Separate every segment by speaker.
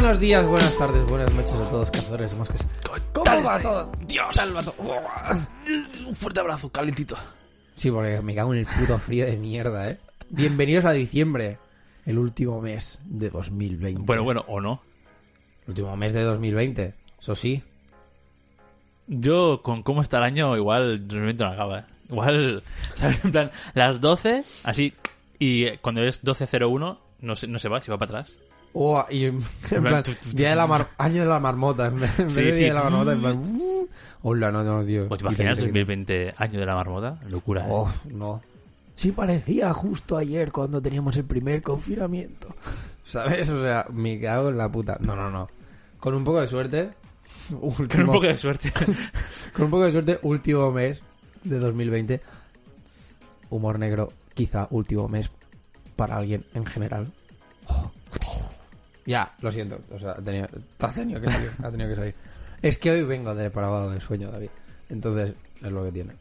Speaker 1: Buenos días, buenas tardes, buenas noches a todos, cazadores de moscas. ¿Cómo va todo?
Speaker 2: Dios.
Speaker 1: ¿Tal va todo?
Speaker 2: Un fuerte abrazo, calentito.
Speaker 1: Sí, porque me cago en el puto frío de mierda, ¿eh? Bienvenidos a diciembre, el último mes de 2020.
Speaker 2: Bueno, bueno, o no.
Speaker 1: El último mes de 2020, eso sí.
Speaker 2: Yo, con cómo está el año, igual 2020 no acaba. ¿eh? Igual, ¿sabes? En plan, las 12, así, y cuando es 12.01, no se, no se va, se va para atrás.
Speaker 1: Oh, y en plan, día de la mar- año de la marmota, en vez
Speaker 2: Sí,
Speaker 1: de
Speaker 2: sí.
Speaker 1: día de la marmota, en plan, uh, hola, no, no, tío.
Speaker 2: ¿O te imaginas 2020, año de la marmota? Locura, ¿eh?
Speaker 1: Oh, no. Sí parecía justo ayer cuando teníamos el primer confinamiento. ¿Sabes? O sea, me cago en la puta. No, no, no. Con un poco de suerte. último-
Speaker 2: Con un poco de suerte.
Speaker 1: con un poco de suerte, último mes de 2020. Humor negro, quizá último mes para alguien en general. Oh, Ya, lo siento. O sea, ha tenido, ha tenido que salir. Ha tenido que salir. Es que hoy vengo de depravado de sueño, David. Entonces, es lo que tiene.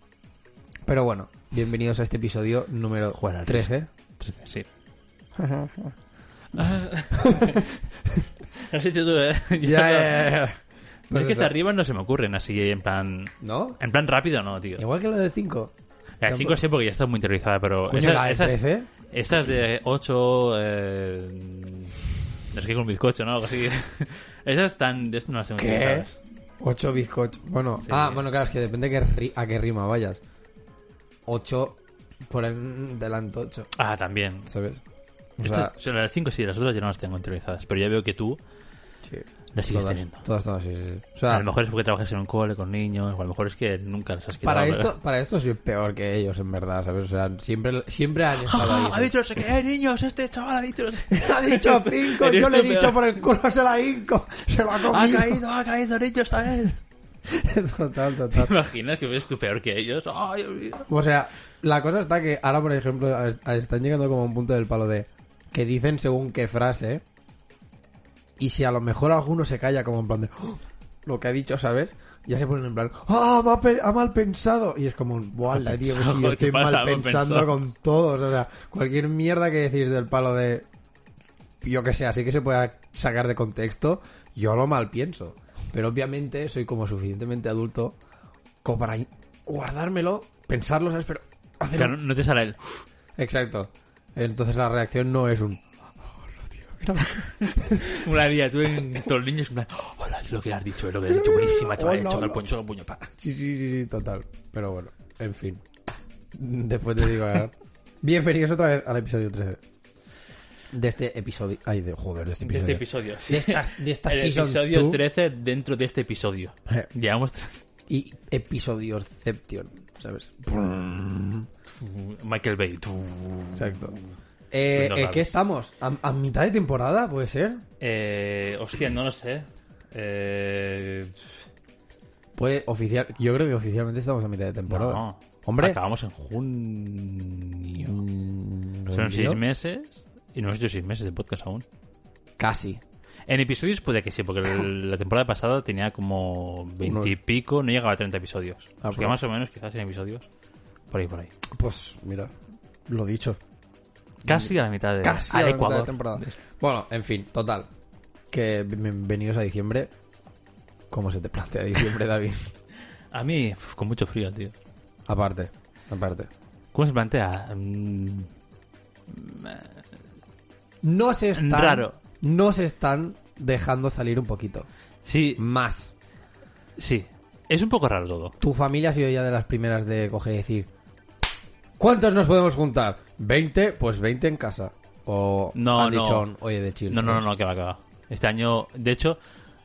Speaker 1: Pero bueno, bienvenidos a este episodio número
Speaker 2: Joder,
Speaker 1: 13.
Speaker 2: 13, sí. Has hecho tú, ¿eh? Yo-
Speaker 1: ya, ya, ya.
Speaker 2: Es que hasta arriba no se me ocurren así, en plan...
Speaker 1: ¿No?
Speaker 2: En plan rápido, no, tío.
Speaker 1: Igual que lo del 5.
Speaker 2: La 5 sé porque ya está muy interiorizada, pero...
Speaker 1: Coño,
Speaker 2: esa-
Speaker 1: la
Speaker 2: esas,
Speaker 1: 13.
Speaker 2: esas de 8... Eh, sé qué con bizcocho, ¿no? Algo así. esas están... No las tengo
Speaker 1: ¿Qué? 8 bizcochos. Bueno,
Speaker 2: Sí.
Speaker 1: ah, bueno, claro, es que depende que ri- a qué rima vayas. 8 por el delante 8,
Speaker 2: Ah, también.
Speaker 1: ¿sabes? O sea,
Speaker 2: o sea, las 5 sí, las otras ya no las tengo interiorizadas. Pero ya veo que tú
Speaker 1: sí,
Speaker 2: las sigues
Speaker 1: todas,
Speaker 2: teniendo.
Speaker 1: todas, todas, sí, sí. O sea,
Speaker 2: a lo mejor es porque trabajas en un cole con niños, o a lo mejor es que nunca las has quitado.
Speaker 1: para
Speaker 2: ¿verdad?
Speaker 1: esto, para esto soy peor que ellos, en verdad, ¿sabes? O sea, siempre, siempre han estado ahí.
Speaker 2: ha dicho no sé qué, niños, este chaval ha dicho.
Speaker 1: Ha dicho 5,
Speaker 2: Eres
Speaker 1: yo le he dicho por el culo, se la hinco, se lo ha
Speaker 2: Ha
Speaker 1: comido.
Speaker 2: caído, ha caído, niños, a él.
Speaker 1: total, total.
Speaker 2: ¿Te imaginas que ves tú peor que ellos? Ay, Dios mío.
Speaker 1: O sea, la cosa está que ahora, por ejemplo, están llegando como a un punto del palo de que dicen según qué frase y si a lo mejor alguno se calla como en plan de "Oh", lo que ha dicho, ¿sabes? Ya se ponen en plan, ¡ah, me ha, mal pensado! Y es como ¡buala, tío! Que sí, yo
Speaker 2: ¿Qué
Speaker 1: estoy
Speaker 2: pasa?
Speaker 1: mal pensando
Speaker 2: pensado.
Speaker 1: con todos. O sea, cualquier mierda que decís del palo de. Yo que sé, así que se pueda sacar de contexto, yo lo mal pienso. Pero obviamente soy como suficientemente adulto como para guardármelo, pensarlo, ¿sabes? Pero hacer
Speaker 2: Claro, no te sale el...
Speaker 1: Exacto. Entonces la reacción no es un...
Speaker 2: Una día tú en todos los niños, en plan, hola, es lo que has dicho, es lo que has dicho, buenísima, chaval, choca el puño, choca el puño, pa.
Speaker 1: Sí, sí, sí, sí, total. Pero bueno, en fin. Después te digo... eh, Bienvenidos otra vez al episodio 13. De este episodio... Ay, de joder, de este
Speaker 2: De
Speaker 1: episodio.
Speaker 2: este episodio. sí.
Speaker 1: De esta, de
Speaker 2: El episodio
Speaker 1: two
Speaker 2: 13 dentro de este episodio.
Speaker 1: Eh.
Speaker 2: Llevamos...
Speaker 1: y episodiosception, ¿sabes?
Speaker 2: Michael Bay.
Speaker 1: Exacto. Eh,
Speaker 2: Windows
Speaker 1: ¿en ¿Qué estamos? ¿A, a mitad de temporada, puede ser?
Speaker 2: Eh, hostia, no lo sé. Eh,
Speaker 1: Puede oficial... Yo creo que oficialmente estamos a mitad de temporada.
Speaker 2: no.
Speaker 1: Hombre.
Speaker 2: Acabamos en junio.
Speaker 1: Mm,
Speaker 2: Son seis meses y no hemos hecho seis meses de podcast aún.
Speaker 1: Casi.
Speaker 2: En episodios puede que sí, porque la temporada pasada tenía como veintipico, no llegaba a 30 episodios.
Speaker 1: Ah,
Speaker 2: Porque
Speaker 1: pues.
Speaker 2: más o menos quizás en episodios. Por ahí, por ahí.
Speaker 1: Pues mira, lo dicho.
Speaker 2: Casi a la mitad de
Speaker 1: Casi
Speaker 2: a
Speaker 1: a la mitad de temporada. Bueno, en fin, total. Que bienvenidos a diciembre. ¿Cómo se te plantea diciembre, David?
Speaker 2: A mí, uf, con mucho frío, tío.
Speaker 1: aparte, aparte.
Speaker 2: ¿Cómo se plantea? Mm,
Speaker 1: No se están...
Speaker 2: Raro.
Speaker 1: No se están dejando salir un poquito.
Speaker 2: Sí,
Speaker 1: Más.
Speaker 2: sí. Es un poco raro todo.
Speaker 1: Tu familia ha sido ya de las primeras de coger y decir... ¿Cuántos nos podemos juntar? ¿20? Pues 20 en casa. O
Speaker 2: No,
Speaker 1: han
Speaker 2: no.
Speaker 1: dicho, oye, de chill.
Speaker 2: No, no, no,
Speaker 1: ¿sabes?
Speaker 2: no, que va, que va. Este año, de hecho,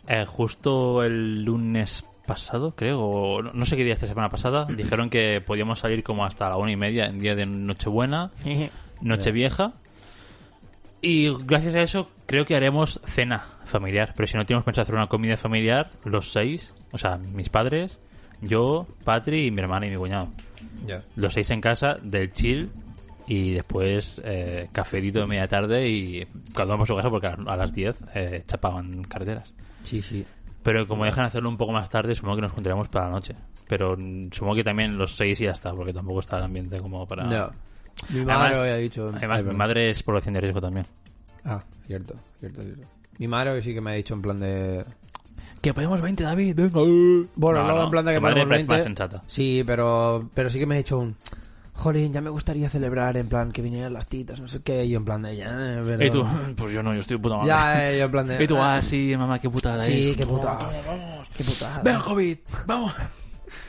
Speaker 2: eh, justo el lunes pasado, creo, o no, sé qué día esta semana pasada, dijeron que podíamos salir como hasta la una y media en día de Nochebuena, Nochevieja. Y gracias a eso creo que haremos cena familiar. Pero si no tenemos pensado hacer una comida familiar, los seis, o sea, mis padres, yo, Patri y mi hermana y mi cuñado. Los seis en casa, del chill. Y después eh, cafetito de media tarde y cuando vamos a su casa porque a las 10 eh, chapaban carreteras.
Speaker 1: Sí, sí.
Speaker 2: Pero como dejan hacerlo un poco más tarde, supongo que nos juntaremos para la noche. Pero supongo que también los seis y ya está, porque tampoco está el ambiente como para...
Speaker 1: No. Mi
Speaker 2: Además-
Speaker 1: madre había dicho...
Speaker 2: Además,
Speaker 1: Ay,
Speaker 2: mi madre es población de riesgo también.
Speaker 1: Ah, cierto, cierto, cierto. Mi madre hoy sí que me ha dicho en plan de...
Speaker 2: Que podemos 20, David.
Speaker 1: Bueno, no, en plan de que
Speaker 2: tu madre
Speaker 1: 20.
Speaker 2: más sensata.
Speaker 1: Sí, pero, pero sí que me ha dicho un... Jolín, ya me gustaría celebrar en plan que vinieran las titas, no sé qué, y yo en plan de ya, eh, pero...
Speaker 2: Y tú, pues yo no, yo estoy puta madre.
Speaker 1: Ya, eh, yo en plan de...
Speaker 2: Y tú, ah, sí, mamá, qué putada
Speaker 1: Sí,
Speaker 2: es.
Speaker 1: qué putada.
Speaker 2: vamos.
Speaker 1: Qué putada.
Speaker 2: Venga, COVID, vamos.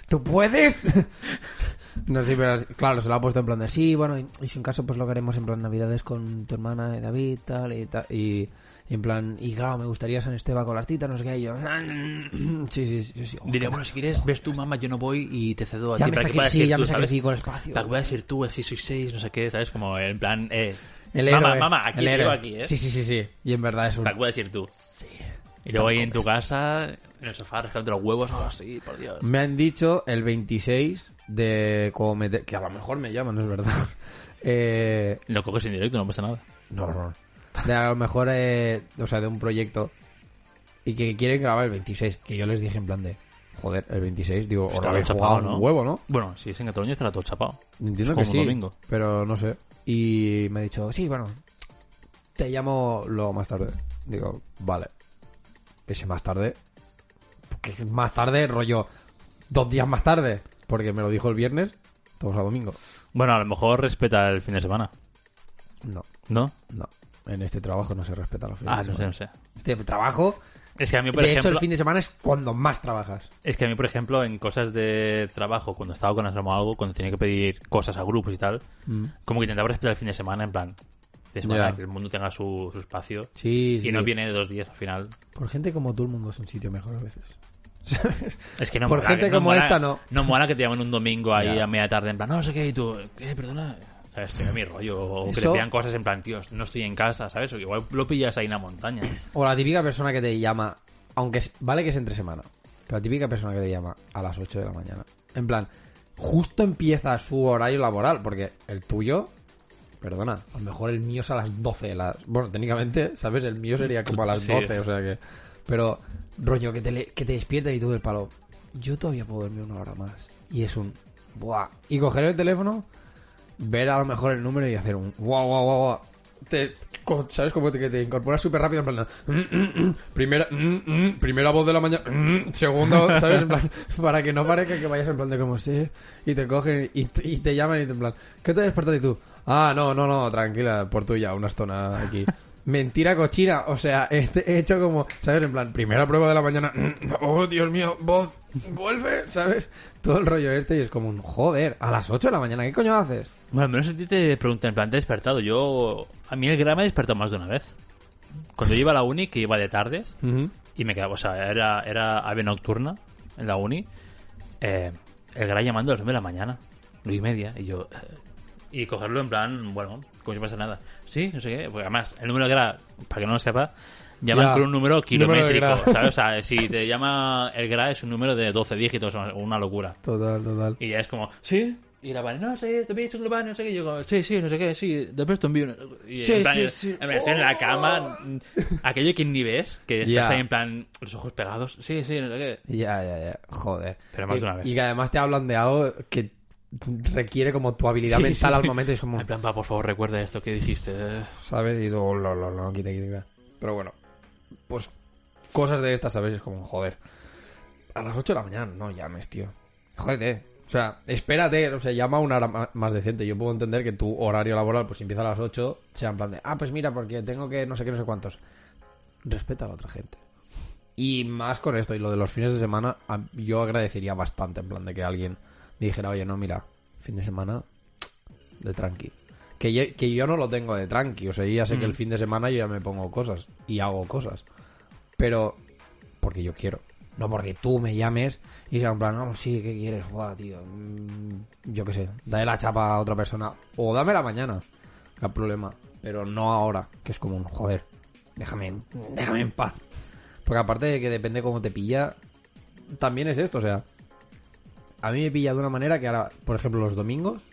Speaker 1: ¿Tú puedes? no, sí, pero claro, se lo ha puesto en plan de sí, bueno, y, y si en caso pues lo que haremos en plan navidades con tu hermana y David, tal, y tal, y, y en plan, y claro, me gustaría San Esteban con las titas, no sé qué, y yo, sí, sí, sí, sí. oh, qué
Speaker 2: bueno, si quieres, ves tú, mamá, yo no voy y te cedo a
Speaker 1: Ya
Speaker 2: ti.
Speaker 1: me
Speaker 2: para
Speaker 1: saqué, sí, ya me saqué con espacio.
Speaker 2: Para que puedas ir tú, así sois seis, no sé qué, ¿sabes? Como en plan, eh.
Speaker 1: El
Speaker 2: mamá,
Speaker 1: héroe,
Speaker 2: mamá, aquí,
Speaker 1: el héroe.
Speaker 2: aquí, eh.
Speaker 1: Sí, sí, sí, sí. Y en verdad es un...
Speaker 2: Para que puedas ir tú. Sí. Y luego ahí en tu casa, en el sofá, rascándote los huevos, oh, sí, por Dios.
Speaker 1: Me han dicho el 26 de como meter... Que a lo mejor me llaman, no es verdad. Eh,
Speaker 2: Lo coges en directo, no pasa nada.
Speaker 1: no, no. De a lo mejor, eh, o sea, de un proyecto y que quieren grabar el 26. Que yo les dije en plan de, joder, el 26, digo,
Speaker 2: Está bien chapado,
Speaker 1: un
Speaker 2: ¿no?
Speaker 1: huevo, ¿no?
Speaker 2: Bueno, si es en Cataluña estará todo chapado.
Speaker 1: Entiendo
Speaker 2: Es
Speaker 1: que sí,
Speaker 2: un domingo.
Speaker 1: pero no sé. Y me ha dicho, sí, bueno, te llamo luego más tarde. Digo, vale. Ese más tarde, que más tarde, rollo, dos días más tarde, porque me lo dijo el viernes, estamos a domingo.
Speaker 2: Bueno, a lo mejor respeta el fin de semana,
Speaker 1: No,
Speaker 2: ¿no?
Speaker 1: no. En este trabajo no se respeta los fines
Speaker 2: Ah,
Speaker 1: de
Speaker 2: no sé, no sé.
Speaker 1: Este trabajo,
Speaker 2: Es que a mí, por
Speaker 1: de hecho,
Speaker 2: ejemplo,
Speaker 1: el fin de semana es cuando más trabajas.
Speaker 2: es que a mí, por ejemplo, en cosas de trabajo, cuando estaba con Asrama o algo, cuando tenía que pedir cosas a grupos y tal, como que intentaba respetar el fin de semana en plan de semana,
Speaker 1: Ya.
Speaker 2: que el mundo tenga su, su espacio
Speaker 1: Sí, sí.
Speaker 2: y no viene de dos días al final.
Speaker 1: Por gente como tú, el mundo es un sitio mejor a veces. ¿Sabes?
Speaker 2: Es que no
Speaker 1: Por
Speaker 2: mola,
Speaker 1: gente
Speaker 2: que- no
Speaker 1: como
Speaker 2: mola-
Speaker 1: esta, no.
Speaker 2: No mola que te llamen un domingo ahí a media tarde en plan, no sé qué, y tú, ¿qué? Perdona. ¿Sabes? Tiene mi rollo. O que te
Speaker 1: Eso-
Speaker 2: pidan cosas en plan, tío, no estoy en casa, ¿sabes? O igual lo pillas ahí en la montaña.
Speaker 1: O la típica persona que te llama, aunque es- vale que es entre semana, pero la típica persona que te llama a las 8 de la mañana. En plan, justo empieza su horario laboral, porque el tuyo, perdona, a lo mejor el mío es a las 12. Las, bueno, técnicamente, ¿sabes? El mío sería como a las
Speaker 2: Sí.
Speaker 1: 12, o sea que... Pero, rollo, que te, le- que te despierta y tú del palo, yo todavía puedo dormir una hora más. Y es un... Buah. Y coger el teléfono, ver a lo mejor el número y hacer un... Guau, guau, guau, guau. Te, ¿Sabes? Como te- que te incorporas súper rápido en plan... "Mm, mm, mm". primera, mm, mm, primera voz de la mañana... segundo, ¿sabes? En plan, para que no parezca que vayas en plan de como sí. Y te cogen y, te- y te llaman y te en plan... ¿Qué te despertas y tú? Ah, no, no, no, tranquila, por tuya, una zona aquí. Mentira cochina, o sea, he, he hecho como, ¿sabes? En plan, primera prueba de la mañana, oh Dios mío, voz, vuelve, ¿sabes? Todo el rollo este y es como un, joder, a las 8 de la mañana, ¿qué coño haces?
Speaker 2: Bueno, al menos a ti te preguntan en plan, ¿te has despertado? Yo, a mí el grama me ha despertado más de una vez. Cuando yo iba a la uni, que iba de tardes, y me quedaba, o sea, era, era ave nocturna en la uni, eh, el gran llamando a las 9 de la mañana, 9 y media, y yo, eh, y cogerlo en plan, bueno, como si no pasa nada. Sí, no sé qué, porque además, el número de GRA, para que no lo sepa, llaman con un número
Speaker 1: de
Speaker 2: kilométrico. ¿sabes? O sea, si te llama el GRA es un número de 12 dígitos, una locura.
Speaker 1: Total, total.
Speaker 2: Y ya es como, ¿sí? Y la van, no sé, te que lo van, no sé qué. Y yo, como, sí, sí, no sé qué, sí, después te envío. una-". Y
Speaker 1: Sí,
Speaker 2: en plan,
Speaker 1: sí, sí.
Speaker 2: en plan, estoy en la cama, mm, aquello que ni ves, que estás ahí en plan, los ojos pegados, sí, sí, no sé qué.
Speaker 1: Ya, ya, ya, joder.
Speaker 2: Pero más
Speaker 1: y,
Speaker 2: de una vez.
Speaker 1: Y que además te hablan de algo que requiere como tu habilidad
Speaker 2: Sí,
Speaker 1: mental
Speaker 2: sí.
Speaker 1: al momento y es como,
Speaker 2: En plan, va, por favor, recuerda esto que dijiste.
Speaker 1: ¿sabes? Y tú, lo, lo, lo, quita, quita, quita. Pero bueno, pues cosas de estas, ¿sabes? Es como, joder. A las 8 de la mañana, no llames, tío. Jódete. O sea, espérate, o sea, llama a una hora más decente. Yo puedo entender que tu horario laboral, pues si empieza a las 8, sea en plan de, ah, pues mira, porque tengo que no sé qué, no sé cuántos. Respeta a la otra gente. Y más con esto, y lo de los fines de semana, yo agradecería bastante, en plan de que alguien dijera, oye, no, mira, fin de semana de tranqui. Que yo, que yo no lo tengo de tranqui, o sea, yo ya sé que el fin de semana yo ya me pongo cosas y hago cosas. Pero, porque yo quiero. No porque tú me llames y sea en plan, no, sí, ¿qué quieres? Joder, tío. mm, Yo qué sé, dale la chapa a otra persona. O dámela mañana. ¿Qué problema? Pero no ahora, que es como un joder. Déjame, en- déjame en paz. Porque aparte de que depende cómo te pilla, también es esto, o sea. A mí me pilla de una manera que ahora, por ejemplo, los domingos.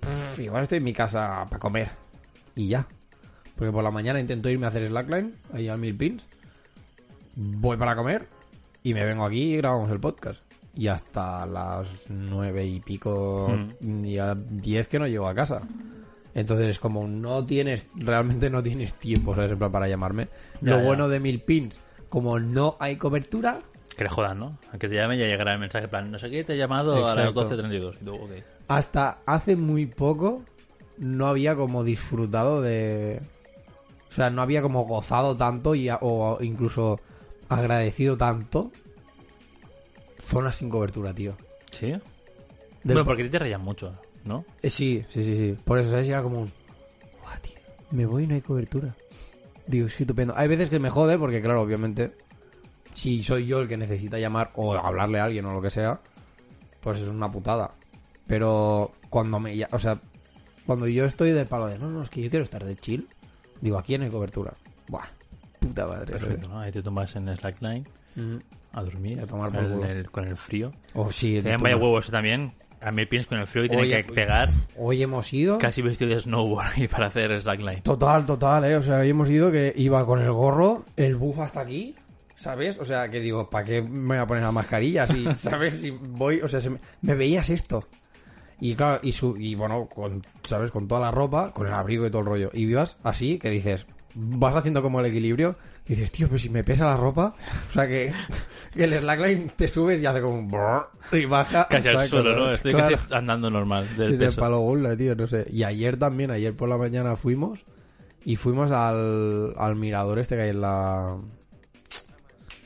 Speaker 1: pff, igual estoy en mi casa para comer. Y ya. Porque por la mañana intento irme a hacer slackline, ahí al mil pins. Voy para comer y me vengo aquí y grabamos el podcast. Y hasta las nueve y pico, y a diez que no llego a casa. Entonces es como no tienes, realmente no tienes tiempo, ¿sabes? En plan, para llamarme.
Speaker 2: Ya,
Speaker 1: Lo
Speaker 2: ya.
Speaker 1: bueno de mil pins, como no hay cobertura,
Speaker 2: Que le jodan, ¿no? A que te llame ya llegará el mensaje en plan, no sé qué, te he llamado a las
Speaker 1: Exacto.
Speaker 2: 12.32. Y tú, ok.
Speaker 1: hasta hace muy poco no había como disfrutado de... O sea, no había como gozado tanto y, a- o incluso agradecido tanto zonas sin cobertura, tío.
Speaker 2: ¿Sí?
Speaker 1: Del-
Speaker 2: Bueno, porque te rayan mucho, ¿no?
Speaker 1: Eh, sí, sí, sí, sí. Por eso, ¿sabes? Era como un... "Buah, tío, me voy y no hay cobertura. Digo, sí, estupendo. Hay veces que me jode porque, claro, obviamente, si soy yo el que necesita llamar o hablarle a alguien o lo que sea, pues es una putada. Pero cuando me... O sea, cuando yo estoy de palo de, no, no, es que yo quiero estar de chill, digo, aquí no hay cobertura. Buah, puta madre.
Speaker 2: Perfecto, ¿no? Ahí te tumbas en Slackline
Speaker 1: Mm.
Speaker 2: a dormir.
Speaker 1: Y a tomar
Speaker 2: con,
Speaker 1: por culo.
Speaker 2: el, el- con el frío.
Speaker 1: Oh, sí, tu
Speaker 2: vaya huevo eso también. A mí piensas con el frío y tiene que pegar
Speaker 1: Hoy hemos ido...
Speaker 2: casi vestido de snowboard ahí para hacer slackline.
Speaker 1: Total, total, eh. O sea, hoy hemos ido que iba con el gorro, el buff hasta aquí, ¿sabes? O sea, que digo, ¿para qué me voy a poner la mascarilla? Si, ¿sabes? Si voy, o sea, se me, me veías esto. Y claro, y, su, y bueno, con, ¿sabes? Con toda la ropa, con el abrigo y todo el rollo. Y vivas así, que dices, vas haciendo como el equilibrio, y dices, tío, pero si me pesa la ropa, o sea, que, que el slackline te subes y hace como un brrr, y baja.
Speaker 2: Casi al suelo, ¿no? Estoy
Speaker 1: Claro.
Speaker 2: casi andando normal del peso.
Speaker 1: palo gula, tío, no sé. Y ayer también, ayer por la mañana fuimos y fuimos al, al mirador este que hay en la...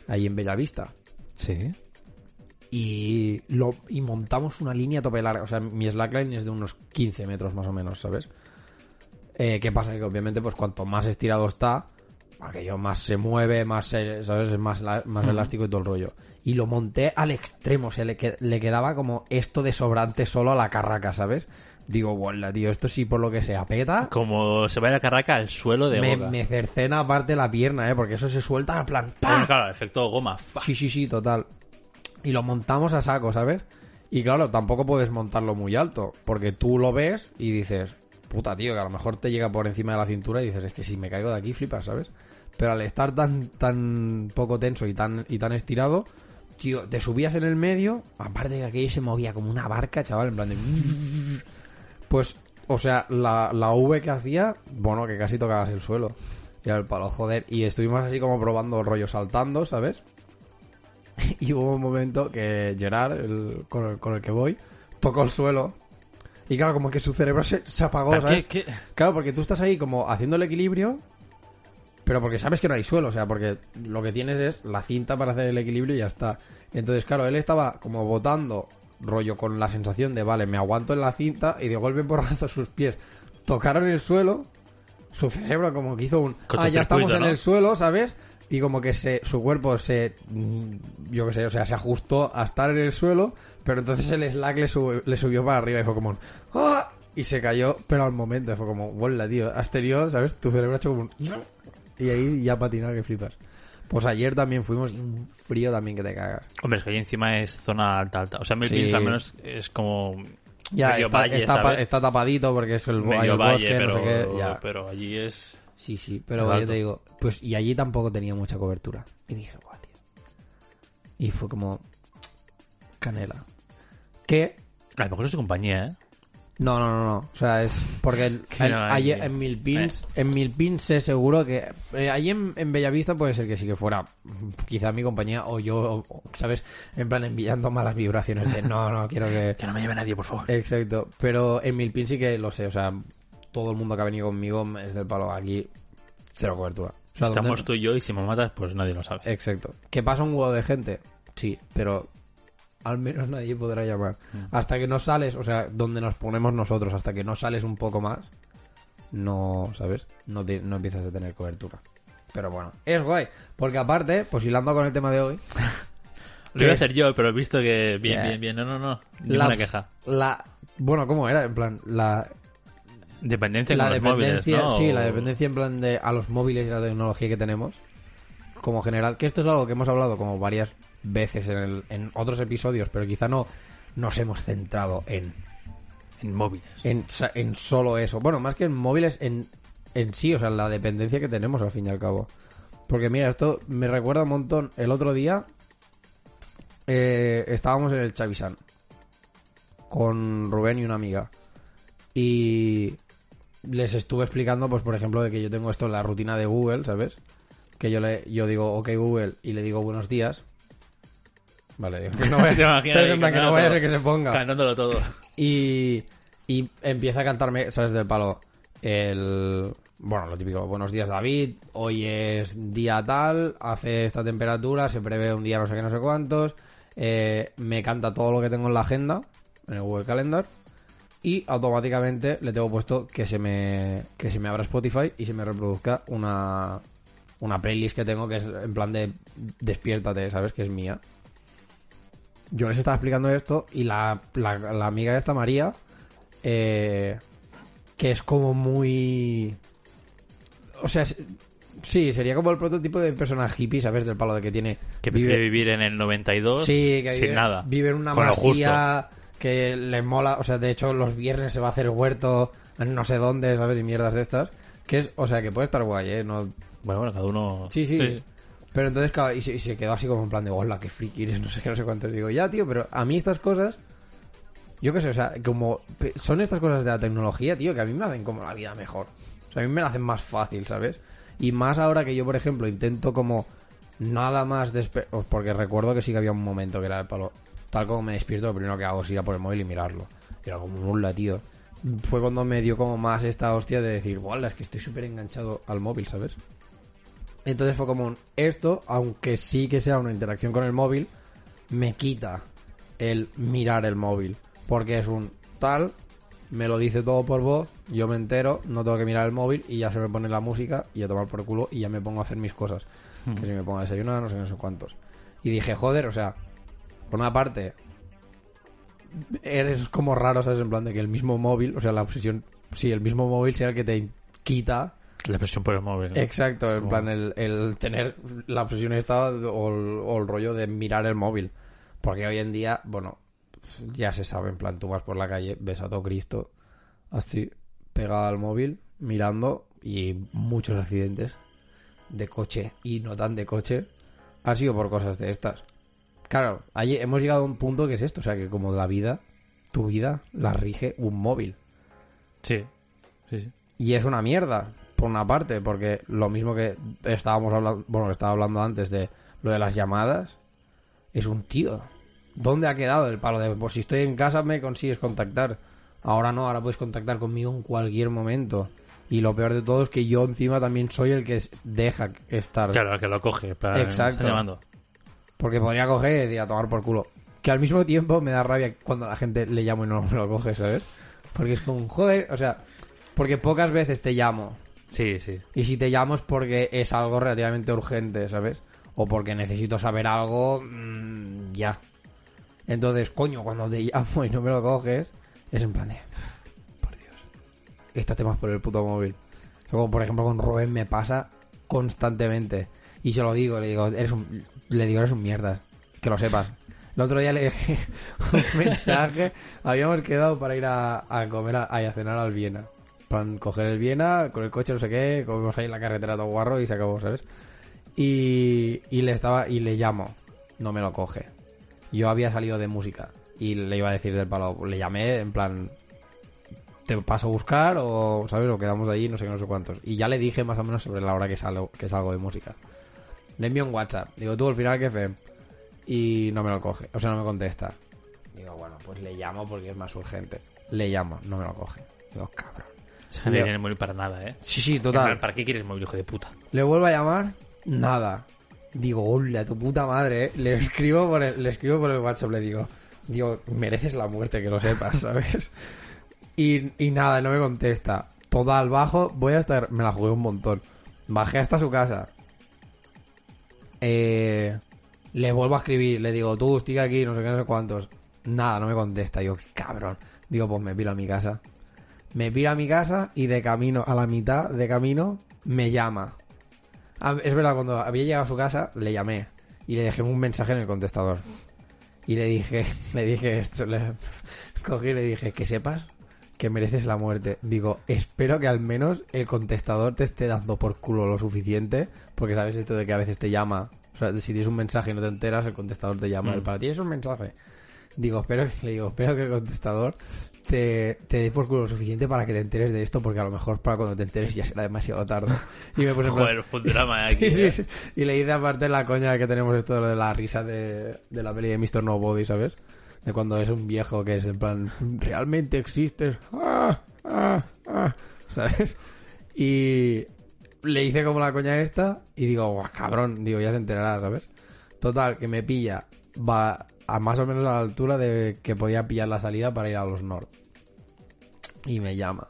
Speaker 1: Ahí en Bellavista.
Speaker 2: Sí.
Speaker 1: Y, lo, y montamos una línea a tope larga. O sea, mi slackline es de unos 15 metros más o menos, ¿sabes? Eh, ¿Qué pasa? Que obviamente, pues cuanto más estirado está, aquello más se mueve, más, se- ¿sabes? Es más, la- más elástico y todo el rollo. Y lo monté al extremo, o sea, le, que- le quedaba como esto de sobrante solo a la carraca, ¿sabes? Digo, bueno, tío, esto sí por lo que sea peta.
Speaker 2: Como se va la carraca al suelo de
Speaker 1: Me,
Speaker 2: boca.
Speaker 1: me cercena aparte la pierna, ¿eh? Porque eso se suelta en plan... ¡pam!
Speaker 2: Bueno, claro, efecto goma.
Speaker 1: Sí, sí, sí, total. Y lo montamos a saco, ¿sabes? Y claro, tampoco puedes montarlo muy alto, porque tú lo ves y dices, puta, tío, que a lo mejor te llega por encima de la cintura y dices, es que si me caigo de aquí flipas, ¿sabes? Pero al estar tan, tan poco tenso y tan, y tan estirado, tío, te subías en el medio, aparte de que aquello se movía como una barca, chaval, en plan de... Pues, o sea, la, la V que hacía, bueno, que casi tocabas el suelo. Era el palo, joder. Y estuvimos así como probando el rollo saltando, ¿sabes? Y hubo un momento que Gerard, el, con, el, con el que voy, tocó el suelo. Y claro, como que su cerebro se, se apagó,
Speaker 2: ¿Para
Speaker 1: ¿sabes?
Speaker 2: qué- qué?
Speaker 1: Claro, porque tú estás ahí como haciendo el equilibrio, pero porque sabes que no hay suelo, o sea, porque lo que tienes es la cinta para hacer el equilibrio y ya está. Entonces, claro, él estaba como botando rollo con la sensación de, vale, me aguanto en la cinta y de golpe porrazo sus pies tocaron el suelo, su cerebro como que hizo un, ah, ya estamos en
Speaker 2: ¿no?
Speaker 1: el suelo, ¿sabes? Y como que se, su cuerpo se, mm, yo qué sé, o sea, se ajustó a estar en el suelo, pero entonces el slack le, sub- le subió para arriba y fue como un, ¡ah! Y se cayó, pero al momento fue como, bola, tío, has tenido, ¿sabes? Tu cerebro ha hecho como un, y ahí ya patinado que flipas. Pues ayer también fuimos y un frío también que te cagas.
Speaker 2: Hombre, es que ahí encima es zona alta, alta. O sea, Mil
Speaker 1: Sí.
Speaker 2: Pins al menos es como
Speaker 1: Ya,
Speaker 2: medio
Speaker 1: está,
Speaker 2: valle,
Speaker 1: está, pa-
Speaker 2: ¿sabes?
Speaker 1: está tapadito porque es el, hay el
Speaker 2: valle,
Speaker 1: bosque,
Speaker 2: pero,
Speaker 1: no sé qué, ya.
Speaker 2: pero allí es...
Speaker 1: Sí, sí, pero yo te digo, pues y allí tampoco tenía mucha cobertura. Y dije, guau, tío. Y fue como canela. Que
Speaker 2: A lo mejor es tu compañía, ¿eh?
Speaker 1: No, no, no, no, o sea, es porque el,
Speaker 2: Que
Speaker 1: el-
Speaker 2: no hay-
Speaker 1: ayer en Milpins, en Milpins sé seguro que eh, allí en, en Bellavista puede ser que sí que fuera quizá mi compañía o yo, o- ¿sabes? En plan enviando malas vibraciones de no, no, quiero que
Speaker 2: Que no me lleve nadie, por favor.
Speaker 1: Exacto, pero en Milpin sí que lo sé, o sea, todo el mundo que ha venido conmigo es del palo aquí, cero cobertura. O sea,
Speaker 2: Estamos
Speaker 1: ¿dónde-
Speaker 2: tú y yo y si me matas, pues nadie lo sabe.
Speaker 1: Exacto. ¿Que pasa un huevo de gente? Sí, pero al menos nadie podrá llamar.
Speaker 2: Mm.
Speaker 1: Hasta que no sales, o sea, donde nos ponemos nosotros, hasta que no sales un poco más, no, ¿sabes? No, te- no empiezas a tener cobertura. Pero bueno, es guay. Porque aparte, pues hilando con el tema de hoy,
Speaker 2: Lo iba a hacer yo, pero he visto que bien, bien, bien. No, no, no. Ninguna
Speaker 1: la,
Speaker 2: queja.
Speaker 1: la... Bueno, ¿cómo era? En plan, la,
Speaker 2: Dependencia
Speaker 1: la
Speaker 2: con los móviles,
Speaker 1: dependencia,
Speaker 2: ¿no?
Speaker 1: sí, la dependencia en plan de a los móviles y la tecnología que tenemos como general, que esto es algo que hemos hablado como varias veces en, el- en otros episodios, pero quizá no nos hemos centrado en,
Speaker 2: En móviles.
Speaker 1: en solo eso. Bueno, más que en móviles, en, en sí, o sea, la dependencia que tenemos al fin y al cabo. Porque mira, esto me recuerda un montón. El otro día eh, estábamos en el Chavisán con Rubén y una amiga. Y les estuve explicando, pues por ejemplo, de que yo tengo esto en la rutina de Google, ¿sabes? Que yo le yo digo, ok Google, y le digo buenos días. Vale, digo, que no vaya, ¿sabes? En plan, que no vaya a ser que se ponga.
Speaker 2: Cantándolo todo.
Speaker 1: Y, y empieza a cantarme, ¿sabes? Del palo. El. Bueno, lo típico. Buenos días, David. Hoy es día tal. Hace esta temperatura. Se prevé un día no sé qué, no sé cuántos. eh, me canta todo lo que tengo en la agenda. En el Google Calendar. Y automáticamente le tengo puesto que se me. Que se me abra Spotify y se me reproduzca una. Una playlist que tengo que es en plan de. Despiértate, ¿sabes? Que es mía yo les estaba explicando esto y la, la, la amiga esta, María, eh, que es como muy... O sea, sí, sería como el prototipo de persona hippie, ¿sabes? Del palo de que tiene...
Speaker 2: Que
Speaker 1: vive-
Speaker 2: vivir en el 92
Speaker 1: Sí, que
Speaker 2: sin
Speaker 1: vive,
Speaker 2: nada.
Speaker 1: vive en una masía que le mola, o sea, de hecho los viernes se va a hacer huerto en no sé dónde, ¿sabes? Y mierdas de estas. Que es, o sea, que puede estar guay, ¿eh? No,
Speaker 2: Bueno, bueno, cada uno...
Speaker 1: Sí, sí. Pero entonces, claro, y se, se quedó así como en plan de, hola, qué friki no sé qué, no sé cuánto. Y digo, ya, tío, pero a mí estas cosas, yo qué sé, o sea, como son estas cosas de la tecnología, tío, que a mí me hacen como la vida mejor. O sea, a mí me la hacen más fácil, ¿sabes? Y más ahora que yo, por ejemplo, intento como nada más despe pues porque recuerdo que sí que había un momento que era el palo. Tal como me despierto, lo primero que hago es ir a por el móvil y mirarlo. Era como un tío. Fue cuando me dio como más esta hostia de decir, guau, es que estoy súper enganchado al móvil, ¿sabes? Entonces fue como un, esto, aunque sí que sea una interacción con el móvil, me quita el mirar el móvil. Porque es un tal, me lo dice todo por voz, yo me entero, no tengo que mirar el móvil y ya se me pone la música y a tomar por culo y ya me pongo a hacer mis cosas. Que si me pongo a desayunar, no sé, no sé cuántos. Y dije, joder, o sea, por una parte, eres como raro, ¿sabes? En plan de que el mismo móvil, o sea, la obsesión, sí, el mismo móvil sea el que te quita
Speaker 2: La presión por el móvil. ¿no?
Speaker 1: Exacto, en plan el, el tener la obsesión esta o el, o el rollo de mirar el móvil. Porque hoy en día, bueno, ya se sabe, en plan tú vas por la calle, ves a todo Cristo así, pegado al móvil, mirando y muchos accidentes de coche y no tan de coche ha sido por cosas de estas. Claro, ahí hemos llegado a un punto que es esto, o sea que como la vida, tu vida la rige un móvil.
Speaker 2: Sí. Sí, sí.
Speaker 1: Y es una mierda, por una parte, porque lo mismo que estábamos hablando, bueno, que estaba hablando antes de lo de las llamadas, es un tío. ¿Dónde ha quedado el palo de, pues si estoy en casa me consigues contactar? Ahora no, ahora puedes contactar conmigo en cualquier momento. Y lo peor de todo es que yo encima también soy el que deja estar.
Speaker 2: Claro, el que lo coge. plan,
Speaker 1: Exacto.
Speaker 2: Está llamando.
Speaker 1: Porque podría coger y a tomar por culo. Que al mismo tiempo me da rabia cuando a la gente le llamo y no me lo coge, ¿sabes? Porque es como un joder, o sea, porque pocas veces te llamo.
Speaker 2: Sí, sí.
Speaker 1: Y si te llamo es porque es algo relativamente urgente, ¿sabes? O porque necesito saber algo mm, ya. Entonces, coño, cuando te llamo y no me lo coges, es en plan de... Por Dios. Estate más por el puto móvil. Como por ejemplo con Rubén me pasa constantemente. Y se lo digo, le digo, eres un, le digo, eres un mierda. Que lo sepas. El otro día le dejé un mensaje. Habíamos quedado para ir a, a comer a, a cenar al Viena. Para coger el Viena, con el coche, no sé qué, comimos ahí en la carretera todo guarro y se acabó, ¿sabes? Y, y le estaba, y le llamo. No me lo coge. Yo había salido de música. Y le iba a decir del palo. Le llamé en plan. Te paso a buscar o, ¿sabes? O quedamos allí, no sé qué, no sé cuántos. Y ya le dije más o menos sobre la hora que salgo, que salgo de música. Le envío un WhatsApp. Digo, tú al final qué fe. Y no me lo coge. O sea, no me contesta. Digo, bueno, pues le llamo porque es más urgente. Le llamo, no me lo coge. Digo, cabrón.
Speaker 2: Sea, no tiene el móvil para nada, ¿eh?
Speaker 1: Sí, sí, total.
Speaker 2: ¿Para qué quieres móvil, hijo de puta?
Speaker 1: Le vuelvo a llamar, nada. Digo, hola, tu puta madre, ¿eh? Le escribo por el, le escribo por el WhatsApp, le digo, digo, mereces la muerte, que lo sepas, ¿sabes? Y, y nada, no me contesta. Toda al bajo, voy a estar, me la jugué un montón. Bajé hasta su casa, Eh, le vuelvo a escribir, le digo, tú, estoy aquí, no sé qué, no sé cuántos. Nada, no me contesta. Digo, qué cabrón. Digo, pues me piro a mi casa. Me piro a mi casa y de camino, a la mitad de camino, me llama. Ah, Es verdad, cuando había llegado a su casa, le llamé y le dejé un mensaje en el contestador. Y le dije, le dije esto, le cogí y le dije, que sepas que mereces la muerte. Digo, espero que al menos el contestador te esté dando por culo lo suficiente, porque sabes esto de que a veces te llama. O sea, si tienes un mensaje y no te enteras, el contestador te llama.
Speaker 2: Mm.
Speaker 1: El para ti es un mensaje. Digo, espero, le digo, espero que el contestador te, te dé por culo lo suficiente para que te enteres de esto, porque a lo mejor para cuando te enteres ya será demasiado tarde. Y me puse
Speaker 2: Joder, drama aquí.
Speaker 1: Sí, sí,
Speaker 2: ¿eh?
Speaker 1: sí. Y le hice aparte la coña que tenemos esto de la risa de, de la peli de Mr. Nobody, ¿sabes? De cuando es un viejo que es en plan, realmente existes. Ah, ah, ah", ¿Sabes? Y le hice como la coña esta y digo, "Buah, cabrón, digo, ya se enterará, ¿sabes? Total, que me pilla, va a más o menos a la altura de que podía pillar la salida para ir a los North. Y me llama.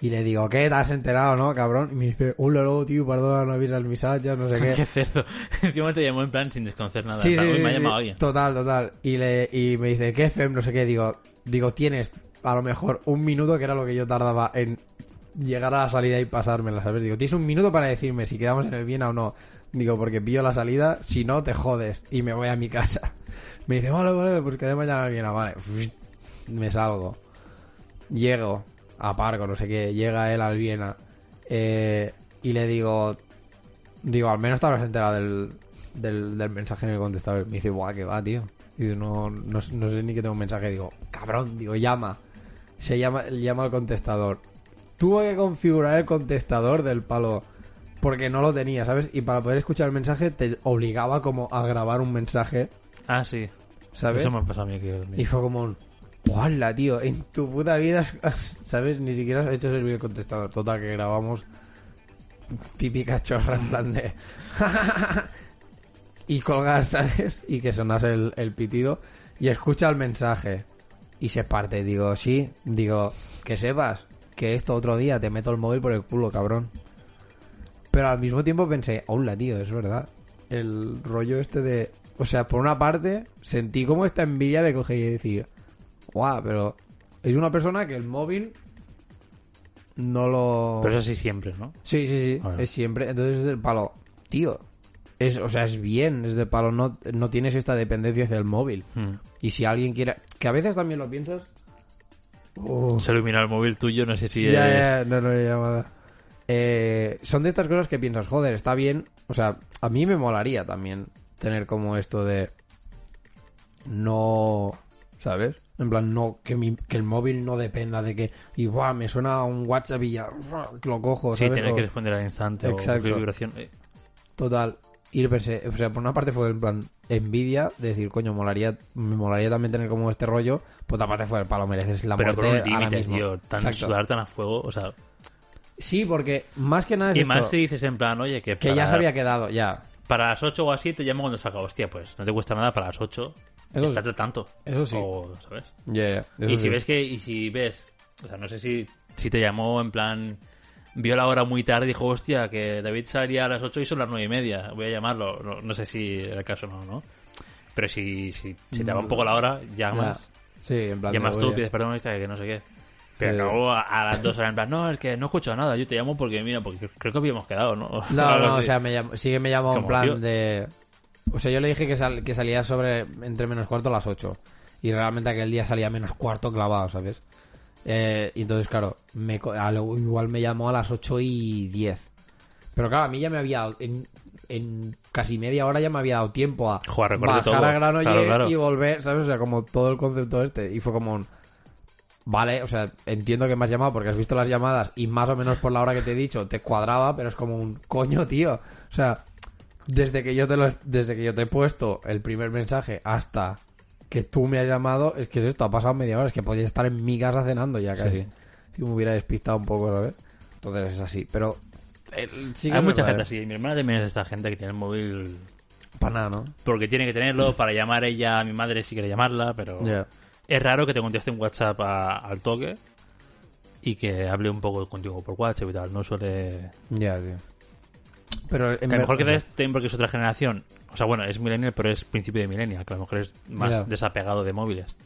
Speaker 1: Y le digo, ¿qué? ¿Te has enterado, no, cabrón? Y me dice, hola, luego, tío, perdona, no avisas el mensaje, no sé qué.
Speaker 2: Qué cerdo. Encima te llamó en plan sin desconocer nada.
Speaker 1: Sí,
Speaker 2: En plan,
Speaker 1: sí,
Speaker 2: "Uy,
Speaker 1: sí,
Speaker 2: me ha llamado alguien.
Speaker 1: Total, total. Y, le, y me dice, ¿qué fem? No sé qué. Digo, digo, tienes a lo mejor un minuto, que era lo que yo tardaba en llegar a la salida y pasármela, ¿sabes? Digo, tienes un minuto para decirme si quedamos en el Viena o no. Digo, porque pillo la salida, si no, te jodes. Y me voy a mi casa. Me dice, vale, vale, pues quedé mañana en el Viena, vale. Me salgo. Llego, aparco, no sé qué. Llega él al Viena. Eh, y le digo, Digo, al menos te habrás enterado del, del, del mensaje en el contestador. Me dice, buah, que va, tío. Y no, no, no sé ni que tengo un mensaje. Digo, cabrón, digo, llama. Se llama, llama al contestador. Tuve que configurar el contestador del palo porque no lo tenía, ¿sabes? Y para poder escuchar el mensaje te obligaba como a grabar un mensaje,
Speaker 2: Ah, sí.
Speaker 1: ¿sabes?
Speaker 2: Eso me ha pasado a mí.
Speaker 1: Y fue como un... ¡Hola, tío! En tu puta vida, has- ¿sabes? Ni siquiera has hecho servir el contestador. Total, que grabamos típica chorra en plan de... y colgar, ¿sabes? Y que sonase el, el pitido. Y escucha el mensaje. Y se parte. Digo, sí. Digo, que sepas que esto otro día te meto el móvil por el culo, cabrón. Pero al mismo tiempo pensé, hola, tío, es verdad. El rollo este de... O sea, por una parte, sentí como esta envidia de coger y decir, guau, pero es una persona que el móvil no lo...
Speaker 2: Pero eso sí siempre, ¿no?
Speaker 1: Sí, sí, sí,
Speaker 2: Bueno.
Speaker 1: es siempre. Entonces es del palo, tío. Es, o sea, es bien, es de palo, no, no tienes esta dependencia hacia el móvil.
Speaker 2: Hmm.
Speaker 1: Y si alguien quiere... Que a veces también lo piensas... Oh.
Speaker 2: Se ilumina el móvil tuyo, no sé si
Speaker 1: Ya,
Speaker 2: es...
Speaker 1: ya, no, no, llamada. Eh, son de estas cosas que piensas, joder, está bien. O sea, a mí me molaría también tener como esto de no, ¿sabes? En plan, no que, mi- que el móvil no dependa de que, y buah, me suena un WhatsApp y ya lo cojo,
Speaker 2: Sí,
Speaker 1: ¿sabes?
Speaker 2: tener
Speaker 1: O-
Speaker 2: que responder al instante
Speaker 1: Exacto.
Speaker 2: o vibración. Eh,
Speaker 1: Total. Y pensé, o sea, por una parte fue en plan envidia de decir, coño, molaría, me molaría también tener como este rollo. Por otra parte fue el palo, mereces la
Speaker 2: Pero con
Speaker 1: muerte
Speaker 2: un
Speaker 1: ahora mismo.
Speaker 2: tío. Tan
Speaker 1: Exacto.
Speaker 2: sudar tan a fuego, o sea...
Speaker 1: Sí, porque más que nada es
Speaker 2: Y
Speaker 1: esto,
Speaker 2: más si dices en plan, oye, que,
Speaker 1: que
Speaker 2: para,
Speaker 1: ya se había quedado, ya.
Speaker 2: Para las 8 o así te llamo cuando salga. Hostia, pues no te cuesta nada para las 8.
Speaker 1: Eso sí.
Speaker 2: Estate tanto.
Speaker 1: Eso sí.
Speaker 2: O, ¿sabes?
Speaker 1: Ya,
Speaker 2: y si
Speaker 1: sí.
Speaker 2: ves que... Y si ves... O sea, no sé si, si te llamó en plan... Vio la hora muy tarde y dijo, hostia, que David salía a las 8 y son las 9 y media. Voy a llamarlo. No, no sé si era el caso o no, ¿no? Pero si, si, si te va un poco la hora, llamas.
Speaker 1: Ya. Sí, en plan.
Speaker 2: Llamas tú, pides perdón, que no sé qué. Pero acabó a, a las dos horas en plan, no, es que no he escuchado nada, yo te llamo porque, mira, porque creo que habíamos quedado, ¿no?
Speaker 1: No, no, o sea, me llamó, sí que me llamó en plan
Speaker 2: tío.
Speaker 1: de. O sea, yo le dije que, sal- que salía sobre entre menos cuarto a las 8. Y realmente aquel día salía menos cuarto clavado, ¿sabes? Eh, y entonces, claro, me, a lo- igual me llamó a las 8 y 10. Pero claro, a mí ya me había dado. En, en casi media hora ya me había dado tiempo a
Speaker 2: Joder,
Speaker 1: bajar
Speaker 2: todo.
Speaker 1: a Granollers
Speaker 2: Claro, claro.
Speaker 1: y volver, ¿sabes? O sea, como todo el concepto este. Y fue como un. Vale, o sea, entiendo que me has llamado porque has visto las llamadas y más o menos por la hora que te he dicho te cuadraba, pero es como un coño, tío. O sea, desde que yo te lo, desde que yo te he puesto el primer mensaje hasta que tú me has llamado, es que es esto, ha pasado media hora, es que podría estar en mi casa cenando ya casi.
Speaker 2: Sí.
Speaker 1: Si me hubiera despistado un poco, ¿sabes? Entonces es así, pero eh, sí que
Speaker 2: Hay mucha gente así. Mi hermana también es de esta gente que tiene el móvil
Speaker 1: Para nada, ¿no?
Speaker 2: porque tiene que tenerlo para llamar ella a mi madre si quiere llamarla, pero
Speaker 1: Ya.
Speaker 2: Es raro que te conteste un WhatsApp a- al toque y que hable un poco contigo por WhatsApp y tal. No suele...
Speaker 1: Ya, tío. Pero en
Speaker 2: Que a lo mejor quizás también porque es otra generación. O sea, bueno, es millennial, pero es principio de millennial, que a lo mejor es más
Speaker 1: Ya.
Speaker 2: desapegado de móviles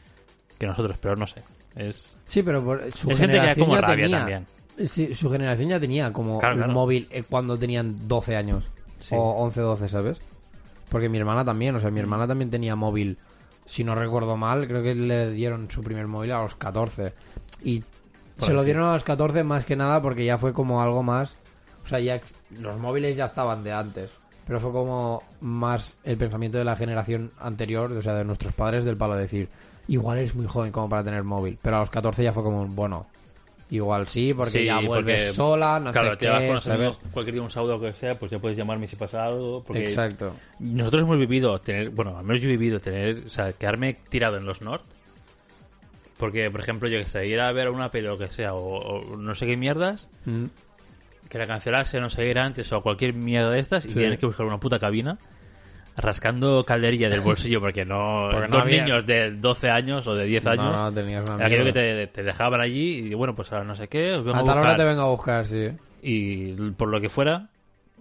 Speaker 2: que nosotros, pero no sé. Es,
Speaker 1: Sí, pero por- su
Speaker 2: es gente que
Speaker 1: generación
Speaker 2: como
Speaker 1: ya
Speaker 2: rabia
Speaker 1: tenía,
Speaker 2: también.
Speaker 1: Sí, su generación ya tenía como
Speaker 2: Claro,
Speaker 1: un móvil eh, cuando tenían 12 años.
Speaker 2: Sí.
Speaker 1: O 11, 12, ¿sabes? Porque mi hermana también, o sea, mi hermana también tenía móvil. Si no recuerdo mal, creo que le dieron su primer móvil a los 14. Y
Speaker 2: Por
Speaker 1: se lo dieron a los 14 más que nada porque ya fue como algo más... O sea, ya los móviles ya estaban de antes. Pero fue como más el pensamiento de la generación anterior, o sea, de nuestros padres, del palo de decir, igual es muy joven como para tener móvil. Pero a los 14 ya fue como, bueno, igual sí, porque
Speaker 2: Sí,
Speaker 1: ya vuelves
Speaker 2: porque,
Speaker 1: sola, no
Speaker 2: claro,
Speaker 1: sé
Speaker 2: te
Speaker 1: qué,
Speaker 2: vas con los
Speaker 1: ¿sabes?
Speaker 2: amigos cualquier día un sábado o que sea, pues ya puedes llamarme si pasa algo. Porque
Speaker 1: Exacto.
Speaker 2: nosotros hemos vivido tener, bueno, al menos yo he vivido tener, o sea, quedarme tirado en los Nord. Porque, por ejemplo, yo que sé, ir a ver una peli o que sea, o, o no sé qué mierdas,
Speaker 1: Mm.
Speaker 2: que la cancelase, no sé, ir antes o cualquier mierda de estas, y tienes que buscar una puta cabina, rascando calderilla del bolsillo, porque no.
Speaker 1: Porque no
Speaker 2: dos
Speaker 1: había-
Speaker 2: niños de 12 años o de 10 años.
Speaker 1: No, no, tenías una
Speaker 2: aquello que te, te dejaban allí y bueno, pues ahora no sé qué, os vengo
Speaker 1: A
Speaker 2: a
Speaker 1: tal hora te vengo a buscar, sí.
Speaker 2: Y por lo que fuera,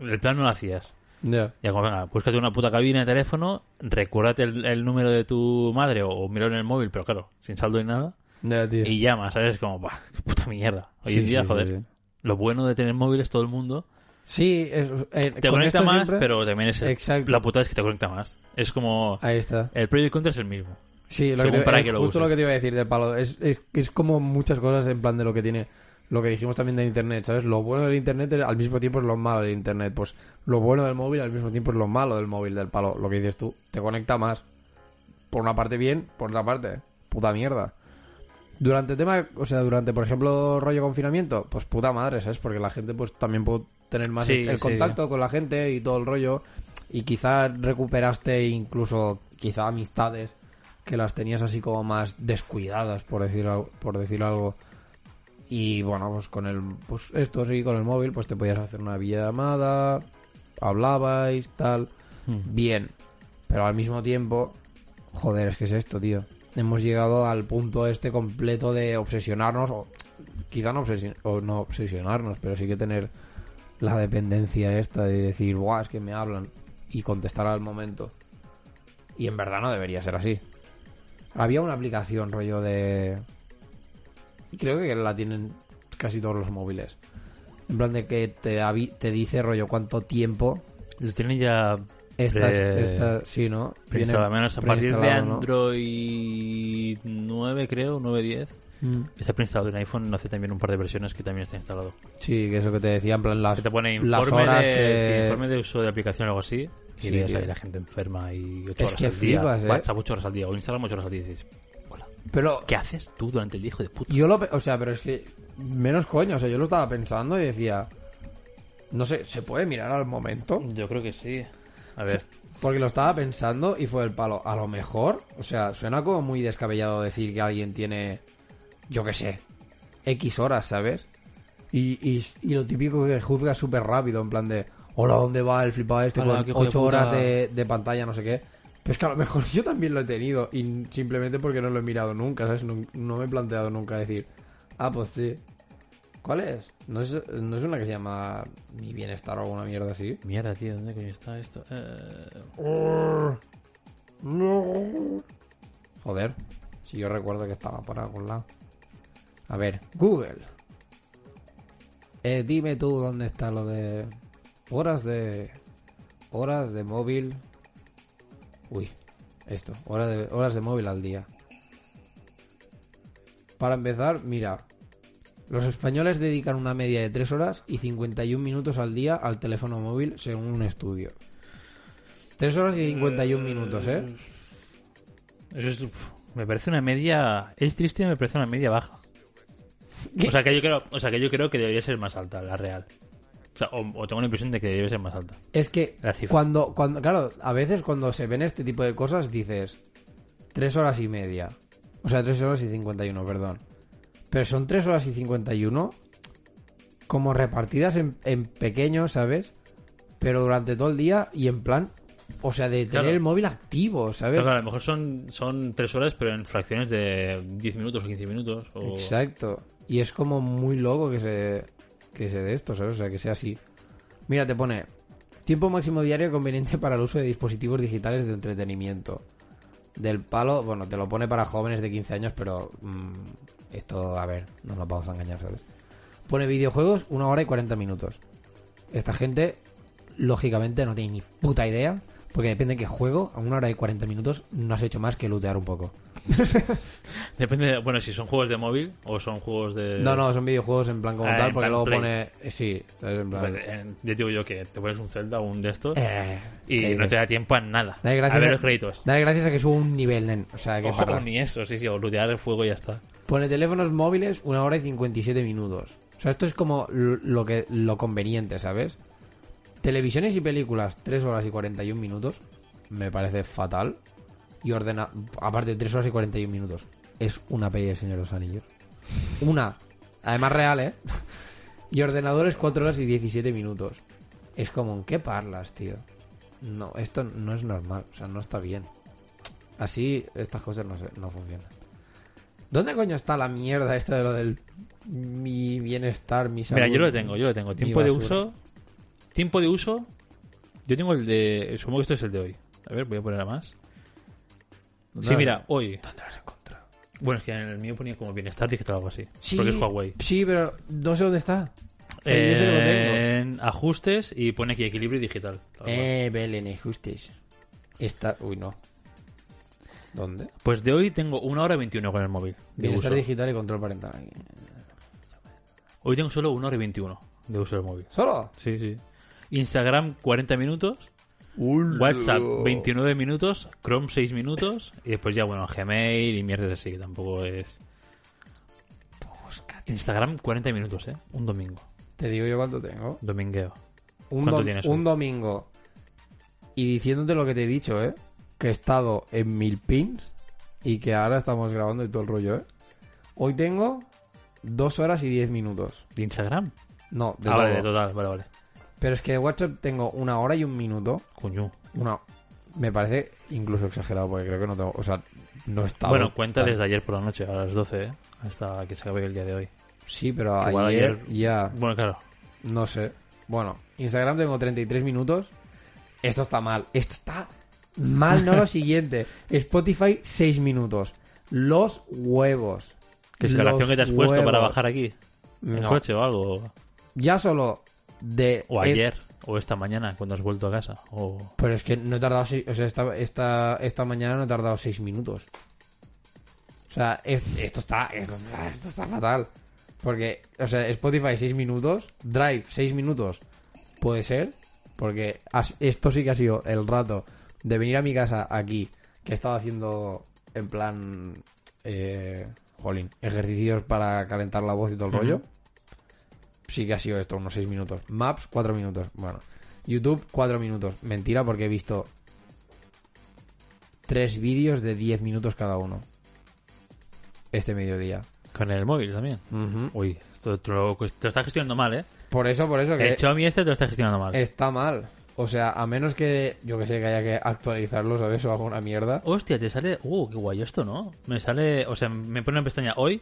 Speaker 2: el plan no lo hacías.
Speaker 1: Ya.
Speaker 2: Ya como, venga, búscate una puta cabina de teléfono, recuérdate el, el número de tu madre o, o en el móvil, pero claro, sin saldo ni nada,
Speaker 1: tío.
Speaker 2: y llamas, ¿sabes? Como, bah, qué puta mierda. Hoy
Speaker 1: Sí,
Speaker 2: en día,
Speaker 1: sí,
Speaker 2: joder,
Speaker 1: sí.
Speaker 2: lo bueno de tener móviles todo el mundo,
Speaker 1: Sí, es, eh,
Speaker 2: te
Speaker 1: con
Speaker 2: conecta más,
Speaker 1: siempre-
Speaker 2: pero también es... el-
Speaker 1: Exacto.
Speaker 2: La putada es que te conecta más. Es como...
Speaker 1: Ahí está.
Speaker 2: El pro y el contra es el mismo.
Speaker 1: Sí, lo
Speaker 2: Según
Speaker 1: que te-
Speaker 2: para
Speaker 1: es
Speaker 2: qué lo
Speaker 1: justo lo que te iba a decir de palo. Es, es, es como muchas cosas en plan de lo que tiene, lo que dijimos también del internet, ¿sabes? Lo bueno del internet al mismo tiempo es lo malo del internet. Pues lo bueno del móvil al mismo tiempo es lo malo del móvil, del palo. Lo que dices tú, te conecta más. Por una parte bien, por otra parte, puta mierda. Durante tema, o sea, durante, por ejemplo, rollo confinamiento, pues puta madre, ¿sabes? Porque la gente pues también puede tener más
Speaker 2: Sí,
Speaker 1: el
Speaker 2: sí.
Speaker 1: contacto con la gente y todo el rollo. Y quizás recuperaste incluso, quizá amistades que las tenías así como más descuidadas, por decir, por decir algo. Y bueno, pues con el, pues esto sí, con el móvil, pues te podías hacer una videollamada, hablabais, tal.
Speaker 2: Hmm.
Speaker 1: Bien. Pero al mismo tiempo, joder, es que es esto, tío. Hemos llegado al punto este completo de obsesionarnos, o quizá no, obsesi- o no obsesionarnos, pero sí que tener la dependencia esta de decir, guau, es que me hablan y contestar al momento. Y en verdad no debería ser así. Había una aplicación rollo de... Y creo que la tienen casi todos los móviles. En plan de que te, te dice rollo cuánto tiempo
Speaker 2: Lo tienen ya
Speaker 1: estas,
Speaker 2: pre-
Speaker 1: estas sí, ¿no? Viene
Speaker 2: menos a partir de
Speaker 1: preinstalado, ¿no?
Speaker 2: Android 9, creo, 9.10.
Speaker 1: Mm.
Speaker 2: Está preinstalado en iPhone, hace también un par de versiones que también está instalado.
Speaker 1: Sí, que eso que te decía, en plan las,
Speaker 2: Que te pone
Speaker 1: las
Speaker 2: informe,
Speaker 1: horas
Speaker 2: de,
Speaker 1: que...
Speaker 2: sí, informe de uso de aplicación o algo así. Y
Speaker 1: Sí,
Speaker 2: ves ahí la gente enferma y 8
Speaker 1: Es
Speaker 2: horas
Speaker 1: que
Speaker 2: al
Speaker 1: flipas,
Speaker 2: día.
Speaker 1: ¿eh?
Speaker 2: WhatsApp 8 horas al día o Instagram 8 horas al día. Y dices, hola,
Speaker 1: Pero
Speaker 2: ¿qué haces tú durante el día, hijo de puta?
Speaker 1: yo lo... O sea, pero es que... Menos coño, o sea, yo lo estaba pensando y decía... No sé, ¿se puede mirar al momento?
Speaker 2: Yo creo que sí. A ver.
Speaker 1: Porque lo estaba pensando y fue el palo. A lo mejor, o sea, suena como muy descabellado decir que alguien tiene, yo qué sé, X horas, ¿sabes? Y, y, y lo típico que juzga súper rápido, en plan de, hola, ¿dónde va el flipado este
Speaker 2: Hola,
Speaker 1: con
Speaker 2: qué hijo de
Speaker 1: 8
Speaker 2: puta".
Speaker 1: horas de, de pantalla, no sé qué? Pero es que a lo mejor yo también lo he tenido y simplemente porque no lo he mirado nunca, ¿sabes? No, no me he planteado nunca decir, ah, pues sí. ¿Cuál es? ¿No es, no es una que se llama Mi Bienestar o alguna mierda así?
Speaker 2: Mierda, tío, ¿dónde coño está esto? Eh...
Speaker 1: Joder, si yo recuerdo que estaba por algún lado. A ver, Google. Eh, dime tú dónde está lo de horas de horas de móvil. Uy, esto, horas de horas de móvil al día. Para empezar, mira, los españoles dedican una media de 3 horas y 51 minutos al día al teléfono móvil según un estudio. 3 horas y 51 minutos, ¿eh?
Speaker 2: Eso es, me parece una media. Es triste, me parece una media baja. O sea que yo creo, o sea que yo creo que debería ser más alta, la real. O sea, o, o tengo la impresión de que debería ser más alta.
Speaker 1: Es que
Speaker 2: La cifra.
Speaker 1: cuando, cuando, claro, a veces cuando se ven este tipo de cosas dices tres horas y media. O sea, tres horas y 51, perdón. Pero son tres horas y 51 como repartidas en, en pequeños, ¿sabes? Pero durante todo el día y en plan, o sea, de tener
Speaker 2: Claro.
Speaker 1: el móvil activo, ¿sabes?
Speaker 2: Claro, a lo mejor son, son tres horas, pero en fracciones de 10 minutos o 15 minutos. O...
Speaker 1: Exacto. Y es como muy loco que se que se de esto, ¿sabes? O sea, que sea así. Mira, te pone Tiempo máximo diario conveniente para el uso de dispositivos digitales de entretenimiento. Del palo, bueno, te lo pone para jóvenes de 15 años, pero mm, esto, a ver, no nos vamos a engañar, ¿sabes? Pone videojuegos una hora y 40 minutos. Esta gente, lógicamente, no tiene ni puta idea, porque depende de qué juego, a una hora y 40 minutos no has hecho más que lootear un poco.
Speaker 2: Depende, de- bueno, si son juegos de móvil o son juegos de...
Speaker 1: No, no, son videojuegos en plan como
Speaker 2: Ah,
Speaker 1: tal, porque luego
Speaker 2: Play.
Speaker 1: pone... Sí, ¿sabes? En plan...
Speaker 2: Pues, ya digo yo que te pones un Zelda o un de estos
Speaker 1: Eh,
Speaker 2: y
Speaker 1: ¿qué
Speaker 2: no te da tiempo a nada.
Speaker 1: Dale gracias
Speaker 2: a ver
Speaker 1: a-
Speaker 2: los créditos.
Speaker 1: Dale gracias a que subo un nivel, nen. O sea, que
Speaker 2: Ojo,
Speaker 1: para-
Speaker 2: ni eso, sí, sí, o lootear el fuego y ya está.
Speaker 1: Pone teléfonos móviles una hora y 57 minutos. O sea, esto es como lo que lo conveniente, ¿sabes? Televisiones y películas 3 horas y 41 minutos. Me parece fatal. Y ordena... Aparte, 3 horas y 41 minutos. Es una peli del Señor de los Anillos. Una. Además real, ¿eh? Y ordenadores 4 horas y 17 minutos. Es como, ¿en qué parlas, tío? No, esto no es normal. O sea, no está bien. Así, estas cosas no, se- no funcionan. ¿Dónde coño está la mierda esta de lo del mi bienestar, mi salud?
Speaker 2: Mira, yo lo tengo, yo lo tengo. Tiempo de uso. Tiempo de uso. Yo tengo el de. Supongo que esto es el de hoy. A ver, voy a poner a más.
Speaker 1: ¿Dónde
Speaker 2: Sí, mira, hoy.
Speaker 1: ¿Dónde lo has encontrado?
Speaker 2: Bueno, es que en el mío ponía como bienestar digital o algo así.
Speaker 1: Sí,
Speaker 2: Porque es Huawei.
Speaker 1: Sí, pero no sé dónde está. Eh, yo sé que lo tengo.
Speaker 2: En ajustes y pone aquí equilibrio digital.
Speaker 1: Eh, Belén, justes. Está... Uy, no. ¿Dónde?
Speaker 2: Pues de hoy tengo una hora y 21 con el móvil. De
Speaker 1: Bienestar
Speaker 2: uso.
Speaker 1: digital y control parental. aquí.
Speaker 2: Hoy tengo solo una hora y 21 de uso del móvil.
Speaker 1: ¿Solo?
Speaker 2: Sí, sí. Instagram 40 minutos. WhatsApp 29 minutos. Chrome 6 minutos. Y después ya, bueno, Gmail y mierdas así, que tampoco es. Instagram 40 minutos, ¿eh? Un domingo.
Speaker 1: Te digo yo cuánto tengo.
Speaker 2: Domingueo.
Speaker 1: Un,
Speaker 2: ¿Cuánto
Speaker 1: dom-
Speaker 2: tienes
Speaker 1: un
Speaker 2: hoy?
Speaker 1: domingo. Y diciéndote lo que te he dicho, ¿eh? Que he estado en mil pins y que ahora estamos grabando y todo el rollo, ¿eh? Hoy tengo dos horas y diez minutos.
Speaker 2: ¿De Instagram?
Speaker 1: No, de
Speaker 2: ah,
Speaker 1: todo.
Speaker 2: vale, de total, vale, vale.
Speaker 1: Pero es que de WhatsApp tengo una hora y un minuto.
Speaker 2: Coño.
Speaker 1: Una... Me parece incluso exagerado porque creo que no tengo... O sea, no está...
Speaker 2: Bueno, cuenta desde ayer por la noche, a las 12, ¿eh? Hasta que se acabe el día de hoy.
Speaker 1: Sí, pero ayer,
Speaker 2: ayer-
Speaker 1: ya...
Speaker 2: Bueno, claro.
Speaker 1: No sé. Bueno, Instagram tengo 33 minutos. Esto está mal. Esto está mal, no lo siguiente. Spotify 6 minutos. Los huevos.
Speaker 2: Que es la canción que te has puesto para bajar aquí. En
Speaker 1: No.
Speaker 2: coche o algo.
Speaker 1: Ya solo de...
Speaker 2: O ayer. O esta mañana, cuando has vuelto a casa. O...
Speaker 1: pero es que no he tardado... seis- O sea, esta, esta, esta mañana no he tardado 6 minutos. O sea, es- esto está, esto está... Esto está fatal. Porque, o sea, Spotify 6 minutos. Drive 6 minutos. Puede ser. Porque has- esto sí que ha sido el rato de venir a mi casa aquí. Que he estado haciendo en plan... Eh, jolín, ejercicios para calentar la voz y todo el rollo. Sí que ha sido esto, unos 6 minutos. Maps, 4 minutos. Bueno. YouTube, 4 minutos. Mentira porque he visto tres vídeos de 10 minutos cada uno. Este mediodía.
Speaker 2: Con el móvil también. Uy, esto te lo, te lo estás gestionando mal, ¿eh?
Speaker 1: Por eso, por eso que
Speaker 2: El Xiaomi este te lo está gestionando mal.
Speaker 1: está mal. O sea, a menos que, yo que sé, que haya que actualizarlo, ¿sabes? O alguna mierda.
Speaker 2: Hostia, te sale... Uh, qué guay esto, ¿no? Me sale... O sea, me pone una pestaña hoy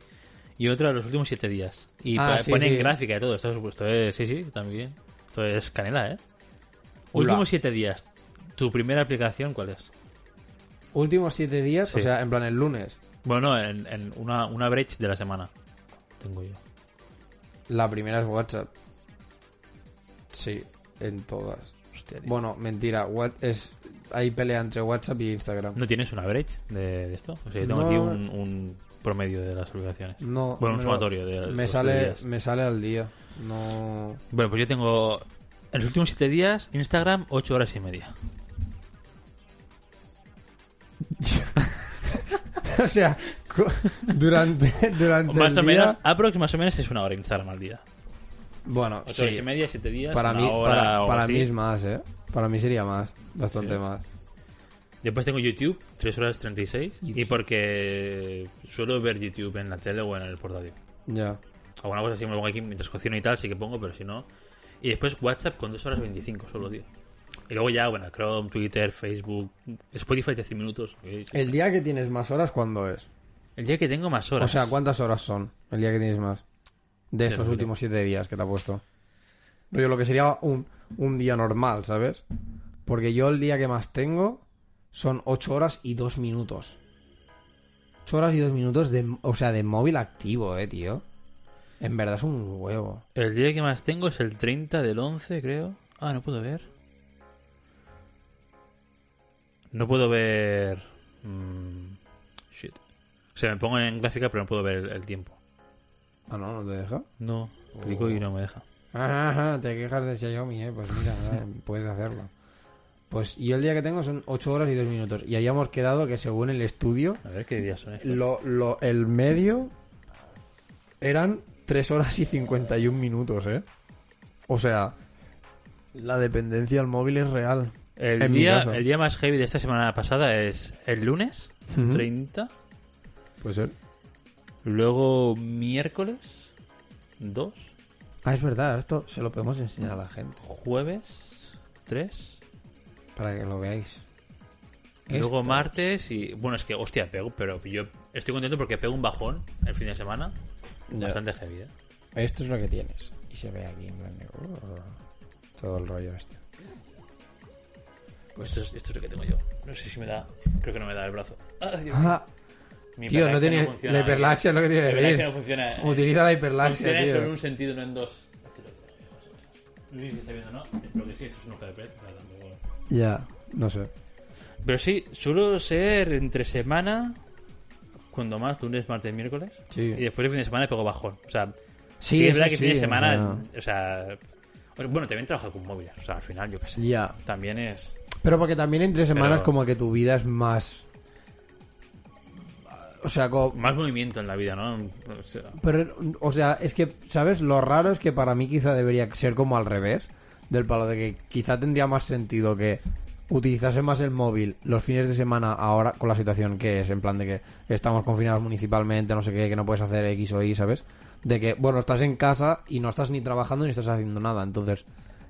Speaker 2: y otra los últimos siete días. Y
Speaker 1: Ah, sí,
Speaker 2: pone en
Speaker 1: sí.
Speaker 2: gráfica y todo. Esto es, esto es... Sí, sí, también. Esto es canela, ¿eh? Últimos siete días. ¿Tu primera aplicación cuál es?
Speaker 1: Últimos 7 días, o sea, en plan el lunes.
Speaker 2: Bueno, en, en una, una break de la semana. Tengo yo.
Speaker 1: La primera es WhatsApp. Sí, en todas.
Speaker 2: Hostia.
Speaker 1: Bueno, mentira. What es Hay pelea entre WhatsApp y Instagram.
Speaker 2: ¿No tienes una break de, de esto? O sea, yo tengo
Speaker 1: No.
Speaker 2: aquí un, un promedio de las aplicaciones.
Speaker 1: No.
Speaker 2: Bueno, un sumatorio de
Speaker 1: Me sale,
Speaker 2: días.
Speaker 1: me sale al día. No.
Speaker 2: Bueno, pues yo tengo en los últimos siete días Instagram ocho horas y media.
Speaker 1: o sea, durante, durante
Speaker 2: Más
Speaker 1: el
Speaker 2: o
Speaker 1: día-
Speaker 2: menos, aprox más o menos es una hora Instagram al día.
Speaker 1: Bueno,
Speaker 2: Ocho
Speaker 1: sí.
Speaker 2: horas y media, siete días,
Speaker 1: Para mí, para, para mí es más, ¿eh? Para mí sería más. Bastante
Speaker 2: Sí.
Speaker 1: más.
Speaker 2: Después tengo YouTube, 3 horas 36. Y porque suelo ver YouTube en la tele o en el portátil.
Speaker 1: Ya.
Speaker 2: Alguna cosa así me pongo aquí mientras cocino y tal, sí que pongo, pero si no. Y después WhatsApp con 2 horas 25 solo, tío. Y luego ya, bueno, Chrome, Twitter, Facebook, Spotify 13 minutos.
Speaker 1: El día que tienes más horas, ¿cuándo es?
Speaker 2: El día que tengo más horas.
Speaker 1: O sea, ¿cuántas horas son el día que tienes más? De estos últimos siete días que te ha puesto. Yo lo que sería un, un día normal, ¿sabes? Porque yo el día que más tengo son 8 horas y 2 minutos. 8 horas y 2 minutos de, o sea, de móvil activo, eh, tío. En verdad es un huevo.
Speaker 2: El día que más tengo es el 30 del 11, creo. Ah, no puedo ver. No puedo ver... mm, shit. O sea, me pongo en gráfica, pero no puedo ver el, el tiempo.
Speaker 1: Ah, no, no te deja.
Speaker 2: No, clico y no me deja.
Speaker 1: Ajá, te quejas de Xiaomi, eh. Pues mira, eh, puedes hacerlo. Pues yo el día que tengo son 8 horas y 2 minutos. Y hayamos quedado que según el estudio,
Speaker 2: A ver qué días son estos.
Speaker 1: lo, lo, el medio eran 3 horas y 51 minutos, ¿eh? O sea, la dependencia al móvil es real.
Speaker 2: El día, el día más heavy de esta semana pasada es el lunes,
Speaker 1: Ujú.
Speaker 2: 30.
Speaker 1: Puede ser.
Speaker 2: Luego miércoles, 2.
Speaker 1: Ah, es verdad, esto se lo podemos enseñar a la gente
Speaker 2: Jueves, 3.
Speaker 1: para que lo veáis.
Speaker 2: Luego
Speaker 1: Esto-
Speaker 2: martes y... Bueno, es que, hostia, pego, pero yo estoy contento porque pego un bajón el fin de semana.
Speaker 1: Ya.
Speaker 2: Bastante heavy, ¿eh?
Speaker 1: Esto es lo que tienes. Y se ve aquí en plan de- uh, todo el rollo este.
Speaker 2: Pues esto es, esto es lo que tengo yo. No sé si me da... Creo que no me da el brazo. Ah, Dios mío.
Speaker 1: Ah,
Speaker 2: Mi
Speaker 1: tío, no
Speaker 2: hiperlaxia
Speaker 1: tiene...
Speaker 2: funciona,
Speaker 1: la hiperlaxia es lo que tiene que
Speaker 2: hiperlaxia no
Speaker 1: decir.
Speaker 2: funciona. eh.
Speaker 1: Utiliza la hiperlaxia,
Speaker 2: Funciona solo en
Speaker 1: tío.
Speaker 2: un sentido, no en dos. No sé si está viendo, ¿no? Lo que sí, esto es un de tampoco-
Speaker 1: Ya, no sé.
Speaker 2: Pero sí, suelo ser entre semana, cuando más, lunes, martes, miércoles.
Speaker 1: Sí.
Speaker 2: Y después el fin de semana pego bajón. O sea,
Speaker 1: Sí,
Speaker 2: sí, es verdad que el fin de
Speaker 1: sí,
Speaker 2: semana, o sea... o sea, Bueno, también trabajo con móviles. O sea, al final, yo qué sé.
Speaker 1: Ya.
Speaker 2: También es...
Speaker 1: Pero porque también entre semanas
Speaker 2: Pero-
Speaker 1: como que tu vida es más... O sea, como...
Speaker 2: Más movimiento en la vida, ¿no? O sea,
Speaker 1: Pero, o sea, es que, ¿sabes? Lo raro es que para mí quizá debería ser como al revés. Del palo de que quizá tendría más sentido que utilizase más el móvil los fines de semana ahora con la situación que es, en plan de que estamos confinados municipalmente, no sé qué, que no puedes hacer X o Y, ¿sabes? De que, bueno, estás en casa y no estás ni trabajando ni estás haciendo nada. Entonces,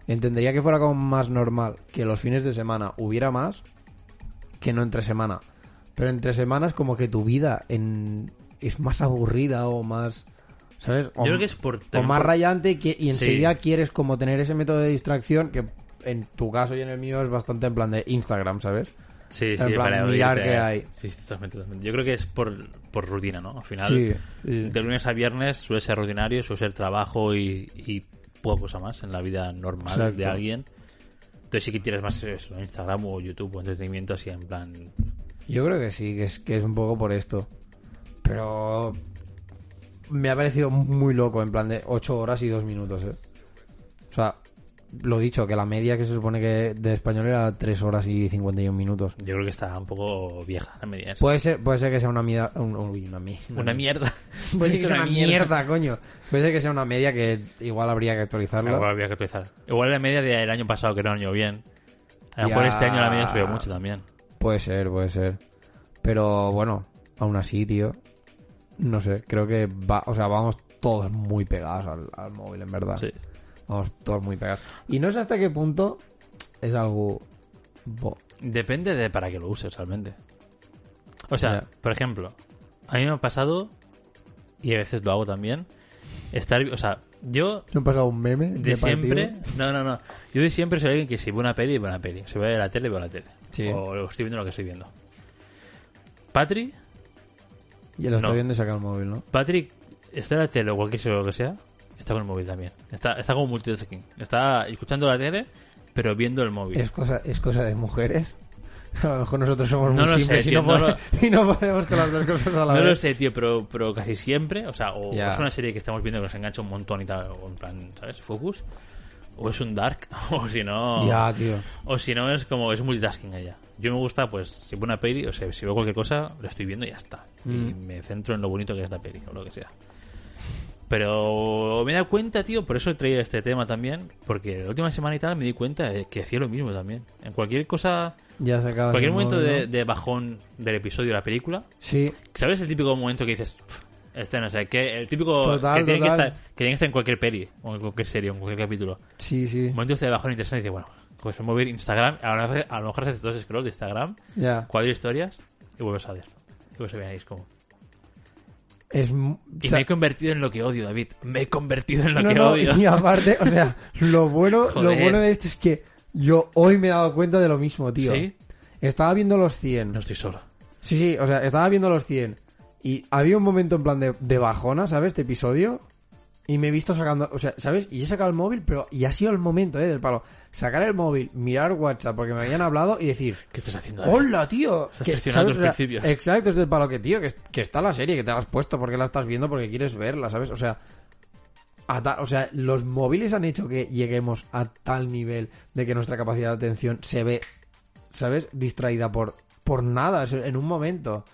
Speaker 1: entendería que fuera como más normal que los fines de semana hubiera más que no entre semana. Pero entre semanas como que tu vida en... es más aburrida o más... ¿Sabes? O,
Speaker 2: Yo creo que es por...
Speaker 1: o más rayante y, que, y enseguida
Speaker 2: Sí.
Speaker 1: quieres como tener ese método de distracción que en tu caso y en el mío es bastante en plan de Instagram, ¿sabes?
Speaker 2: Sí,
Speaker 1: en
Speaker 2: sí,
Speaker 1: plan,
Speaker 2: para
Speaker 1: mirar qué hay.
Speaker 2: Sí, sí, totalmente, totalmente. Yo creo que es por, por rutina, ¿no? Al final,
Speaker 1: Sí, sí.
Speaker 2: de lunes a viernes suele ser rutinario, suele ser trabajo y, y poca cosa más en la vida normal
Speaker 1: Exacto.
Speaker 2: de alguien. Entonces sí que tienes más. Instagram o YouTube o entretenimiento así en plan...
Speaker 1: Yo creo que sí, que es, que es un poco por esto. Pero me ha parecido muy loco, en plan de 8 horas y 2 minutos, ¿eh? O sea, lo dicho, que la media que se supone que de español era 3 horas y 51 minutos.
Speaker 2: Yo creo que está un poco vieja la media. esa.
Speaker 1: Puede ser, puede ser que sea una un- uy, una, mi-
Speaker 2: Una mierda.
Speaker 1: Puede ser que sea una mierda, coño. Puede ser que sea una media que igual habría que actualizarla.
Speaker 2: Igual habría que actualizar. Igual la media del año pasado que era un año bien. A lo mejor este año la media subió mucho también.
Speaker 1: Puede ser, puede ser. Pero bueno, aún así, tío. No sé, creo que va, o sea, vamos todos muy pegados al, al móvil, en verdad.
Speaker 2: Sí.
Speaker 1: Vamos todos muy pegados. Y no sé hasta qué punto es algo. bo-
Speaker 2: Depende de para qué lo uses realmente. O sea, por ejemplo, a mí me ha pasado, y a veces lo hago también, estar, o sea, yo
Speaker 1: Me ha pasado un meme
Speaker 2: de,
Speaker 1: de
Speaker 2: siempre,
Speaker 1: partido.
Speaker 2: no, no, no, yo de siempre soy alguien que si ve una peli, ve una peli, si ve la tele, veo la tele,
Speaker 1: Sí.
Speaker 2: o estoy viendo lo que estoy viendo. Patri,
Speaker 1: Y lo está
Speaker 2: No.
Speaker 1: viendo y saca el móvil, ¿no?
Speaker 2: Patrick está en la tele o cualquier cosa lo que sea, está con el móvil también. Está, está como multitasking. Está escuchando la tele, pero viendo el móvil.
Speaker 1: Es cosa, es cosa de mujeres. A lo mejor nosotros somos
Speaker 2: No
Speaker 1: muy
Speaker 2: lo sé,
Speaker 1: simples y, no
Speaker 2: no
Speaker 1: y no podemos con las dos cosas a la
Speaker 2: No
Speaker 1: vez.
Speaker 2: lo sé, tío, pero, pero casi siempre, o sea, o
Speaker 1: Ya.
Speaker 2: es una serie que estamos viendo que nos engancha un montón y tal, o en plan, ¿sabes? Focus. O es un Dark, o si no...
Speaker 1: Ya, tío.
Speaker 2: O si no, es como, es multitasking ella. Yo me gusta, pues, si veo una peli, o sea, si veo cualquier cosa, lo estoy viendo y ya está. Y
Speaker 1: Mm.
Speaker 2: me centro en lo bonito que es la peli, o lo que sea. Pero me he dado cuenta, tío, por eso he traído este tema también, porque la última semana y tal me di cuenta que hacía lo mismo también. En cualquier cosa,
Speaker 1: Ya se acaba.
Speaker 2: cualquier momento de, de bajón del episodio de la película,
Speaker 1: Sí,
Speaker 2: ¿sabes el típico momento que dices, "Pff, este no sé, que el típico
Speaker 1: Total,
Speaker 2: que, tiene que, estar, que tiene que estar en cualquier peli, o en cualquier serie, o en cualquier capítulo?
Speaker 1: sí, sí.
Speaker 2: Momentos de bajón interesante y dices, bueno, pues voy a ir Instagram, a lo mejor, a lo mejor haces dos scrolls de Instagram,
Speaker 1: Ya.
Speaker 2: cuatro historias y vuelves a ver. Y vuelves a ver ahí, es como...
Speaker 1: Es,
Speaker 2: Y
Speaker 1: o sea,
Speaker 2: me he convertido en lo que odio, David. Me he convertido en lo
Speaker 1: no,
Speaker 2: que
Speaker 1: no,
Speaker 2: odio.
Speaker 1: y aparte, o sea, lo bueno, lo bueno de esto es que yo hoy me he dado cuenta de lo mismo, tío.
Speaker 2: ¿Sí?
Speaker 1: Estaba viendo los 100.
Speaker 2: No estoy solo.
Speaker 1: Sí, sí, o sea, estaba viendo los 100 y había un momento en plan de, de bajona, ¿sabes? Este episodio. Y me he visto sacando, o sea, ¿sabes? Y he sacado el móvil, pero y ha sido el momento, ¿eh? Del palo. Sacar el móvil, mirar WhatsApp porque me habían hablado y decir,
Speaker 2: ¿Qué estás haciendo?
Speaker 1: ¡Hola, tío!
Speaker 2: Estás
Speaker 1: Que,
Speaker 2: traicionando
Speaker 1: ¿sabes?
Speaker 2: tus
Speaker 1: O sea,
Speaker 2: principios.
Speaker 1: Exacto, es del palo que, tío, que, que está la serie, que te la has puesto porque la estás viendo, porque quieres verla, ¿sabes? O sea, o sea, los móviles han hecho que lleguemos a tal nivel de que nuestra capacidad de atención se ve, ¿sabes? Distraída por, por nada, en un momento.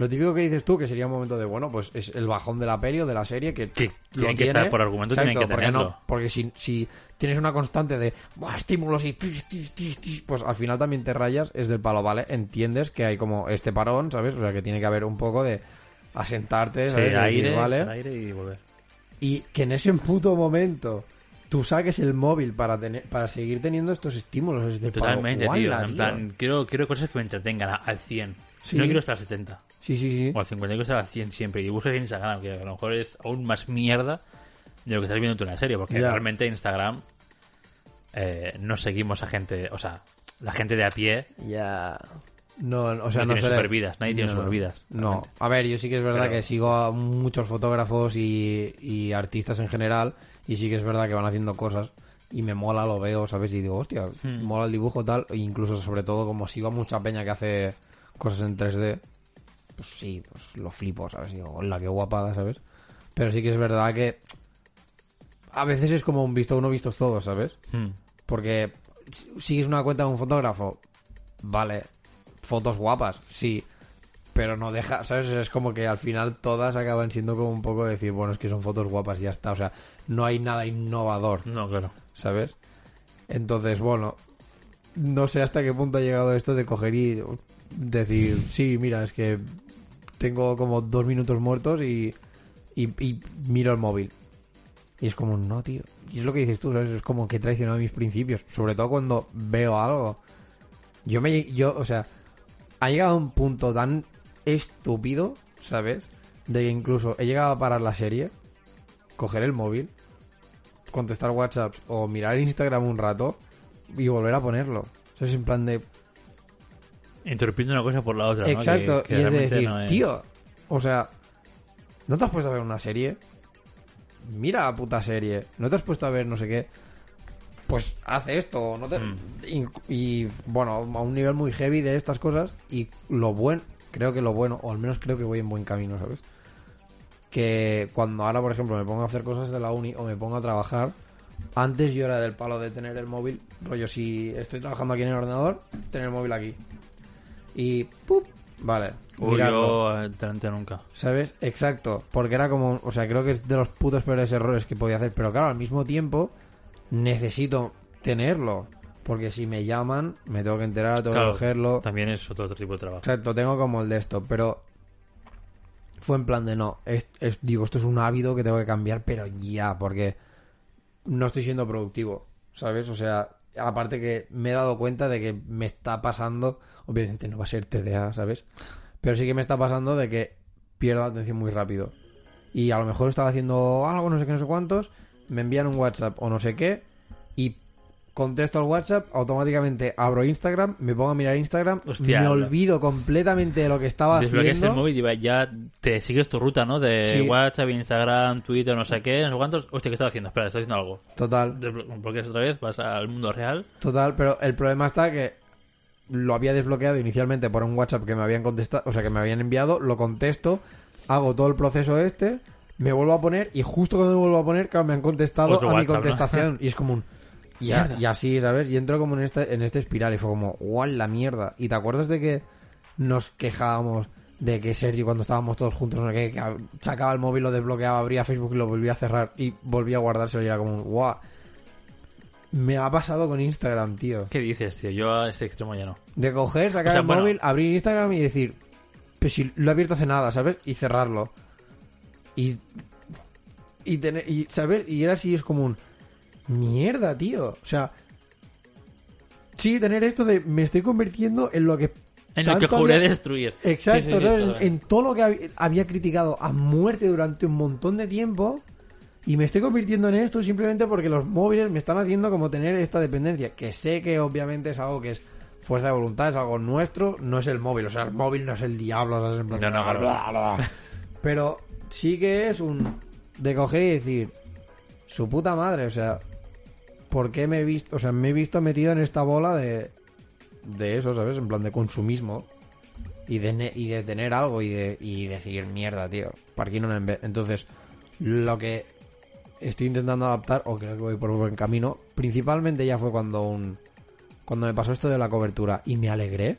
Speaker 1: Lo típico que dices tú, que sería un momento de, bueno, pues es el bajón de la peli o de la serie que
Speaker 2: Sí, tienen que
Speaker 1: tiene.
Speaker 2: estar por argumento, tienen que
Speaker 1: porque
Speaker 2: tenerlo.
Speaker 1: no, porque si, si tienes una constante de "Buah, estímulos y tis, tis, tis, tis", pues al final también te rayas, es del palo, ¿vale? Entiendes que hay como este parón, ¿sabes? O sea, que tiene que haber un poco de asentarte,
Speaker 2: Sí,
Speaker 1: ¿sabes? Y decir,
Speaker 2: aire,
Speaker 1: ¿vale?
Speaker 2: aire y volver.
Speaker 1: Y que en ese puto momento tú saques el móvil para tener para seguir teniendo estos estímulos, es de palo,
Speaker 2: Totalmente, tío.
Speaker 1: "Guala,
Speaker 2: En
Speaker 1: tío".
Speaker 2: plan, quiero, quiero cosas que me entretengan al 100.
Speaker 1: Sí.
Speaker 2: No quiero estar al 70.
Speaker 1: Sí, sí, sí.
Speaker 2: O al 50, quiero estar al 100 siempre. Y buscas en Instagram, que a lo mejor es aún más mierda de lo que estás viendo tú en la serie. Porque
Speaker 1: Ya.
Speaker 2: realmente en Instagram eh, no seguimos a gente, o sea, la gente de a pie.
Speaker 1: Ya. No, o sea,
Speaker 2: No tiene
Speaker 1: suele-
Speaker 2: supervidas, nadie tiene
Speaker 1: No,
Speaker 2: supervidas,
Speaker 1: No, a ver, yo sí que es verdad
Speaker 2: Pero-
Speaker 1: que sigo a muchos fotógrafos y, y artistas en general y sí que es verdad que van haciendo cosas y me mola, lo veo, ¿sabes? Y digo, hostia,
Speaker 2: Hmm.
Speaker 1: mola el dibujo tal, e incluso sobre todo como sigo a mucha peña que hace cosas en 3D, pues sí, pues lo flipo, ¿sabes? Digo, hola, qué guapada, ¿sabes? Pero sí que es verdad que a veces es como un visto uno, vistos todos, ¿sabes?
Speaker 2: Hmm.
Speaker 1: Porque si- sigues una cuenta de un fotógrafo, vale, fotos guapas, sí, pero no deja, ¿sabes? Es como que al final todas acaban siendo como un poco de decir, bueno, es que son fotos guapas y ya está, o sea, no hay nada innovador,
Speaker 2: No, claro.
Speaker 1: ¿sabes? Entonces, bueno, no sé hasta qué punto ha llegado esto de coger y decir, sí, mira, es que tengo como dos minutos muertos y, y, miro el móvil. Y es como, no, tío. Y es lo que dices tú, ¿sabes? Es como que he traicionado mis principios. Sobre todo cuando veo algo. Yo me... Yo, o sea, ha llegado a un punto tan estúpido, ¿sabes? De que incluso he llegado a parar la serie, coger el móvil, contestar WhatsApp o mirar Instagram un rato y volver a ponerlo. Eso es en plan de...
Speaker 2: Interrumpiendo una cosa por la otra. ¿no?
Speaker 1: Exacto,
Speaker 2: Que- que
Speaker 1: y es de decir,
Speaker 2: no es-
Speaker 1: tío, o sea, ¿no te has puesto a ver una serie? Mira la puta serie, ¿no te has puesto a ver no sé qué? Pues hace esto, no te...
Speaker 2: Mm.
Speaker 1: y, y, bueno, a un nivel muy heavy de estas cosas y lo bueno, creo que lo bueno, o al menos creo que voy en buen camino, ¿sabes? Que cuando ahora, por ejemplo, me pongo a hacer cosas de la uni o me pongo a trabajar, antes yo era del palo de tener el móvil, rollo, si estoy trabajando aquí en el ordenador, tener el móvil aquí. Y, ¡pup! Vale,
Speaker 2: Uy, yo eh, delante nunca.
Speaker 1: ¿Sabes? Exacto. Porque era como, o sea, creo que es de los putos peores errores que podía hacer. Pero claro, al mismo tiempo, necesito tenerlo. Porque si me llaman, me tengo que enterar, tengo
Speaker 2: Claro,
Speaker 1: que cogerlo.
Speaker 2: También es otro tipo de trabajo.
Speaker 1: Exacto, tengo como el de esto. Pero fue en plan de no. Es, es- digo, esto es un hábito que tengo que cambiar, pero ya, porque no estoy siendo productivo. ¿Sabes? O sea, aparte que me he dado cuenta de que me está pasando. Obviamente no va a ser TDA, ¿sabes? Pero sí que me está pasando de que pierdo la atención muy rápido. Y a lo mejor estaba haciendo algo, no sé qué, no sé cuántos. Me envían un WhatsApp o no sé qué. Y contesto al WhatsApp, automáticamente abro Instagram, me pongo a mirar Instagram,
Speaker 2: Hostia,
Speaker 1: me olvido completamente de lo que estaba
Speaker 2: Desbloqueas
Speaker 1: haciendo.
Speaker 2: el móvil y va- ya te sigues tu ruta, ¿no? De
Speaker 1: Sí.
Speaker 2: WhatsApp, Instagram, Twitter, no sé qué, no sé cuántos. Hostia, ¿qué estaba haciendo? Espera, estoy haciendo algo.
Speaker 1: Total,
Speaker 2: Desbloqueas otra vez, vas al mundo real.
Speaker 1: total, pero el problema está que lo había desbloqueado inicialmente por un WhatsApp que me habían contestado, o sea, que me habían enviado, lo contesto, hago todo el proceso este, me vuelvo a poner y justo cuando me vuelvo a poner, claro, me han contestado
Speaker 2: Otro
Speaker 1: a mi
Speaker 2: WhatsApp, ¿no?
Speaker 1: contestación y es como un y, a-
Speaker 2: Mierda.
Speaker 1: y así, ¿sabes? Y entro como en este en este espiral y fue como, "Guau, la mierda." ¿Y te acuerdas de que nos quejábamos de que Sergio cuando estábamos todos juntos, no que ab- sacaba el móvil, lo desbloqueaba, abría Facebook y lo volvía a cerrar y volvía a guardárselo y era como, un, "Guau." Me ha pasado con Instagram, tío.
Speaker 2: ¿Qué dices, tío? Yo a ese extremo ya no.
Speaker 1: De coger, sacar
Speaker 2: O sea,
Speaker 1: el
Speaker 2: bueno.
Speaker 1: móvil, abrir Instagram y decir, pues si lo he abierto hace nada, ¿sabes? Y cerrarlo. Y. Y tener. Y, ¿sabes? Y era así, es como un. Mierda, tío. O sea. Sí, tener esto de. Me estoy convirtiendo en lo que
Speaker 2: En el que juré
Speaker 1: había-
Speaker 2: destruir.
Speaker 1: Exacto,
Speaker 2: Sí, sí, sí,
Speaker 1: ¿sabes?
Speaker 2: totalmente.
Speaker 1: en todo lo que hab- había criticado a muerte durante un montón de tiempo y me estoy convirtiendo en esto simplemente porque los móviles me están haciendo como tener esta dependencia, que sé que obviamente es algo que es fuerza de voluntad, es algo nuestro, no es el móvil, o sea, el móvil no es el diablo,
Speaker 2: No, no,
Speaker 1: bla, bla, bla. pero sí que es un de coger y decir su puta madre, o sea, ¿por qué me he visto, o sea, me he visto metido en esta bola de de eso, ¿sabes? En plan de consumismo y de, ne- y de tener algo y de y decir mierda, tío. ¿Para no me? Entonces, lo que estoy intentando adaptar, o creo que voy por buen camino, principalmente ya fue cuando un cuando me pasó esto de la cobertura y me alegré.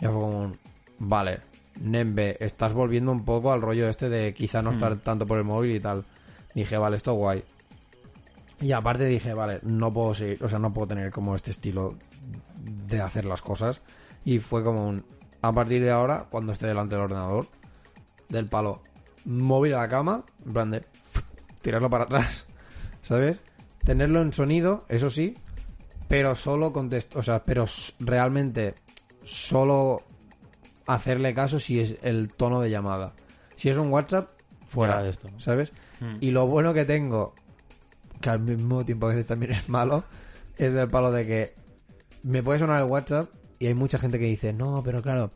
Speaker 1: Ya fue como un vale, Nembe, estás volviendo un poco al rollo este de quizá no estar tanto por el móvil y tal. Dije, vale, esto guay. Y aparte dije, vale, no puedo seguir, o sea, no puedo tener como este estilo de hacer las cosas. Y fue como un, a partir de ahora, cuando esté delante del ordenador, del palo, móvil a la cama, en plan de tirarlo para atrás, ¿sabes? Tenerlo en sonido, eso sí, pero solo contest o sea, pero realmente solo hacerle caso si es el tono de llamada. Si es un WhatsApp, fuera
Speaker 2: de esto.
Speaker 1: ¿sabes?
Speaker 2: Hmm.
Speaker 1: Y lo bueno que tengo, que al mismo tiempo a veces también es malo, es del palo de que me puede sonar el WhatsApp y hay mucha gente que dice, no, pero claro,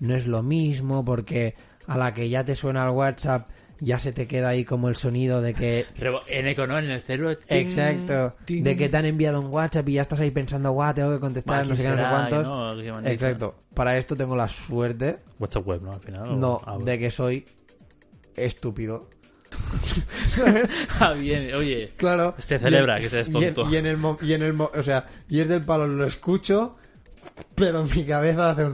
Speaker 1: no es lo mismo porque a la que ya te suena el WhatsApp ya se te queda ahí como el sonido de que
Speaker 2: Pero en eco, ¿no? En el cerebro. ting,
Speaker 1: Exacto.
Speaker 2: ting.
Speaker 1: De que te han enviado un WhatsApp y ya estás ahí pensando, guau, tengo que contestar,
Speaker 2: ¿quién
Speaker 1: no sé qué, no sé cuántos. Exacto. Para esto tengo la suerte,
Speaker 2: WhatsApp web, ¿no? Al final.
Speaker 1: no,
Speaker 2: Ah, bueno.
Speaker 1: de que soy estúpido.
Speaker 2: Ah, bien. Oye.
Speaker 1: Claro.
Speaker 2: Este celebra
Speaker 1: en-
Speaker 2: que seas
Speaker 1: y en-
Speaker 2: tonto.
Speaker 1: Y en, el, mo- y en el, o sea, y es del palo, lo escucho, pero mi cabeza hace un...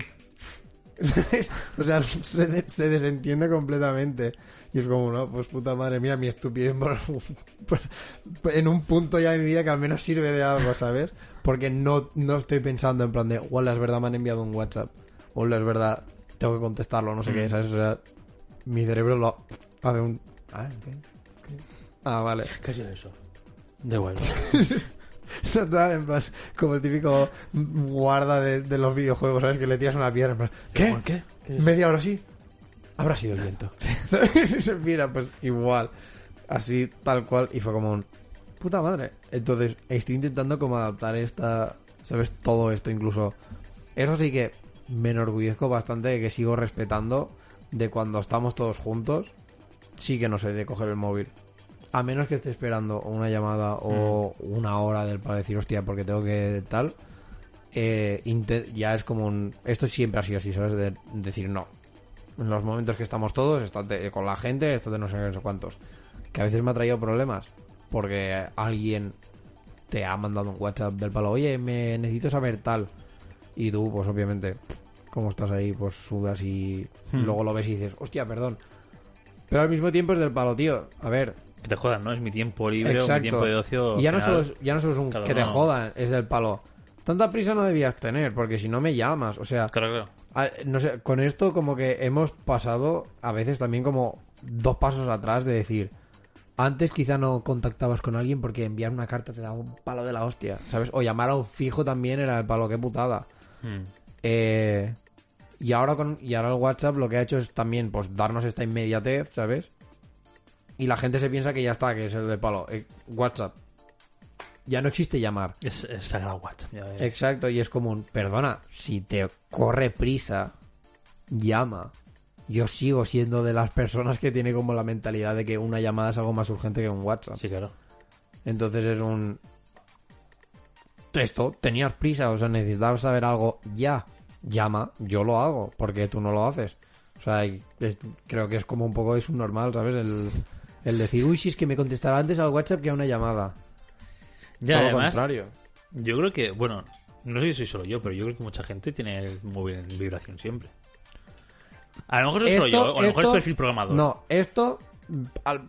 Speaker 1: ¿sabes? O sea, se, de- se desentiende completamente. Y es como, no, pues puta madre, mira mi estupidez por- por- en un punto ya de mi vida que al menos sirve de algo, ¿sabes? Porque no, no estoy pensando en plan de, hola, es verdad, me han enviado un WhatsApp. Hola, es verdad, tengo que contestarlo, no sé
Speaker 2: Mm.
Speaker 1: qué, ¿sabes? O sea, mi cerebro lo hace un... Ah, ¿qué? ¿Qué? Ah, vale.
Speaker 2: ¿Qué ha sido eso? Da igual.
Speaker 1: Total, en plan, como el típico guarda de, de los videojuegos, ¿sabes? Que le tiras una piedra, en plan, ¿qué?
Speaker 2: ¿Por qué?
Speaker 1: ¿Media hora así? Habrá sido el viento. Se mira, pues igual. Así, tal cual. Y fue como un... Puta madre. Entonces, estoy intentando como adaptar esta... ¿Sabes? Todo esto incluso... Eso sí que me enorgullezco bastante de que sigo respetando de cuando estamos todos juntos. Sí que no sé de coger el móvil. A menos que esté esperando una llamada o una hora del para decir, hostia, porque tengo que tal. eh, ya es como un... Esto siempre ha sido así, ¿sabes? De decir no. En los momentos que estamos todos, estate con la gente, estate no sé qué, no sé cuántos. Que a veces me ha traído problemas porque alguien te ha mandado un WhatsApp del palo, oye, me necesito saber tal. Y tú, pues obviamente, como estás ahí, pues sudas y
Speaker 2: Hmm.
Speaker 1: luego lo ves y dices, hostia, perdón. Pero al mismo tiempo es del palo, tío. A ver,
Speaker 2: Que te jodan, ¿no? Es mi tiempo libre o mi tiempo de ocio.
Speaker 1: Y ya no, solo es, ya no solo es un que te
Speaker 2: uno-
Speaker 1: jodan, es del palo. Tanta prisa no debías tener, porque si no me llamas. O sea,
Speaker 2: Claro, claro.
Speaker 1: a- no sé, con esto como que hemos pasado a veces también como dos pasos atrás de decir, antes quizá no contactabas con alguien porque enviar una carta te daba un palo de la hostia, ¿sabes? O llamar a un fijo también era el palo, qué putada.
Speaker 2: Hmm.
Speaker 1: Eh, y ahora con y ahora el WhatsApp lo que ha hecho es también pues darnos esta inmediatez, ¿sabes? Y la gente se piensa que ya está, que es el de palo. Eh, WhatsApp. Ya no existe llamar.
Speaker 2: Es, es sagrado WhatsApp. ya.
Speaker 1: Exacto, y es como un, perdona, si te corre prisa, llama. Yo sigo siendo de las personas que tiene como la mentalidad de que una llamada es algo más urgente que un WhatsApp.
Speaker 2: Sí, claro.
Speaker 1: Entonces es un... Esto, tenías prisa, o sea, necesitabas saber algo ya. Llama, yo lo hago, porque tú no lo haces. O sea, es- creo que es como un poco es un normal, ¿sabes? El, el decir, uy, si es que me contestará antes al WhatsApp que a una llamada.
Speaker 2: Ya,
Speaker 1: Todo lo
Speaker 2: además,
Speaker 1: contrario.
Speaker 2: yo creo que, bueno, no sé si soy solo yo, pero yo creo que mucha gente tiene el móvil en vibración siempre. A lo mejor solo
Speaker 1: Esto-
Speaker 2: yo, o a lo mejor es perfil programador.
Speaker 1: No, esto. al-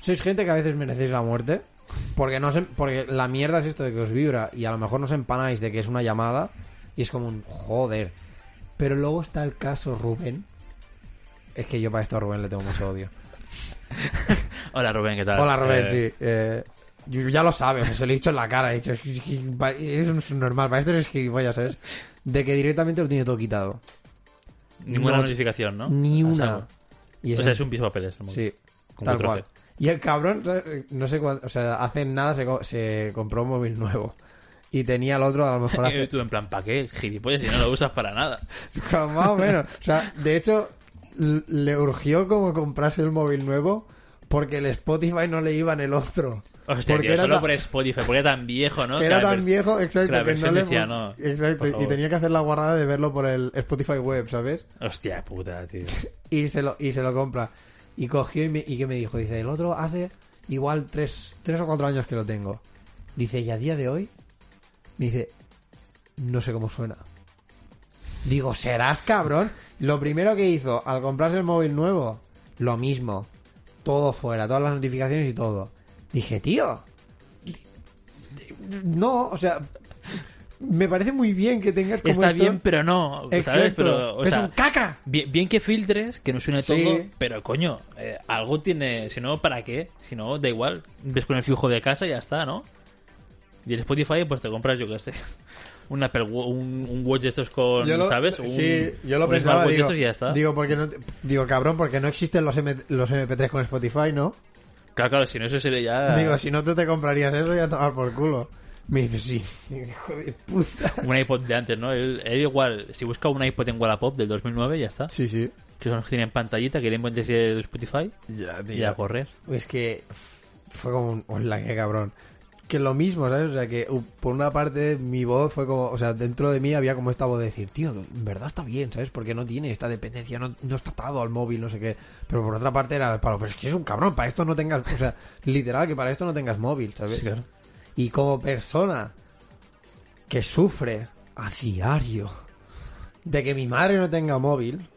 Speaker 1: sois gente que a veces merecéis la muerte. Porque no se- porque la mierda es esto de que os vibra y a lo mejor no os empanáis de que es una llamada y es como un joder. Pero luego está el caso Rubén. Es que yo para esto a Rubén le tengo mucho odio.
Speaker 2: Hola Rubén, ¿qué tal?
Speaker 1: Hola Rubén,
Speaker 2: Eh,
Speaker 1: sí. Eh, yo- ya lo sabes, se lo he dicho en la cara. He dicho, es, es es normal, para esto es gilipollas, ¿sabes? De que directamente lo tiene todo quitado.
Speaker 2: Ninguna
Speaker 1: No-
Speaker 2: notificación, ¿no?
Speaker 1: Ni
Speaker 2: A
Speaker 1: una. Y
Speaker 2: O sea, es un piso de papeles.
Speaker 1: Sí, tal cual. Y el cabrón, no sé cuándo, o sea, hace nada se, co- se compró un móvil nuevo. Y tenía el otro, a lo mejor
Speaker 2: Y
Speaker 1: hace...
Speaker 2: tú en plan, ¿para qué? Gilipollas, si no lo usas para nada.
Speaker 1: Más o menos. O sea, de hecho, le urgió como comprarse el móvil nuevo porque el Spotify no le iba en el otro.
Speaker 2: Hostia,
Speaker 1: porque
Speaker 2: tío,
Speaker 1: era
Speaker 2: solo
Speaker 1: ta-
Speaker 2: por Spotify, porque era tan viejo, ¿no?
Speaker 1: Era tan viejo, exacto,
Speaker 2: que
Speaker 1: no le...
Speaker 2: decía, no,
Speaker 1: exacto,
Speaker 2: por
Speaker 1: y tenía que hacer la guarrada de verlo por el Spotify web, ¿sabes?
Speaker 2: Hostia puta, tío.
Speaker 1: y se lo, y se lo compra. Y cogió y, me, y que me dijo, dice, el otro hace igual tres, tres o cuatro años que lo tengo. Dice, y a día de hoy, me dice, no sé cómo suena. Digo, ¿serás cabrón? Lo primero que hizo al comprarse el móvil nuevo, lo mismo. Todo fuera, todas las notificaciones y todo. Dije, tío. No, o sea, me parece muy bien que tengas como
Speaker 2: Está
Speaker 1: esto-
Speaker 2: bien, pero no, ¿sabes? Pero, o
Speaker 1: es
Speaker 2: sea,
Speaker 1: un caca.
Speaker 2: bien, bien que filtres, que no suene
Speaker 1: Sí.
Speaker 2: todo, pero coño, eh, algo tiene, si no, ¿para qué? Si no, da igual, ves con el fijo de casa y ya está, ¿no? Y el Spotify, pues te compras, yo qué sé, un Apple, un, un Watch de estos con,
Speaker 1: Yo lo-
Speaker 2: ¿sabes? Un,
Speaker 1: sí, yo lo
Speaker 2: un
Speaker 1: pensaba,
Speaker 2: de
Speaker 1: digo,
Speaker 2: estos y ya está.
Speaker 1: digo, porque no, digo, cabrón, porque no existen los, M- los MP3 con Spotify, ¿no?
Speaker 2: Claro, claro, si no, eso sería ya
Speaker 1: Digo, si no tú te comprarías eso y a tomar por culo. Me dice, sí, hijo de puta.
Speaker 2: un iPod de antes, ¿no? Él, él igual, si busca un iPod en Wallapop del 2009, ya está.
Speaker 1: Sí, sí.
Speaker 2: Que son los que tienen pantallita, que le encuentres el Spotify
Speaker 1: Ya,
Speaker 2: y a correr.
Speaker 1: Es que fue como un, hola, qué cabrón. Que lo mismo, ¿sabes? O sea, que uh, por una parte mi voz fue como, o sea, dentro de mí había como esta voz de decir, tío, en verdad está bien, ¿sabes? Porque no tiene esta dependencia, no, no está atado al móvil, no sé qué. Pero por otra parte era el palo, pero es que es un cabrón, para esto no tengas, o sea, literal, que para esto no tengas móvil, ¿sabes?
Speaker 2: Sí, claro.
Speaker 1: Y como persona que sufre a diario de que mi madre no tenga móvil,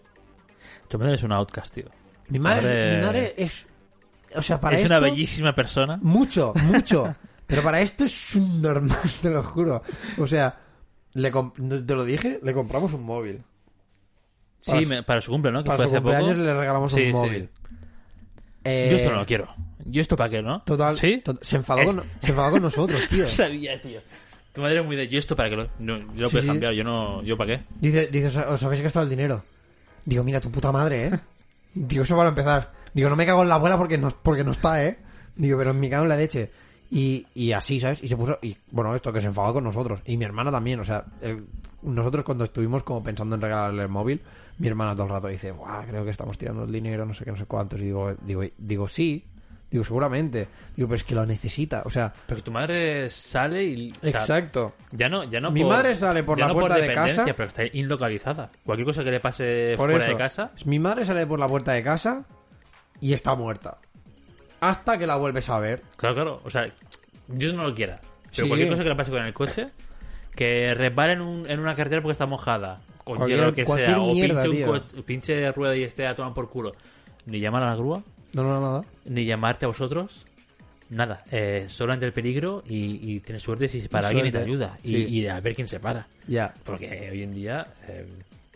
Speaker 2: Tu madre es un outcast, tío.
Speaker 1: mi madre,
Speaker 2: Madre-
Speaker 1: mi madre es, o sea, para
Speaker 2: es
Speaker 1: esto...
Speaker 2: una bellísima persona.
Speaker 1: Mucho, mucho. Pero para esto es un normal, te lo juro. O sea, le te lo dije, le compramos un móvil. Para
Speaker 2: Sí,
Speaker 1: su-
Speaker 2: me- para su cumple, ¿no? Que
Speaker 1: Para
Speaker 2: fue
Speaker 1: su
Speaker 2: hace
Speaker 1: cumpleaños
Speaker 2: poco.
Speaker 1: le regalamos
Speaker 2: Sí,
Speaker 1: un
Speaker 2: sí.
Speaker 1: móvil. Eh,
Speaker 2: Yo esto no lo quiero. ¿Yo esto para qué, no?
Speaker 1: Total,
Speaker 2: ¿Sí?
Speaker 1: to- se, enfadó
Speaker 2: Es-
Speaker 1: con, se enfadó con nosotros, tío.
Speaker 2: Sabía, tío. Tu madre es muy de yo esto para qué lo... No, yo lo
Speaker 1: Sí,
Speaker 2: puedes cambiar, yo no... ¿Yo para qué?
Speaker 1: Dice, dice, "¿Os- ¿os habéis gastado el dinero? Digo, mira, tu puta madre, ¿eh? Digo, eso para empezar. Digo, no me cago en la abuela porque no, porque no está, ¿eh? Digo, pero me cago en la leche. Y, y así, ¿sabes? Y se puso, y bueno, esto que se enfadó con nosotros. Y mi hermana también, o sea, el- nosotros cuando estuvimos como pensando en regalarle el móvil, mi hermana todo el rato dice, Buah, creo que estamos tirando el dinero, no sé qué, no sé cuántos. Y digo, digo, digo, sí. Digo, seguramente. Digo, pero es que lo necesita. O sea,
Speaker 2: Pero que tu madre sale y... o sea,
Speaker 1: exacto.
Speaker 2: Ya no, ya no
Speaker 1: Mi
Speaker 2: por-
Speaker 1: madre sale por la
Speaker 2: no
Speaker 1: puerta de casa.
Speaker 2: pero está inlocalizada. Cualquier cosa que le pase
Speaker 1: Por
Speaker 2: fuera
Speaker 1: eso,
Speaker 2: de casa...
Speaker 1: Mi madre sale por la puerta de casa y está muerta. Hasta que la vuelves a ver.
Speaker 2: Claro, claro. O sea, Dios no lo quiera. Pero
Speaker 1: Sí.
Speaker 2: cualquier cosa que le pase con el coche, que repare en, un- en una carretera porque está mojada, con
Speaker 1: Cualquier-
Speaker 2: hielo que sea, o
Speaker 1: mierda,
Speaker 2: pinche, un pinche rueda y esté a tomar por culo. Ni llamar a la grúa,
Speaker 1: No, no, nada.
Speaker 2: ni llamarte a vosotros. Nada, eh, solo ante el peligro y, y tienes suerte si se para alguien y te ayuda. Y, y a ver quién se para.
Speaker 1: Ya.
Speaker 2: Porque hoy en día eh,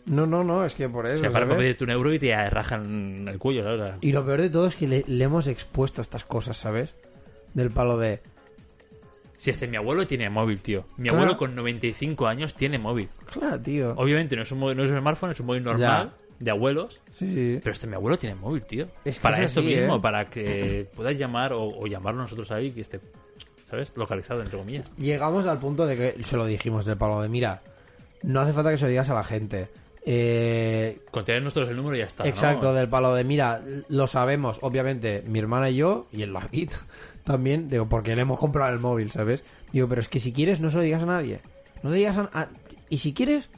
Speaker 1: No, no, no, es que por eso.
Speaker 2: se para para pedirte un euro y te rajan el cuello, ¿sabes?
Speaker 1: Y lo peor de todo es que le, le hemos expuesto estas cosas, ¿sabes? Del palo de.
Speaker 2: Si este mi abuelo tiene móvil, tío. Mi
Speaker 1: Claro.
Speaker 2: abuelo con 95 años tiene móvil.
Speaker 1: Claro, tío.
Speaker 2: Obviamente no es un, móvil- no es un smartphone, es un móvil normal de abuelos.
Speaker 1: Sí, sí.
Speaker 2: Pero este mi abuelo tiene móvil, tío.
Speaker 1: Es que
Speaker 2: para
Speaker 1: es
Speaker 2: esto
Speaker 1: así,
Speaker 2: mismo,
Speaker 1: ¿eh?
Speaker 2: para que puedas llamar o, o llamarlo nosotros ahí que esté, ¿sabes? Localizado, entre comillas.
Speaker 1: Llegamos al punto de que se lo dijimos del palo de, mira, no hace falta que se lo digas a la gente. Eh,
Speaker 2: Con tener nosotros el número ya está. ¿no?
Speaker 1: Exacto, del palo de, mira, lo sabemos, obviamente, mi hermana y yo, y el David también, digo, porque le hemos comprado el móvil, ¿sabes? Digo, pero es que si quieres, no se lo digas a nadie. No le digas a... a- y si quieres,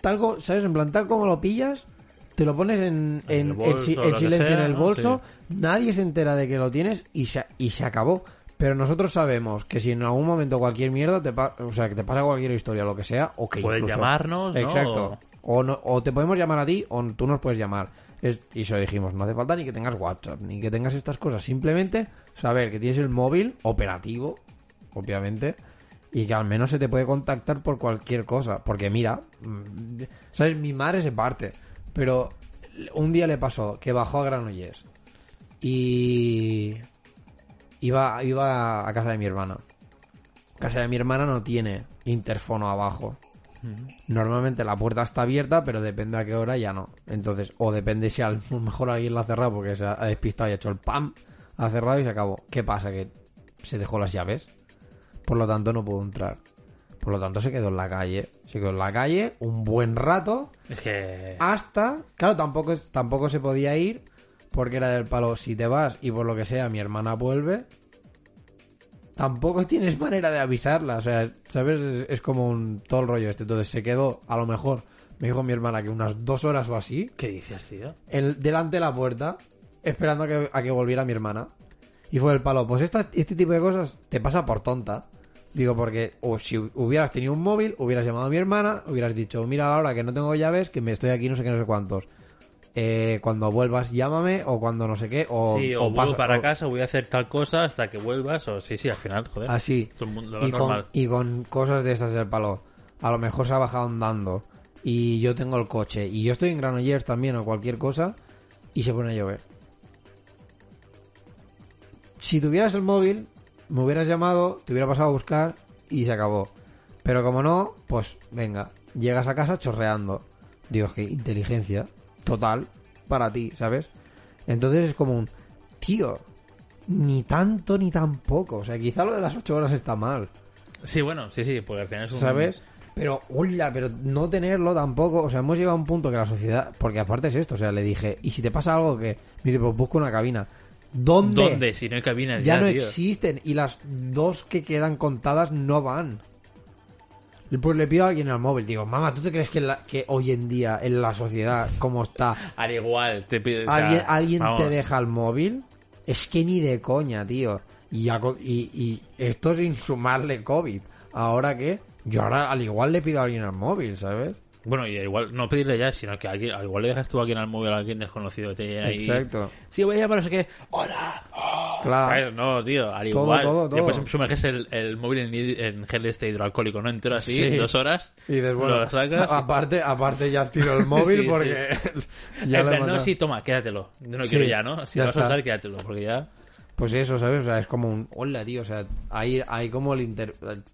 Speaker 1: tal co- ¿sabes? En plan, tal como lo pillas, te lo pones en,
Speaker 2: En
Speaker 1: en,
Speaker 2: bolso, lo
Speaker 1: silencio
Speaker 2: sea,
Speaker 1: en el
Speaker 2: ¿no?
Speaker 1: bolso, nadie se entera de que lo tienes y se, y se acabó. Pero nosotros sabemos que si en algún momento cualquier mierda, te pa- o sea, que te pasa cualquier historia, lo que sea, o que
Speaker 2: Puedes
Speaker 1: incluso-
Speaker 2: llamarnos, ¿no?
Speaker 1: Exacto. O, no, o te podemos llamar a ti o tú nos puedes llamar. Es, y se dijimos, no hace falta ni que tengas WhatsApp, ni que tengas estas cosas. Simplemente saber que tienes el móvil operativo, obviamente, y que al menos se te puede contactar por cualquier cosa. Porque mira, mm, ¿sabes? Mi madre se parte. Pero un día le pasó que bajó a Granollers y iba, iba a casa de mi hermana. Casa de mi hermana no tiene interfono abajo. Normalmente la puerta está abierta, pero depende a qué hora ya no. Entonces, o depende si a lo mejor alguien la ha cerrado porque se ha despistado y ha hecho el pam, ha cerrado y se acabó. ¿Qué pasa? Que se dejó las llaves. Por lo tanto, no pudo entrar. Por lo tanto, se quedó en la calle. Se quedó en la calle un buen rato
Speaker 2: Es que...
Speaker 1: hasta... Claro, tampoco, tampoco se podía ir porque era del palo, si te vas y por lo que sea mi hermana vuelve, tampoco tienes manera de avisarla. O sea, ¿sabes? Es, es como un todo el rollo este. Entonces se quedó, a lo mejor, me dijo mi hermana que unas dos horas o así,
Speaker 2: ¿Qué dices, tío?
Speaker 1: el, delante de la puerta, esperando a que, a que volviera mi hermana. Y fue el palo, pues esta- este tipo de cosas te pasa por tonta. Digo, porque o si hubieras tenido un móvil, hubieras llamado a mi hermana, hubieras dicho, mira ahora que no tengo llaves, que me estoy aquí no sé qué, no sé cuántos. Eh, cuando vuelvas llámame o cuando no sé qué o,
Speaker 2: sí, o,
Speaker 1: o pasa-
Speaker 2: para
Speaker 1: o-
Speaker 2: casa, voy a hacer tal cosa hasta que vuelvas, o sí, sí, al final, joder.
Speaker 1: así.
Speaker 2: Todo el mundo, lo
Speaker 1: y con, y con cosas de estas del palo. A lo mejor se ha bajado andando y yo tengo el coche y yo estoy en Granollers también o cualquier cosa y se pone a llover. Si tuvieras el móvil me hubieras llamado te hubiera pasado a buscar y se acabó. Pero como no pues venga llegas a casa chorreando. Digo que inteligencia total para ti sabes entonces es como un tío ni tanto ni tampoco o sea quizá lo de las ocho horas está mal
Speaker 2: Sí, bueno, sí, sí, porque al final es un...
Speaker 1: ¿Sabes? Pero, hola, pero no tenerlo tampoco. O sea, hemos llegado a un punto que la sociedad. Porque aparte es esto, o sea, le dije, ¿y si te pasa algo que.? Me dice, pues busco una cabina. ¿Dónde?
Speaker 2: ¿Dónde? Si no hay cabinas
Speaker 1: Ya,
Speaker 2: ya,
Speaker 1: no
Speaker 2: tío.
Speaker 1: existen. Y las dos que quedan contadas no van. Y Pues le pido a alguien al móvil. Digo, mamá, ¿tú te crees que, la- que hoy en día, en la sociedad, como está,
Speaker 2: Al igual, te pide... o sea,
Speaker 1: alguien, alguien
Speaker 2: vamos.
Speaker 1: te deja el móvil? Es que ni de coña, tío. Y, y, y esto sin sumarle COVID. ¿Ahora qué? Yo ahora al igual le pido a alguien al móvil, ¿sabes?
Speaker 2: Bueno, y igual, no pedirle ya, sino que alguien, al igual le dejas tú a alguien al móvil a alguien desconocido. Te ahí...
Speaker 1: Exacto.
Speaker 2: Sí, voy a llamar, no sé qué. ¡Hola!
Speaker 1: Claro.
Speaker 2: ¿Sabes? No, tío, al
Speaker 1: Todo,
Speaker 2: igual.
Speaker 1: todo, todo.
Speaker 2: Después sumerges el, el móvil en, en gel este hidroalcohólico, ¿no? Entero así,
Speaker 1: Sí.
Speaker 2: dos horas.
Speaker 1: Y bueno,
Speaker 2: lo sacas.
Speaker 1: aparte, aparte ya tiro el móvil
Speaker 2: Sí,
Speaker 1: porque ya
Speaker 2: no, sí, toma, quédatelo. No quiero ya, ¿no? Si
Speaker 1: ya
Speaker 2: vas a usar, quédatelo, porque ya...
Speaker 1: Pues eso, ¿sabes? O sea, es como un... Hola, tío, o sea, hay, hay como el inter...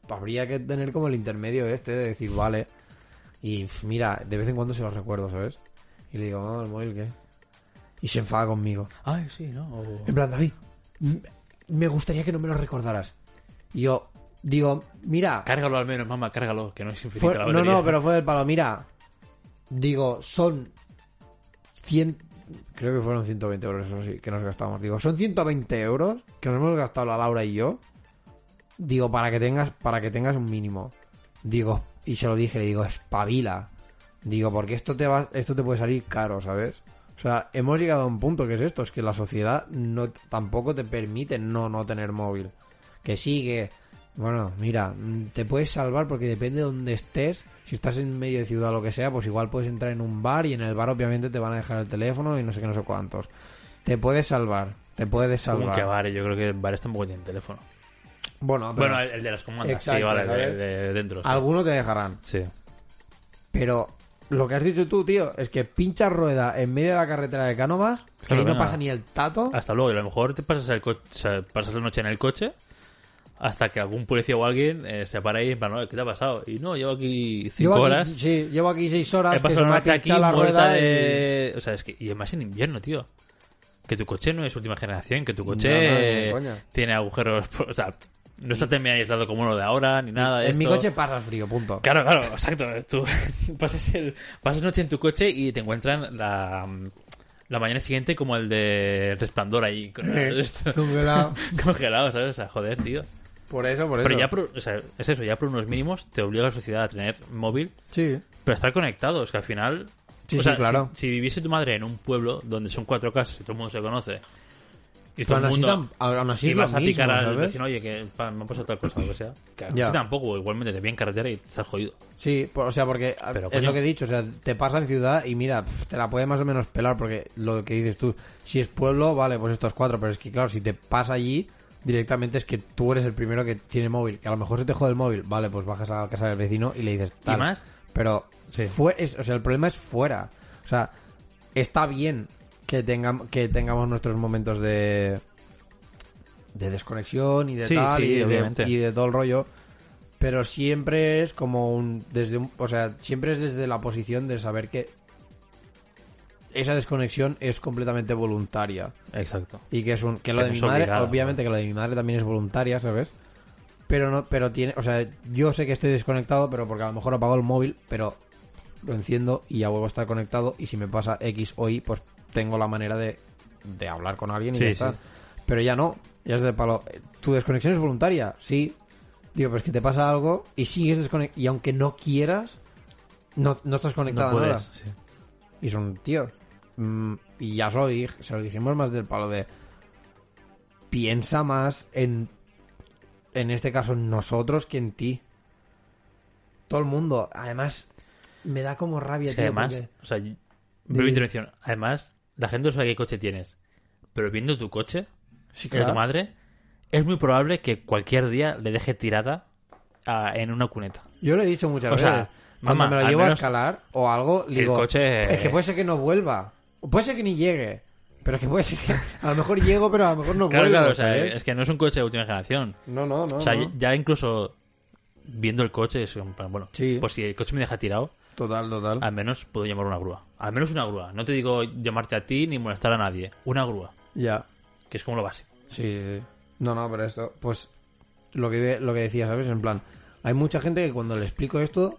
Speaker 1: Habría que tener como el intermedio este de decir, vale. Y mira, de vez en cuando se lo recuerdo, ¿sabes? Y le digo, no, el móvil, ¿qué? Y se enfada conmigo.
Speaker 2: Ay, sí, ¿no? O-
Speaker 1: En plan, David, me gustaría que no me lo recordaras. Y yo digo, mira...
Speaker 2: Cárgalo al menos, mamá, cárgalo, que no es
Speaker 1: fue-
Speaker 2: la
Speaker 1: no, no, pero fue del palo. Mira, digo, son 100... Creo que fueron 120 euros, eso sí, que nos gastamos. Digo, son 120 euros que nos hemos gastado la Laura y yo. Digo, para que tengas, para que tengas un mínimo. Digo, y se lo dije, le digo, espabila. Digo, porque esto te va, esto te puede salir caro, ¿sabes? O sea, hemos llegado a un punto que es esto, es que la sociedad no tampoco te permite no no tener móvil. Que sí, que bueno, mira, mm, te puedes salvar porque depende de donde estés. Si estás en medio de ciudad o lo que sea, pues igual puedes entrar en un bar y en el bar obviamente te van a dejar el teléfono y no sé qué, no sé cuántos. Te puedes salvar, te puedes salvar.
Speaker 2: que bares, yo creo que bares tampoco tienen teléfono.
Speaker 1: Bueno, pero
Speaker 2: Bueno, el, el de las comandas, sí,
Speaker 1: Exacto,
Speaker 2: vale, de, de dentro. sí.
Speaker 1: algunos te dejarán.
Speaker 2: Sí.
Speaker 1: Pero lo que has dicho tú, tío, es que pinchas rueda en medio de la carretera de Cánovas, que ahí no pasa ni el tato.
Speaker 2: Hasta luego, y a lo mejor te pasas, el coche, o sea, pasas la noche en el coche hasta que algún policía o alguien eh, se para ahí en plan, "Oye, ¿qué te ha pasado? Y no, llevo aquí cinco
Speaker 1: Llevo aquí-
Speaker 2: horas.
Speaker 1: sí, llevo aquí seis horas.
Speaker 2: He
Speaker 1: que
Speaker 2: pasado
Speaker 1: me
Speaker 2: una noche aquí
Speaker 1: la rueda y-
Speaker 2: de... O sea, es que... Y además en invierno, tío. Que tu coche no es última generación, que tu coche
Speaker 1: No, no, coña.
Speaker 2: tiene agujeros... O sea, no está tan bien aislado como uno de ahora, ni nada de
Speaker 1: En mi coche pasas frío, punto.
Speaker 2: Claro, claro, exacto. Tú pasas, el, pasas noche en tu coche y te encuentran la, la mañana siguiente como el de Resplandor ahí.
Speaker 1: Congelado.
Speaker 2: congelado, ¿sabes? O sea, joder, tío.
Speaker 1: Por eso, por eso.
Speaker 2: Pero ya por, o sea, es eso, ya por unos mínimos te obliga la sociedad a tener móvil,
Speaker 1: Sí.
Speaker 2: pero a estar conectados, que al final...
Speaker 1: Sí,
Speaker 2: o
Speaker 1: sí,
Speaker 2: sea,
Speaker 1: claro.
Speaker 2: Si, si viviese tu madre en un pueblo donde son cuatro casas y todo el mundo se conoce y todo
Speaker 1: Pero
Speaker 2: el
Speaker 1: aún así
Speaker 2: mundo...
Speaker 1: aún así
Speaker 2: y a picar
Speaker 1: mismo,
Speaker 2: al vecino, oye, que pa, me ha pasado tal cosa, o lo que sea. Que a
Speaker 1: Ya.
Speaker 2: ti tampoco, igualmente te vi en carretera y estás jodido.
Speaker 1: Sí, por- o sea, porque
Speaker 2: Pero,
Speaker 1: es
Speaker 2: coño.
Speaker 1: lo que he dicho, o sea, te pasa en ciudad y mira, te la puede más o menos pelar porque lo que dices tú, si es pueblo, vale, pues estos cuatro, pero es que claro, si te pasa allí, directamente es que tú eres el primero que tiene móvil, que a lo mejor se te jode el móvil, vale, pues bajas a la casa del vecino y le dices tal.
Speaker 2: más?
Speaker 1: Pero,
Speaker 2: Sí.
Speaker 1: fue- es- o sea, el problema es fuera. O sea, está bien que, tengam- que tengamos nuestros momentos de de desconexión y de
Speaker 2: Sí,
Speaker 1: tal
Speaker 2: sí,
Speaker 1: y, de,
Speaker 2: obviamente.
Speaker 1: y de todo el rollo Pero siempre es como un. Desde un, o sea, siempre es desde la posición de saber que esa desconexión es completamente voluntaria.
Speaker 2: Exacto.
Speaker 1: Y que es un. Que lo
Speaker 2: Que
Speaker 1: de mi madre,
Speaker 2: obligado,
Speaker 1: obviamente que lo de mi madre también es voluntaria, ¿sabes? Pero no, pero tiene. O sea, yo sé que estoy desconectado, pero porque a lo mejor apago el móvil, pero lo enciendo y ya vuelvo a estar conectado. Y si me pasa X o Y, pues tengo la manera de, de hablar con alguien y
Speaker 2: Sí,
Speaker 1: ya
Speaker 2: sí.
Speaker 1: está. Pero ya no, ya es de palo. Tu desconexión es voluntaria, sí. Digo, pues que te pasa algo y sigues desconectado. Y aunque no quieras, no, no estás conectado
Speaker 2: No
Speaker 1: a nada.
Speaker 2: sí.
Speaker 1: Y son, tío. mm, y ya se lo, dije, se lo dijimos más del palo de. Piensa más en. En este caso, en nosotros que en ti. Todo el mundo. Además, me da como rabia,
Speaker 2: Sí,
Speaker 1: tío.
Speaker 2: además,
Speaker 1: porque-
Speaker 2: o sea, breve intervención. Además, la gente no sabe qué coche tienes. Pero viendo tu coche,
Speaker 1: Sí,
Speaker 2: es tu madre, es muy probable que cualquier día le deje tirada en una cuneta.
Speaker 1: Yo lo he dicho muchas
Speaker 2: O
Speaker 1: veces.
Speaker 2: sea,
Speaker 1: Cuando
Speaker 2: mamá,
Speaker 1: me lo llevo a escalar o algo, digo.
Speaker 2: coche-
Speaker 1: Es que puede ser que no vuelva. Puede ser que ni llegue. Pero es que puede ser que. A lo mejor llego, pero a lo mejor no
Speaker 2: Claro,
Speaker 1: vuelvo.
Speaker 2: claro, o sea, es que no es un coche de última generación.
Speaker 1: No, no, no.
Speaker 2: o sea,
Speaker 1: no.
Speaker 2: ya incluso viendo el coche, es plan, bueno,
Speaker 1: Sí.
Speaker 2: pues si el coche me deja tirado,
Speaker 1: Total, total.
Speaker 2: al menos puedo llamar una grúa. Al menos una grúa. No te digo llamarte a ti ni molestar a nadie. Una grúa,
Speaker 1: Ya.
Speaker 2: que es como lo básico.
Speaker 1: Sí, sí, sí. No, no, pero esto, pues, lo que, lo que decía, ¿sabes? En plan, hay mucha gente que cuando le explico esto,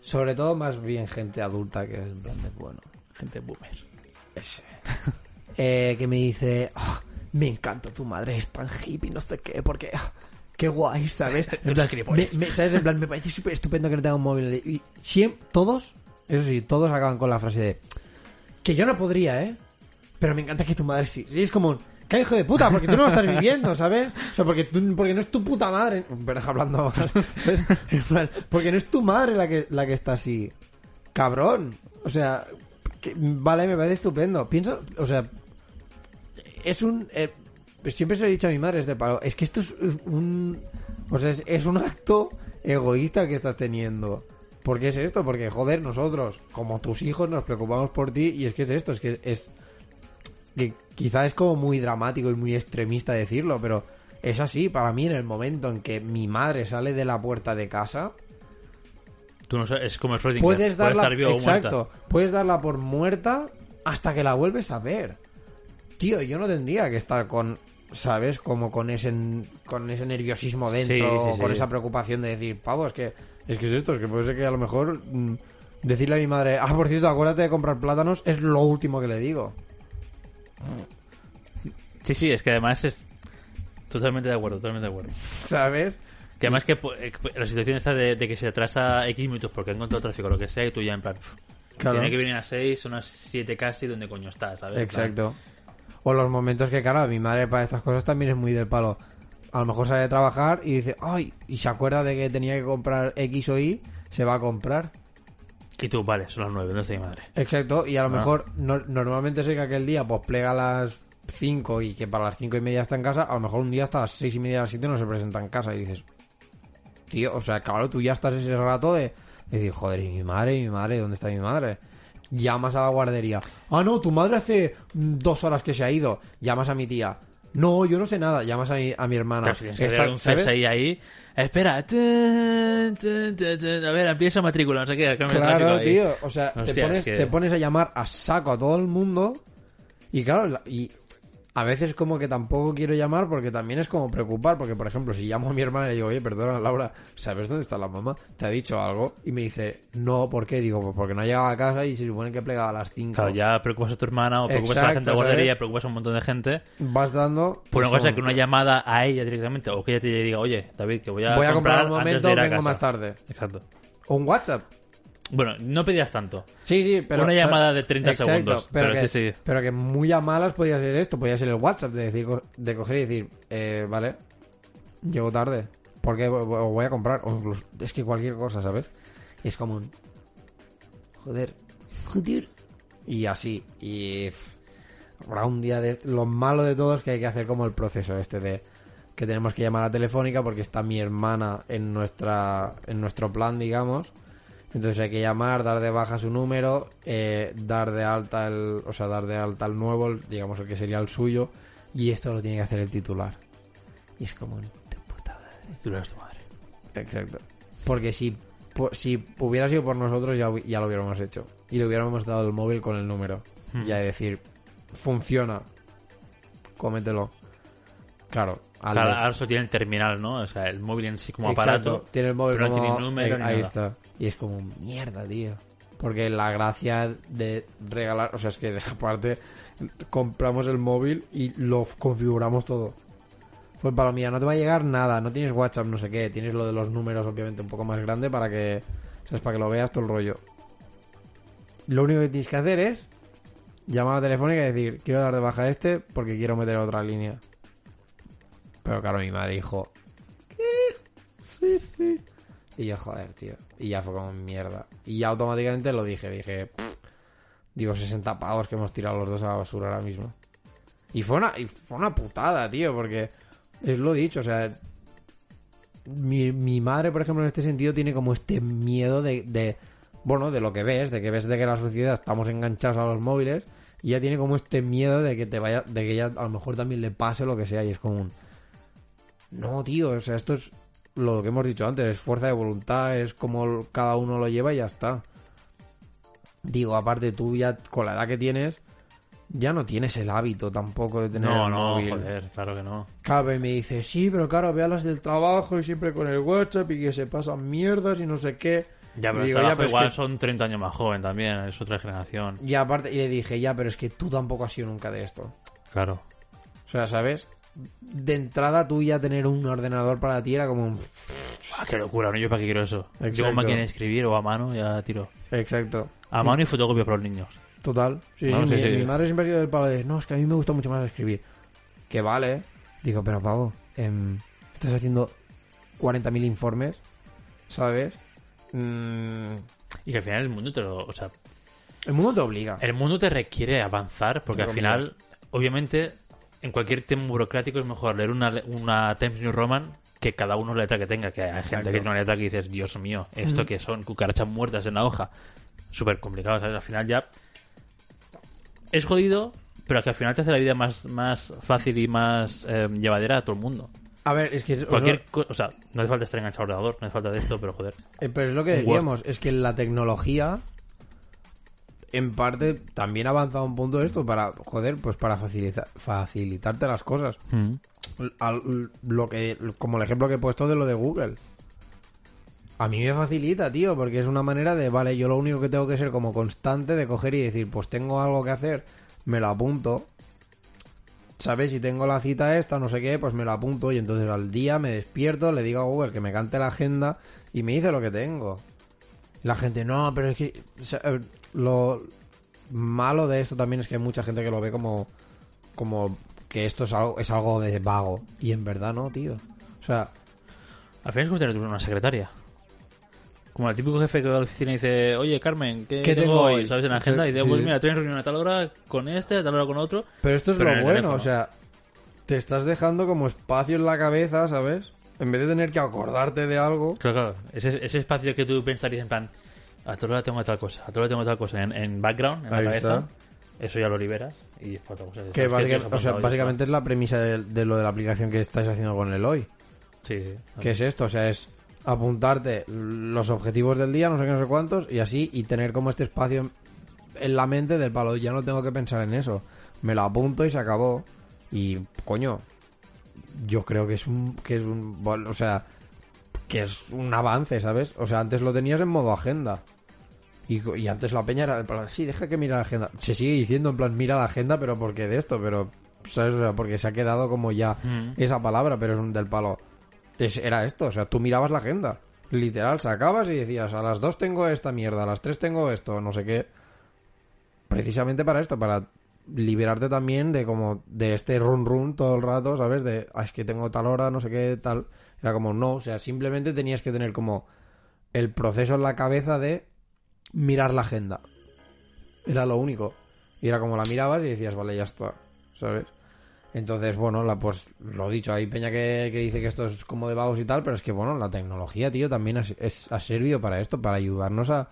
Speaker 1: sobre todo más bien gente adulta, que es en plan de, bueno,
Speaker 2: Gente boomer.
Speaker 1: ese, eh, que me dice, "Ah, me encanta tu madre, es tan hippie, no sé qué, porque, ah, qué guay, ¿sabes? En plan, me- me- ¿sabes? En plan, me parece súper estupendo que no tenga un móvil. Y siempre, todos, eso sí, todos acaban con la frase de, que yo no podría, ¿eh? Pero me encanta que tu madre sí. Sí, es como, un, ¿qué hijo de puta? Porque tú no lo estás viviendo, ¿sabes? O sea, porque, tú, porque no es tu puta madre. Pero hablando mal, ¿sabes? En plan, porque no es tu madre la que, la que está así. Cabrón. O sea, que- vale, me parece estupendo. Pienso, o sea, es un... eh, siempre se lo he dicho a mi madre, es de palo. Es que esto es un... O sea, es, es un acto egoísta que estás teniendo. ¿Por qué es esto? Porque, joder, nosotros, como tus hijos, nos preocupamos por ti y es que es esto, es que es... Que quizá es como muy dramático y muy extremista decirlo, pero es así. Para mí, en el momento en que mi madre sale de la puerta de casa,
Speaker 2: Tú no sabes, es como el Schrödinger.
Speaker 1: puedes
Speaker 2: puede
Speaker 1: darla...
Speaker 2: estar viva o
Speaker 1: exacto,
Speaker 2: muerta.
Speaker 1: puedes darla por muerta hasta que la vuelves a ver. Tío, yo no tendría que estar con... ¿Sabes? Como con ese, con ese nerviosismo dentro,
Speaker 2: Sí, sí, sí.
Speaker 1: con esa preocupación de decir, pavo, es que es que es esto, es que puede ser que a lo mejor mm, decirle a mi madre, ah, por cierto, acuérdate de comprar plátanos, es lo último que le digo.
Speaker 2: Sí, sí, es que además es totalmente de acuerdo, totalmente de acuerdo.
Speaker 1: ¿Sabes?
Speaker 2: Que además que eh, que la situación está de, de que se atrasa X minutos porque ha encontrado tráfico o lo que sea y tú ya en plan... pff,
Speaker 1: Claro.
Speaker 2: Tiene que venir a 6, son las 7 casi, ¿dónde coño está? ¿sabes? Plan,
Speaker 1: Exacto. O los momentos que, claro, mi madre para estas cosas también es muy del palo. A lo mejor sale de trabajar y dice, ay, y se acuerda de que tenía que comprar X o Y, se va a comprar.
Speaker 2: Y tú, vale, son las 9, ¿dónde está mi madre?
Speaker 1: Exacto, y a lo
Speaker 2: Ah.
Speaker 1: mejor no- normalmente sé que aquel día pues plega a las 5 y que para las 5 y media está en casa, a lo mejor un día hasta las 6 y media a las 7 no se presenta en casa y dices, tío, o sea, claro, tú ya estás ese rato de decir, joder, ¿y mi madre? ¿Y mi madre? ¿Dónde está mi madre? Llamas a la guardería. Ah, no, tu madre hace mm, dos horas que se ha ido. Llamas a mi tía. No, yo no sé nada. Llamas a mi, a mi hermana.
Speaker 2: Pero si
Speaker 1: Está-
Speaker 2: un ahí. Espera. Tun, tun, tun, tun. A ver, esa matrícula, no sé qué.
Speaker 1: Claro,
Speaker 2: tráfico ahí.
Speaker 1: tío. O sea, te,
Speaker 2: Hostia,
Speaker 1: pones,
Speaker 2: es que-
Speaker 1: te pones a llamar a saco a todo el mundo. Y claro, la- y a veces como que tampoco quiero llamar porque también es como preocupar. Porque, por ejemplo, si llamo a mi hermana y le digo, oye, perdona, Laura, ¿sabes dónde está la mamá? ¿Te ha dicho algo? Y me dice, no, ¿por qué? Digo, pues porque no ha llegado a casa y se supone que plega a las 5.
Speaker 2: Claro, ya preocupas a tu hermana o preocupas a la gente de guardería, preocupas a un montón de gente.
Speaker 1: Vas dando...
Speaker 2: Por
Speaker 1: pues,
Speaker 2: una cosa
Speaker 1: como,
Speaker 2: que una llamada a ella directamente o que ella te diga, oye, David, que voy a,
Speaker 1: Voy a comprar
Speaker 2: comprar
Speaker 1: un
Speaker 2: antes
Speaker 1: momento,
Speaker 2: de ir a
Speaker 1: vengo
Speaker 2: casa".
Speaker 1: más tarde.
Speaker 2: Exacto.
Speaker 1: O un WhatsApp.
Speaker 2: Bueno, no pedías tanto.
Speaker 1: Sí, sí, pero...
Speaker 2: Una llamada de 30
Speaker 1: exacto,
Speaker 2: segundos,
Speaker 1: Pero,
Speaker 2: pero
Speaker 1: que,
Speaker 2: sí, sí.
Speaker 1: pero que muy a malas podría ser esto. Podría ser el WhatsApp de decir de coger y decir, eh, vale, llego tarde. Porque voy a comprar. O incluso, es que cualquier cosa, ¿sabes? Es como un... Joder. Joder. Y así. Y... Habrá un día de... Lo malo de todo es que hay que hacer como el proceso este de... Que tenemos que llamar a Telefónica porque está mi hermana en nuestra en nuestro plan, digamos. Entonces hay que llamar, dar de baja su número, eh, dar de alta el, o sea, dar de alta el nuevo, digamos el que sería el suyo, y esto lo tiene que hacer el titular. Y es como, de puta madre.
Speaker 2: Eres tu madre.
Speaker 1: Exacto. Porque si, po- si hubiera sido por nosotros, ya, ya lo hubiéramos hecho. Y le hubiéramos dado el móvil con el número.
Speaker 2: Hmm.
Speaker 1: Ya de decir, funciona. Cómetelo. Claro, al
Speaker 2: Claro, ahora solo tiene el terminal, ¿no? O sea, el móvil en sí como
Speaker 1: Exacto,
Speaker 2: aparato.
Speaker 1: Tiene el móvil
Speaker 2: pero no tiene número ni
Speaker 1: ahí
Speaker 2: nada.
Speaker 1: está. Y es como, mierda, tío. Porque la gracia de regalar... O sea, es que aparte compramos el móvil y lo configuramos todo. Fue para mira, no te va a llegar nada, no tienes WhatsApp, no sé qué. Tienes lo de los números, obviamente, un poco más grande para que... ¿Sabes? Para que lo veas todo el rollo. Lo único que tienes que hacer es llamar a la telefónica y decir, quiero dar de baja a este porque quiero meter otra línea. Pero claro, mi madre dijo, ¿qué? Sí, sí. Y yo, joder, tío. Y ya fue como mierda. Y ya automáticamente lo dije, dije, digo, 60 pavos que hemos tirado los dos a la basura ahora mismo. Y fue una, y fue una putada, tío, porque es lo dicho, o sea, mi, mi madre, por ejemplo, en este sentido, tiene como este miedo de, de, bueno, de lo que ves, de que ves de que la sociedad estamos enganchados a los móviles, y ella tiene como este miedo de que te vaya, de que ella a lo mejor también le pase lo que sea, y es como un, no, tío, o sea, esto es lo que hemos dicho antes, es fuerza de voluntad, es como cada uno lo lleva y ya está. Digo, aparte tú ya con la edad que tienes, ya no tienes el hábito tampoco de tener
Speaker 2: No,
Speaker 1: el
Speaker 2: no,
Speaker 1: móvil.
Speaker 2: joder, claro que no.
Speaker 1: Claro, y me dice, sí, pero claro, ve a las del trabajo y siempre con el WhatsApp y que se pasan mierdas y no sé qué.
Speaker 2: Ya, pero
Speaker 1: digo, pero es
Speaker 2: igual
Speaker 1: que-
Speaker 2: son 30 años más joven también, es otra generación.
Speaker 1: Y aparte, y le dije, ya, pero es que tú tampoco has sido nunca de esto.
Speaker 2: Claro.
Speaker 1: O sea, ¿sabes? De entrada tú ya tener un ordenador para ti era como un...
Speaker 2: Ah, qué locura, ¿no? Yo para qué quiero eso. Yo
Speaker 1: Exacto.
Speaker 2: con máquina de escribir o a mano ya tiro.
Speaker 1: Exacto.
Speaker 2: A mano y fotocopia para los niños.
Speaker 1: Total. Sí, sí,
Speaker 2: sí,
Speaker 1: mi,
Speaker 2: sí.
Speaker 1: mi madre siempre ha sido del palo de, no, es que a mí me gusta mucho más escribir. Que vale. Digo, pero pavo, em, estás haciendo 40.000 informes, ¿sabes? Mm,
Speaker 2: Y que al final el mundo te lo... O sea,
Speaker 1: el mundo te obliga.
Speaker 2: el mundo te requiere avanzar porque al final, obviamente, en cualquier tema burocrático es mejor leer una, una Times New Roman que cada uno la letra que tenga. Que hay gente
Speaker 1: Exacto.
Speaker 2: que tiene una letra que dices, Dios mío, ¿esto que son? Cucarachas muertas en la hoja. Súper complicado, ¿sabes? Al final ya... Es jodido, pero que al final te hace la vida más, más fácil y más eh, llevadera a todo el mundo.
Speaker 1: A ver, es que...
Speaker 2: Cualquier co- o sea, no hace falta estar enganchado al ordenador, no hace falta de esto, pero joder.
Speaker 1: Eh, pero es lo que
Speaker 2: Word.
Speaker 1: decíamos, es que la tecnología en parte también ha avanzado un punto esto para, joder, pues para facilitar, facilitarte las cosas. Al- lo que, como el ejemplo que he puesto de lo de Google. A mí me facilita, tío, porque es una manera de, vale, yo lo único que tengo que ser como constante de coger y decir, pues tengo algo que hacer, me lo apunto. ¿Sabes? Si tengo la cita esta, no sé qué, pues me lo apunto y entonces al día me despierto, le digo a Google que me cante la agenda y me dice lo que tengo. Y la gente, no, pero es que o sea, lo malo de esto también es que hay mucha gente que lo ve como como que esto es algo es algo de vago y en verdad no, tío. O sea,
Speaker 2: Al final es como tener una secretaria. Como el típico jefe que va a la oficina y dice, oye Carmen, ¿qué,
Speaker 1: ¿Qué
Speaker 2: tengo
Speaker 1: tengo
Speaker 2: hoy?
Speaker 1: hoy?
Speaker 2: ¿Sabes? En la agenda. Y dice,
Speaker 1: Sí.
Speaker 2: pues mira, tienes reunión a tal hora con este, a tal hora con otro.
Speaker 1: pero esto es
Speaker 2: Pero
Speaker 1: lo bueno,
Speaker 2: teléfono.
Speaker 1: o sea, te estás dejando como espacio en la cabeza, ¿sabes? En vez de tener que acordarte de algo.
Speaker 2: Claro, claro. Ese, ese espacio que tú pensarías en plan, a tal hora tengo tal cosa, a tal hora tengo tal cosa, en, en background, en la
Speaker 1: Ahí
Speaker 2: cabeza,
Speaker 1: está.
Speaker 2: eso ya lo liberas y es para otra cosa.
Speaker 1: Que
Speaker 2: ha
Speaker 1: o sea, básicamente es la premisa de, de lo de la aplicación que estáis haciendo con el hoy.
Speaker 2: Sí, sí.
Speaker 1: ¿Qué es esto? O sea, es apuntarte los objetivos del día, no sé qué, no sé cuántos, y así, y tener como este espacio en- la mente del palo, ya no tengo que pensar en eso. Me lo apunto y se acabó. Y, coño, yo creo que es un, que es un, o sea, que es un avance, ¿sabes? O sea, antes lo tenías en modo agenda. Y, y antes la peña era, plan, sí, deja que mira la agenda. Se sigue diciendo, en plan, mira la agenda, pero porque de esto, pero, ¿sabes? O sea, porque se ha quedado como ya
Speaker 2: Mm.
Speaker 1: esa palabra, pero es un del palo. Es- era esto, o sea, tú mirabas la agenda. Literal, sacabas y decías, a las dos tengo esta mierda, a las tres tengo esto, no sé qué. Precisamente para esto, para liberarte también de como de este run run todo el rato, ¿sabes? De, ah, es que tengo tal hora, no sé qué, tal. Era como, no, o sea, simplemente tenías que tener como el proceso en la cabeza de mirar la agenda. Era lo único. Y era como la mirabas y decías, vale, ya está, ¿sabes? Entonces, bueno, la, pues lo dicho, hay peña que, que dice que esto es como de vagos y tal, pero es que, bueno, la tecnología, tío, también es- ha servido para esto, para ayudarnos a...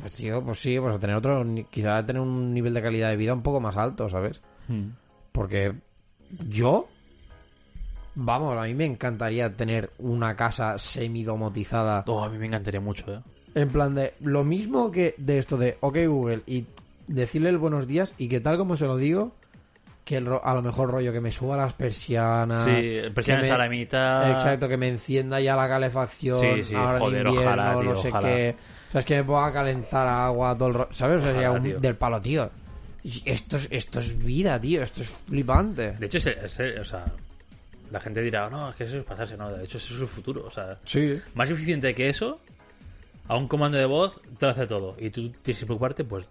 Speaker 1: Pues, tío, pues sí, pues a tener otro... Quizá a tener un nivel de calidad de vida un poco más alto, ¿sabes?
Speaker 2: Mm.
Speaker 1: Porque yo Vamos, a mí me encantaría tener una casa semi-domotizada.
Speaker 2: Oh, a mí me encantaría mucho, ¿eh?
Speaker 1: En plan de, lo mismo que de esto de, ok Google, y decirle el buenos días, y que tal como se lo digo, que el ro- a lo mejor rollo que me suba las persianas.
Speaker 2: Sí, persianas
Speaker 1: me-
Speaker 2: a la mitad.
Speaker 1: Exacto, que me encienda ya la calefacción.
Speaker 2: Sí, sí,
Speaker 1: ahora en
Speaker 2: joder,
Speaker 1: invierno,
Speaker 2: ojalá,
Speaker 1: no sé
Speaker 2: ojalá.
Speaker 1: qué. O sea, es que me pueda calentar agua, todo el ro- ¿Sabes? O sea, sería un- del palo, tío. Esto es, esto es vida, tío. Esto es flipante.
Speaker 2: De hecho, es, es- o sea, la gente dirá, no, es que eso es pasarse, no, de hecho, eso es el futuro, o sea,
Speaker 1: Sí.
Speaker 2: más eficiente que eso, a un comando de voz te lo hace todo. Y tú tienes que preocuparte, pues,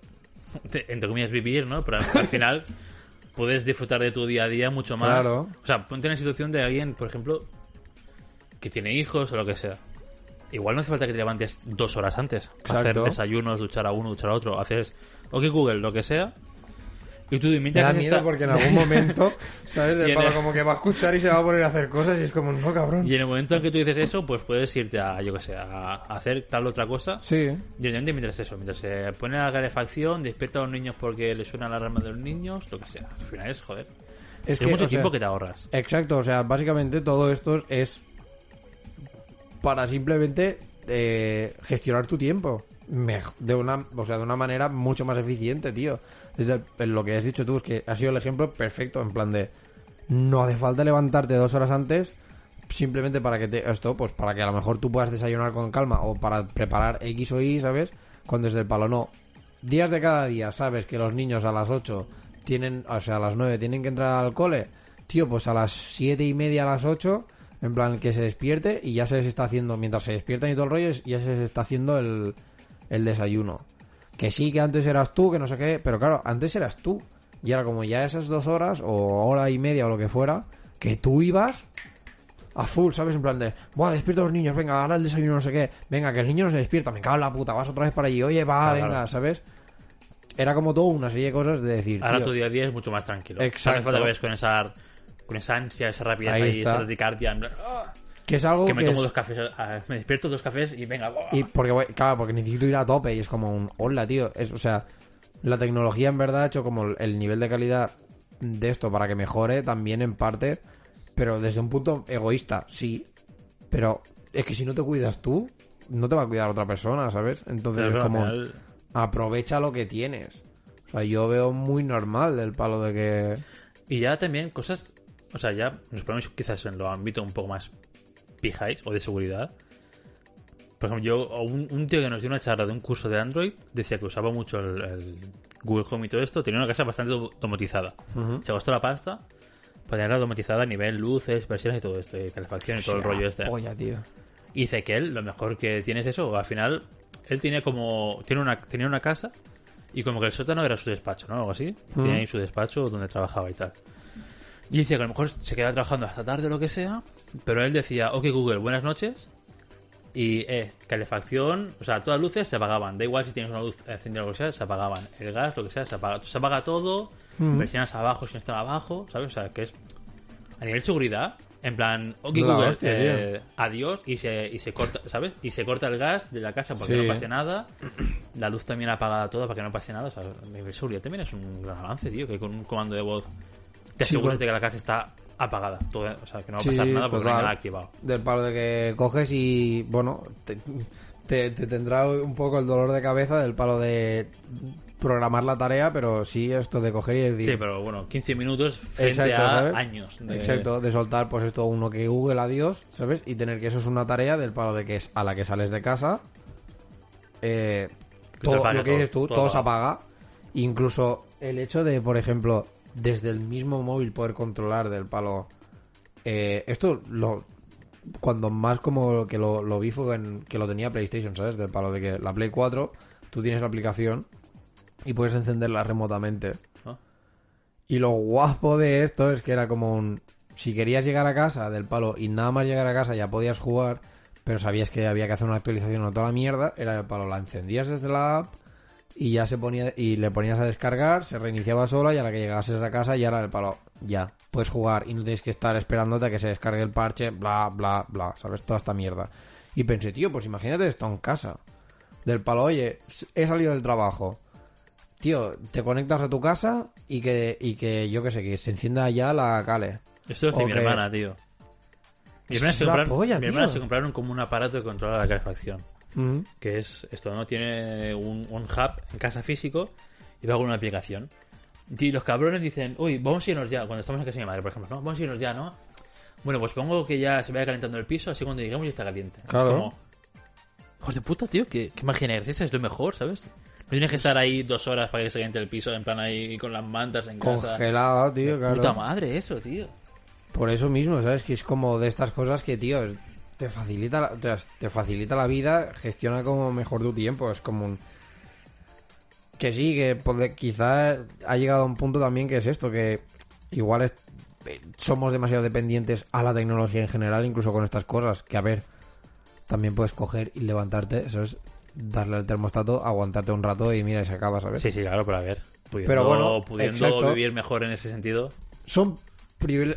Speaker 2: de- entre comillas, vivir, ¿no? Pero al final puedes disfrutar de tu día a día mucho más.
Speaker 1: Claro.
Speaker 2: O sea, ponte en la situación de alguien, por ejemplo, que tiene hijos o lo que sea. Igual no hace falta que te levantes dos horas antes. Hacer desayunos, duchar a uno, duchar a otro. Haces, ok, Google, lo que sea. Y tú
Speaker 1: Me
Speaker 2: mientras
Speaker 1: da
Speaker 2: que
Speaker 1: miedo
Speaker 2: está-
Speaker 1: porque en algún momento, ¿sabes?
Speaker 2: En
Speaker 1: palo
Speaker 2: el-
Speaker 1: como que va a escuchar y se va a poner a hacer cosas y es como, no, cabrón.
Speaker 2: Y en el momento en que tú dices eso, pues puedes irte a, yo que sé, a hacer tal otra cosa.
Speaker 1: Sí.
Speaker 2: Directamente mientras eso, mientras se pone la calefacción, despierta a los niños porque le suena la alarma de los niños, lo que sea. Al final es joder.
Speaker 1: Es
Speaker 2: Es,
Speaker 1: que,
Speaker 2: mucho
Speaker 1: o sea,
Speaker 2: tiempo que te ahorras.
Speaker 1: Exacto, o sea, básicamente todo esto es para simplemente eh, gestionar tu tiempo de una, o sea, de una manera mucho más eficiente, tío. Es lo que has dicho tú, es que ha sido el ejemplo perfecto, en plan de no hace falta levantarte dos horas antes simplemente para que te esto, pues para que a lo mejor tú puedas desayunar con calma o para preparar X o Y, ¿sabes? Cuando es del palo, no. Días de cada día, sabes que los niños a las 8 tienen, o sea, a las 9 tienen que entrar al cole. Tío, pues a las siete y media, a las 8, en plan que se despierte y ya se les está haciendo, mientras se despiertan y todo el rollo, ya se les está haciendo el, el desayuno. Que sí, que antes eras tú, que no sé qué, pero claro, antes eras tú. Y ahora como ya esas dos horas o hora y media o lo que fuera, que tú ibas a full, ¿sabes? En plan de, buah, despierta a los niños, venga, ahora el desayuno, no sé qué, venga, que el niño no se despierta, me cago en la puta, vas otra vez para allí, oye, va,
Speaker 2: Claro,
Speaker 1: venga,
Speaker 2: claro.
Speaker 1: ¿sabes? Era como todo una serie de cosas de decir,
Speaker 2: Ahora
Speaker 1: tío,
Speaker 2: tu día a día es mucho más tranquilo. No
Speaker 1: Exacto.
Speaker 2: hace falta que vayas con esa, con esa ansia, esa rapidez
Speaker 1: Ahí está.
Speaker 2: esa taquicardia. en plan, "Ah",
Speaker 1: que es algo
Speaker 2: Que
Speaker 1: que,
Speaker 2: me tomo
Speaker 1: es-
Speaker 2: dos cafés, me despierto dos cafés y venga.
Speaker 1: y porque voy- claro, porque necesito ir a tope y es como un, hola, tío, es, o sea, la tecnología en verdad ha hecho como el- el nivel de calidad de esto para que mejore también en parte, pero desde un punto egoísta, sí, pero es que si no te cuidas tú, no te va a cuidar otra persona, ¿sabes? Entonces
Speaker 2: Pero
Speaker 1: es como...
Speaker 2: final-
Speaker 1: aprovecha lo que tienes. O sea, yo veo muy normal del palo de que...
Speaker 2: Y ya también cosas, o sea, ya nos ponemos quizás en lo ámbito un poco más pijáis o de seguridad. Por ejemplo, yo, un, un tío que nos dio una charla de un curso de Android decía que usaba mucho el, el Google Home y todo esto, tenía una casa bastante automatizada. Se gastó la pasta para tenerla automatizada a nivel luces, versiones y todo esto, y calefacción y todo el rollo este.
Speaker 1: Polla, tío.
Speaker 2: Y dice que él, lo mejor que tiene es eso. Al final, él tenía como. Tiene una, tenía una casa y como que el sótano era su despacho, ¿no? Algo así. Tenía ahí su despacho donde trabajaba y tal. Y decía que a lo mejor se quedaba trabajando hasta tarde o lo que sea. Pero él decía, ok, Google, buenas noches. Y, eh, calefacción, o sea, todas las luces se apagaban. Da igual si tienes una luz encendida o lo que sea, se apagaban. El gas, lo que sea, se apaga, se apaga todo. Persianas abajo si no están abajo, ¿sabes? O sea, que es a nivel seguridad. En plan, ok,
Speaker 1: La
Speaker 2: Google,
Speaker 1: hostia,
Speaker 2: eh, adiós y se, y se corta, ¿sabes? Y se corta el gas de la casa porque
Speaker 1: Sí.
Speaker 2: no pase nada. La luz también apagada toda para que no pase nada. O sea, a nivel seguridad también es un gran avance, tío. Que con un comando de voz te
Speaker 1: Sí,
Speaker 2: aseguras
Speaker 1: bueno.
Speaker 2: de que la casa está apagada. Todo, o sea, que no va a
Speaker 1: Sí,
Speaker 2: pasar nada porque no hay
Speaker 1: total.
Speaker 2: nada activado.
Speaker 1: Del palo de que coges y, bueno, te, te- te tendrá un poco el dolor de cabeza del palo de programar la tarea, pero sí esto de coger y decir...
Speaker 2: Sí, pero bueno, 15 minutos frente
Speaker 1: Exacto,
Speaker 2: a
Speaker 1: ¿sabes?
Speaker 2: años. de-
Speaker 1: Exacto, de soltar pues esto uno que Google adiós, ¿sabes? Y tener que eso es una tarea del palo de que es a la que sales de casa. Eh, todo lo que dices tú,
Speaker 2: todo
Speaker 1: todo, se apaga. Incluso el hecho de, por ejemplo, desde el mismo móvil poder controlar del palo. eh, esto lo cuando más como que lo, lo vi fue en, que lo tenía PlayStation, ¿sabes? Del palo de que la Play 4, tú tienes la aplicación y puedes encenderla remotamente.
Speaker 2: ¿no?
Speaker 1: Y lo guapo de esto es que era como un... Si querías llegar a casa del palo y nada más llegar a casa ya podías jugar, pero sabías que había que hacer una actualización o toda la mierda, era el palo, la encendías desde la app y ya se ponía y le ponías a descargar, se reiniciaba sola y a la que llegases a casa ya era el palo, ya, puedes jugar y no tienes que estar esperándote a que se descargue el parche, bla, bla, bla, ¿sabes? Toda esta mierda. Y pensé, tío, pues imagínate esto en casa. Del palo, oye, he salido del trabajo, tío, te conectas a tu casa y que, y que yo que sé, que se encienda ya la cale.
Speaker 2: Esto lo hace mi hermana, tío. Mi hermana
Speaker 1: que
Speaker 2: se
Speaker 1: es la
Speaker 2: compraron,
Speaker 1: polla,
Speaker 2: mi hermana
Speaker 1: tío.
Speaker 2: se compraron como un aparato que controla la calefacción. Que es esto, ¿no? Tiene un, un hub en casa físico y va con una aplicación. Y los cabrones dicen, uy, vamos a irnos ya. Cuando estamos en casa de mi madre, por ejemplo, ¿no? Vamos a irnos ya, ¿no? Bueno, pues pongo que ya se vaya calentando el piso, así cuando lleguemos ya está caliente.
Speaker 1: Claro.
Speaker 2: Como, hijos de puta, tío, qué, qué magia energética es lo mejor, ¿sabes? No tienes que estar ahí dos horas para que se caliente el piso, en plan ahí con las mantas en casa.
Speaker 1: Congelado, tío, claro.
Speaker 2: Puta madre eso, tío.
Speaker 1: Por eso mismo, ¿sabes? Que es como de estas cosas que, tío, te facilita la, te facilita la vida, gestiona como mejor tu tiempo. Es como un... Que sí, que pode- quizá ha llegado a un punto también que es esto, que igual es- eh, somos demasiado dependientes a la tecnología en general, incluso con estas cosas. Que a ver, también puedes coger y levantarte, eso es darle al termostato, aguantarte un rato y mira, y se acaba, ¿sabes?
Speaker 2: Sí, sí, claro, pero a ver. Pudiendo,
Speaker 1: Pero bueno,
Speaker 2: pudiendo
Speaker 1: exacto.
Speaker 2: vivir mejor en ese sentido.
Speaker 1: Son, pri-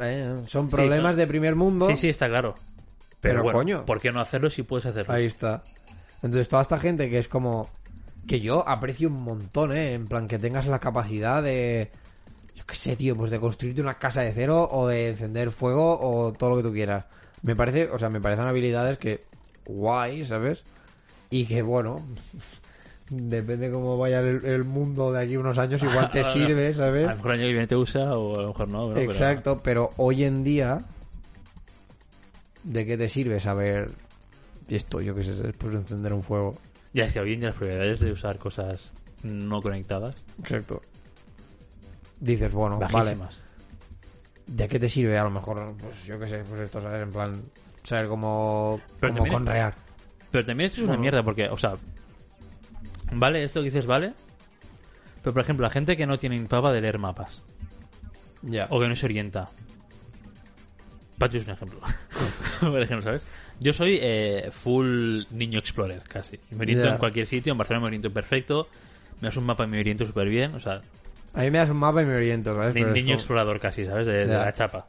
Speaker 1: eh, son problemas
Speaker 2: son-
Speaker 1: de primer mundo.
Speaker 2: Sí, sí, está claro. Pero,
Speaker 1: Pero,
Speaker 2: bueno,
Speaker 1: coño.
Speaker 2: ¿por qué no hacerlo si puedes hacerlo?
Speaker 1: Ahí está. Entonces, toda esta gente que es como. Que yo aprecio un montón, ¿eh? En plan, que tengas la capacidad de. Yo qué sé, tío, pues de construirte una casa de cero o de encender fuego o todo lo que tú quieras. Me parece, o sea, me parecen habilidades que. Guay, ¿sabes? Y que, bueno. Depende cómo vaya el, el mundo de aquí unos años, igual te sirve,
Speaker 2: A
Speaker 1: ¿sabes?
Speaker 2: lo mejor el año que viene te usa o a lo mejor no. ¿no? Pero-
Speaker 1: Exacto, pero hoy en día, ¿de qué te sirve saber esto? Yo qué sé, después de encender un fuego.
Speaker 2: Ya es que hoy en día las probabilidades de usar cosas no conectadas,
Speaker 1: Exacto. Dices, bueno, vale,
Speaker 2: bajísimas.
Speaker 1: ¿de qué te sirve? A lo mejor, pues yo qué sé, pues esto, ¿sabes? En plan, saber cómo,
Speaker 2: Pero
Speaker 1: cómo
Speaker 2: es-
Speaker 1: conrear.
Speaker 2: Pero también esto es una mierda porque, o sea, vale, esto que dices vale, pero por ejemplo, la gente que no tiene pava de leer mapas
Speaker 1: Ya.
Speaker 2: o que no se orienta. Patio es un ejemplo. por ejemplo, ¿sabes? Yo soy eh, full niño explorer, casi. Me oriento en cualquier sitio, en Barcelona me oriento perfecto, me das un mapa y me oriento súper bien, o sea,
Speaker 1: A mí me das un mapa y me oriento, ¿sabes?
Speaker 2: ni- niño
Speaker 1: como-
Speaker 2: explorador casi, ¿sabes? De, la chapa.